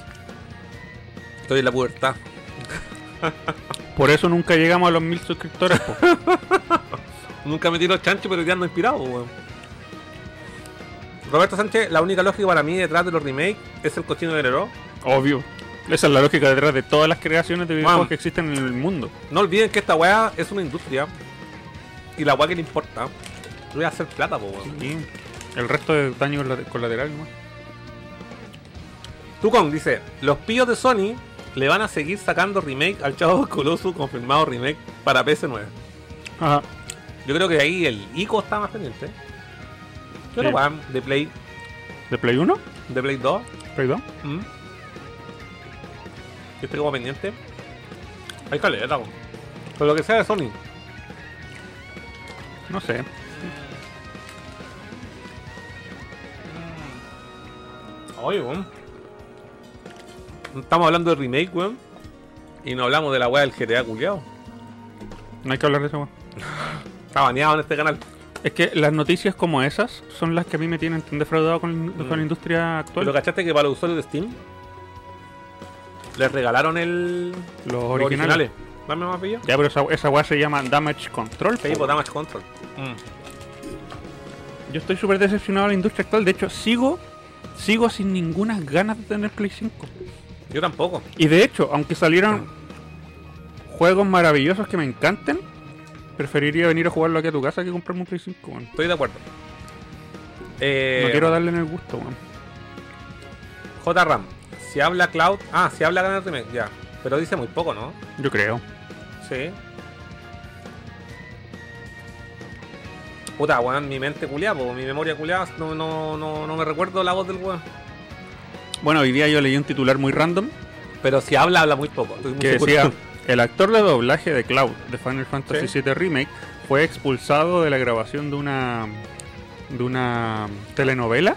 Estoy en la pubertad. Por eso nunca llegamos a los mil suscriptores, po. Nunca me tiro chancho, pero ya ando inspirado, weón. Roberto Sánchez, la única lógica para mí detrás de los remakes es el cochino del héroe. Obvio. Esa es la lógica detrás de todas las creaciones de videojuegos que existen en el mundo. No olviden que esta weá es una industria. Y la weá que le importa voy a hacer plata, po, weón. Y el resto de daño colate- colateral nomás. Tucon dice: Los pillos de Sony le van a seguir sacando remake al Chavo del Colossus, confirmado remake para PS9. Ajá. Yo creo que ahí el ICO está más pendiente. ¿Qué Sí. weá? ¿De Play, ¿De Play 1? de Play 2? ¿Play 2? ¿Mm? Que esté como pendiente. Hay caleta. Pero lo que sea de Sony. No sé. Oye, weón. Estamos hablando de remake, weón. Y no hablamos de la weá del GTA culiao. No hay que hablar de eso, weón. Está baneado en este canal. Es que las noticias como esas son las que a mí me tienen tan defraudado con, con la industria actual. Pero cachaste que para los usuarios de Steam les regalaron el. los los originales. Dame más pillo. Ya, pero esa, esa weá se llama Damage Control. Sí, pues Damage Control. Yo estoy súper decepcionado de la industria actual. De hecho, sigo sigo sin ninguna ganas de tener Play 5. Yo tampoco. Y de hecho, aunque salieran juegos maravillosos que me encanten, preferiría venir a jugarlo aquí a tu casa que comprarme un Play 5, weón. Estoy de acuerdo. Eh, No quiero darle en el gusto, weón. JRAM. Si habla Cloud. Ah, si habla ganar remake, ya. Pero dice muy poco, ¿no? Yo creo. Sí. Puta, weón, mi mente culiada, mi memoria culiada, no, no, no, no me recuerdo la voz del weón. Bueno, hoy día yo leí un titular muy random Pero si habla, habla muy poco. muy que seguro. decía El actor de doblaje de Cloud de Final Fantasy Sí. VII Remake fue expulsado de la grabación de una de una telenovela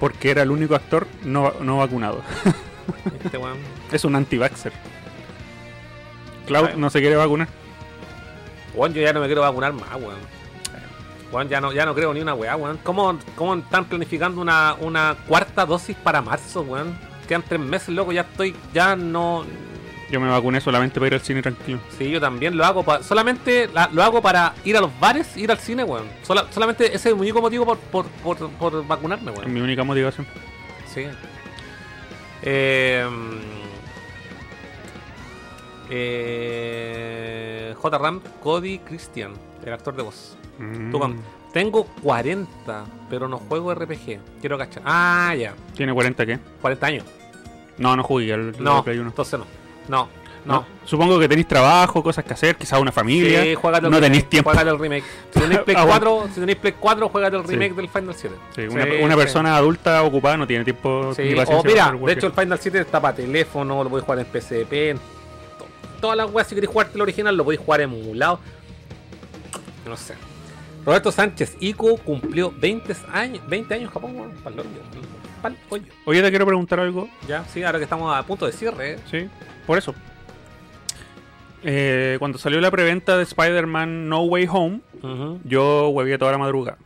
porque era el único actor no, no vacunado. Este. Es un anti-vaxxer. Cloud no se quiere vacunar. Weón, yo ya no me quiero vacunar más, weón. Weón, ya no, ya no creo ni una weá, weón. ¿Cómo, cómo están planificando una, una cuarta dosis para marzo, weón? Quedan tres meses, loco, ya estoy, ya no... Yo me vacuné solamente para ir al cine tranquilo. Sí, yo también lo hago, pa- solamente la- lo hago para ir a los bares, ir al cine, weón. Sola- solamente ese es el único motivo por, por, por, por vacunarme, Es weón. mi única motivación. Sí. Eh, eh, J. Ram, Cody Christian, el actor de voz. Mm. Tengo 40, pero no juego RPG. Quiero cachar. Ah, ya. ¿Tiene 40 qué? 40 años. No, no jugué al No, Play 1. entonces no. No, no. Supongo que tenéis trabajo, cosas que hacer, quizás una familia. Sí, el no tenéis tiempo. Juégate el remake. Si tenéis Play Ah, bueno. 4, si tenéis Play 4, juégate el Sí. remake del Final 7. Sí, una, Sí, una sí. persona adulta ocupada no tiene tiempo Sí, ni o paciencia mira, de hecho el Final 7 está para teléfono, lo podéis jugar en PSP, en to- todas las weas si queréis jugarte el original, lo podéis jugar emulado. No sé. Roberto Sánchez, Ico cumplió 20 años, 20 años en Japón, weón. Hoyo, pa'l hoyo. Oye, te quiero preguntar algo. Ya, sí, ahora que estamos a punto de cierre, eh. Sí, por eso. Eh, cuando salió la preventa de Spider-Man No Way Home, yo hueví toda la madrugada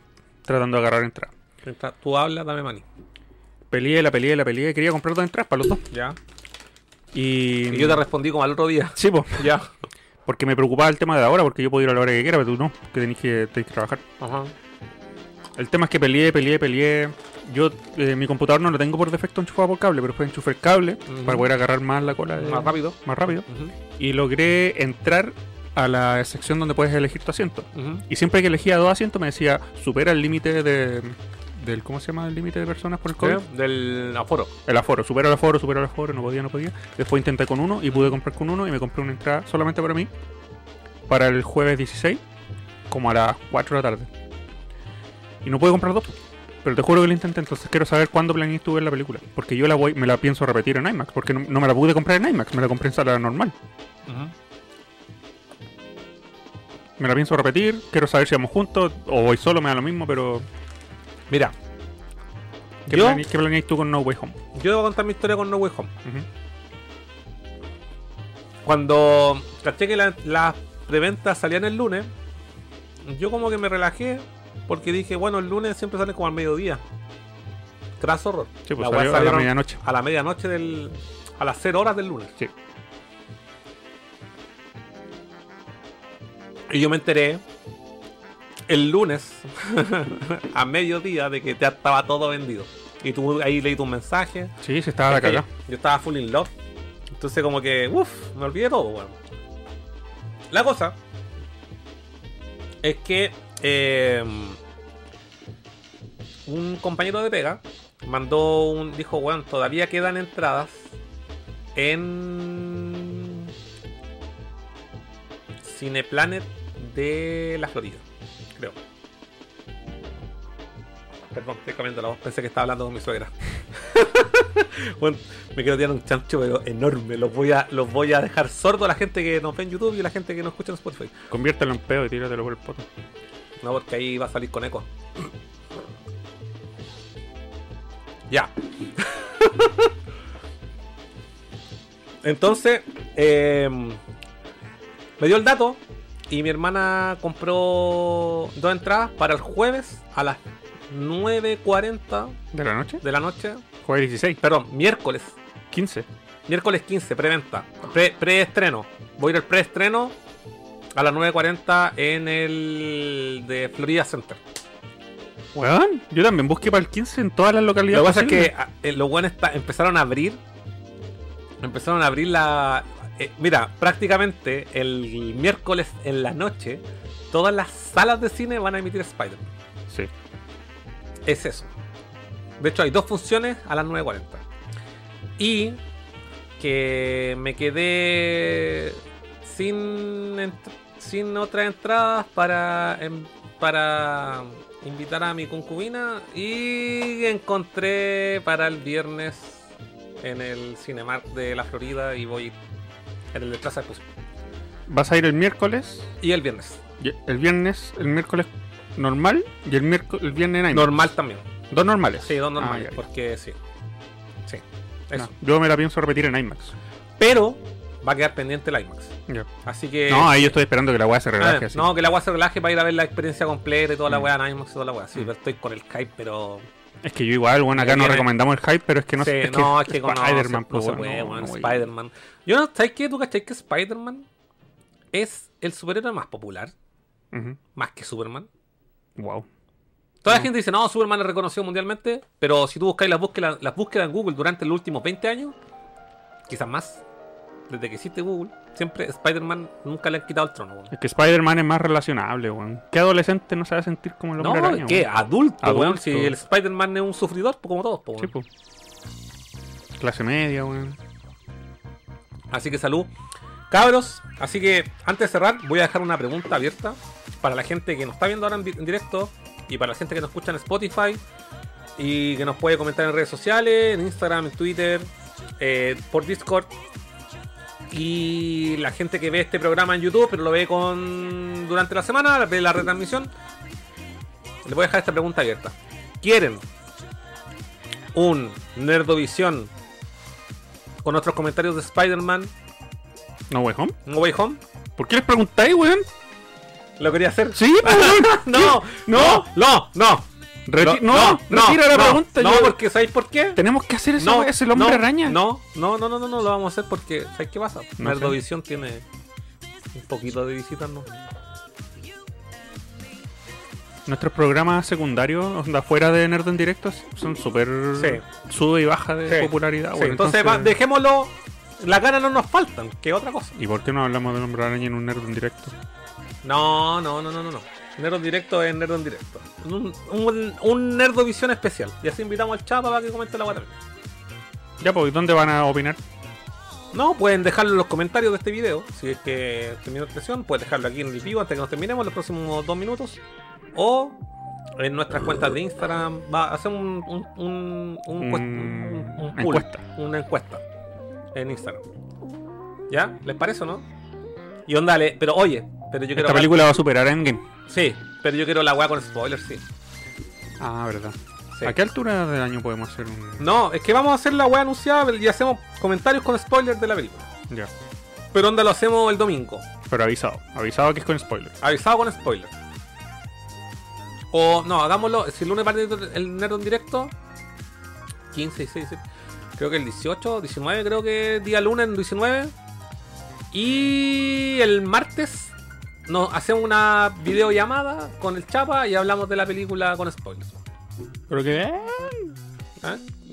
tratando de agarrar entrada. Tú hablas, dame mani. Peleé, la peleé, la peleé. Quería comprar dos entradas para los dos. Ya. Y. Y yo te respondí como al otro día. Sí, po, Ya. porque me preocupaba el tema de la hora, porque yo podía ir a la hora que quiera, pero tú no, que tenés que, tenés que trabajar. Ajá. El tema es que peleé, peleé, peleé. Yo, eh, mi computador no lo tengo por defecto enchufado por cable, pero enchufé el cable para poder agarrar más la cola. de- Más rápido. Más rápido. Y logré entrar a la sección donde puedes elegir tu asiento. Y siempre que elegía dos asientos me decía, supera el límite de... Del, ¿Cómo se llama el límite de personas por el COVID? Sí, Del aforo. El aforo, supera el aforo, supera el aforo, no podía, no podía. Después intenté con uno y pude comprar con uno y me compré una entrada solamente para mí, para el jueves 16, como a las 4 de la tarde. Y no pude comprar dos, pero te juro que lo intenté, entonces quiero saber cuándo planeas tú ver la película. Porque yo la voy, me la pienso repetir en IMAX, porque no, no me la pude comprar en IMAX, me la compré en sala normal. Me la pienso repetir, quiero saber si vamos juntos o voy solo, me da lo mismo, pero Mira, ¿qué, Yo- plane- qué planeas tú con No Way Home? yo debo contar mi historia con No Way Home. Cuando caché que la- las preventas salían el lunes, yo como que me relajé porque dije, bueno, el lunes siempre sale como al mediodía. Crash horror. Sí, pues La salió a la medianoche. A la medianoche del. a las 0 horas del lunes. Sí. Y yo me enteré el lunes a mediodía de que ya estaba todo vendido. Y tú ahí leí tus mensajes. Sí, se estaba la Es que cagada. Yo estaba full in love. Entonces como que, uff, me olvidé todo, weón. La cosa es que eh, un compañero de pega mandó un. dijo, weón, todavía quedan entradas en Cineplanet de la Florida, creo. Perdón, estoy cambiando la voz, pensé que estaba hablando con mi suegra. Bueno, me quiero tirar un chancho, pero enorme. Los voy a, los voy a dejar sordo a la gente que nos ve en YouTube y a la gente que nos escucha en Spotify. Conviértelo en pedo y tíratelo por el poto. No, porque ahí va a salir con eco. Ya. Entonces, eh, me dio el dato y mi hermana compró dos entradas para el jueves a las 9.40 ¿De la noche? de la noche. Jueves 16. Perdón, miércoles. 15. Miércoles 15, preventa. Pre- preestreno. Voy a ir al preestreno a las 9.40 en el de Florida Center. Weón, yo también busqué para el 15 en todas las Lo localidades. que pasa es que ah, eh, los está- empezaron a abrir. Empezaron a abrir la. Eh, mira, prácticamente el miércoles en la noche, todas las salas de cine van a emitir Spider-Man. Sí. Es eso. De hecho, hay dos funciones a las 9.40. Y que me quedé sin, sin otras entradas para, para invitar a mi concubina. Y encontré para el viernes en el Cinemark de la Florida y voy en el de Plaza de Exposición. Vas a ir el miércoles, Y el viernes. y el viernes, el miércoles normal y el miércoles, el viernes en IMAX. Normal también. Dos normales. Sí, dos Ah, normales. ya, ya. porque sí. Sí. Eso. No, yo me la pienso repetir en IMAX. Pero va a quedar pendiente el IMAX. Ya. Así que. No, ahí yo estoy esperando que la weá se Ah, relaje así. no, que la weá se relaje para ir a ver la experiencia completa y toda la Mm. weá en IMAX y toda la weá. Sí, Mm. pero estoy con el hype, pero. Es que yo igual, bueno, acá no recomendamos el hype, pero es que no Sí, sé. no, es que con Spider-Man, no, pues, se bueno, puede, no, no, güey. Spider-Man. Yo no, ¿sabes qué? ¿Tú cachai que Spider-Man es el superhéroe más popular? Más que Superman. Wow. Toda la No. gente dice, no, Superman es reconocido mundialmente, pero si tú buscáis las búsquedas, las búsquedas en Google durante los últimos 20 años, quizás más, desde que existe Google, siempre Spider-Man nunca le han quitado el trono. weón. Es que Spider-Man es más relacionable, weón. ¿Qué adolescente no se va a sentir como el hombre No, araña, ¿qué? Adulto, weón. Adulto. Si el Spider-Man es un sufridor, pues como todos, pues, Sí, weón. po. Clase media, weón. Así que salud. Cabros, así que antes de cerrar, voy a dejar una pregunta abierta para la gente que nos está viendo ahora en, di- en directo y para la gente que nos escucha en Spotify y que nos puede comentar en redes sociales, en Instagram, en Twitter, eh, por Discord. Y la gente que ve este programa en YouTube, pero lo ve con durante la semana, ve la retransmisión, le voy a dejar esta pregunta abierta. ¿Quieren un Nerdovisión con nuestros comentarios de Spider-Man ¿No Way Home? No Way Home? ¿Por qué les preguntáis, weón? ¿Lo quería hacer? Sí, weón. no, no, no, no. Reti- no, retira la no, pregunta. No, yo- porque ¿sabéis por qué? Tenemos que hacer eso, No, es el hombre no, araña. No, no, no, no, no, no, lo vamos a hacer porque ¿sabes qué pasa? No Nerdovisión tiene un poquito de visitas, ¿no? Nuestros programas secundarios, onda, fuera de Nerd en directo, son súper Sí. sube y baja de Sí. popularidad, Sí, weón. entonces, va, dejémoslo. Las ganas no nos faltan, que otra cosa. ¿Y por qué no hablamos del hombre araña en un Nerd en directo? No, no, no, no, no. no. Nerd en directo es Nerd en directo. Un, un, un Nerdovisión especial. Y así invitamos al Chapa para que comente la guata. Ya, pues, ¿dónde van a opinar? No, pueden dejarlo en los comentarios de este video. Si es que terminó la sesión, pueden dejarlo aquí en el vivo antes que nos terminemos los próximos dos minutos. O en nuestras cuentas de Instagram. Va a hacer un, un, encuesta. Una encuesta en Instagram. ¿Ya? ¿Les parece o no? Y onda, pero oye, pero yo quiero. Esta hablar- película va a superar a Endgame. Sí, pero yo quiero la weá con spoilers, sí. Ah, verdad. Sí. ¿A qué altura del año podemos hacer un.? No, es que vamos a hacer la weá anunciada y hacemos comentarios con spoilers de la película. Ya. Pero onda lo hacemos el domingo. Pero avisado. Avisado que es con spoiler. Avisado con spoiler. O no, hagámoslo. Si el lunes parte el Nerd en directo. 15, 16, 17, creo que el 18, 19, creo que día lunes 19. Y el martes nos hacemos una videollamada con el Chapa y hablamos de la película con spoilers. Pero que. ¿Eh?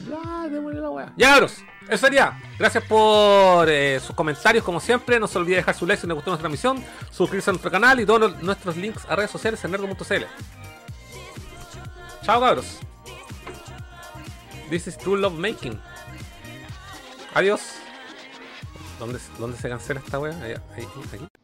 Ya, démosle la weá. Ya, cabros. Eso sería. Gracias por eh, sus comentarios, como siempre. No se olvide dejar su like si les gustó nuestra transmisión, suscribirse a nuestro canal y todos los- nuestros links a redes sociales en nerdo.cl. Chao, cabros. This is true love making. Adiós. ¿Dónde, dónde se cancela esta wea? Ahí, ahí, aquí.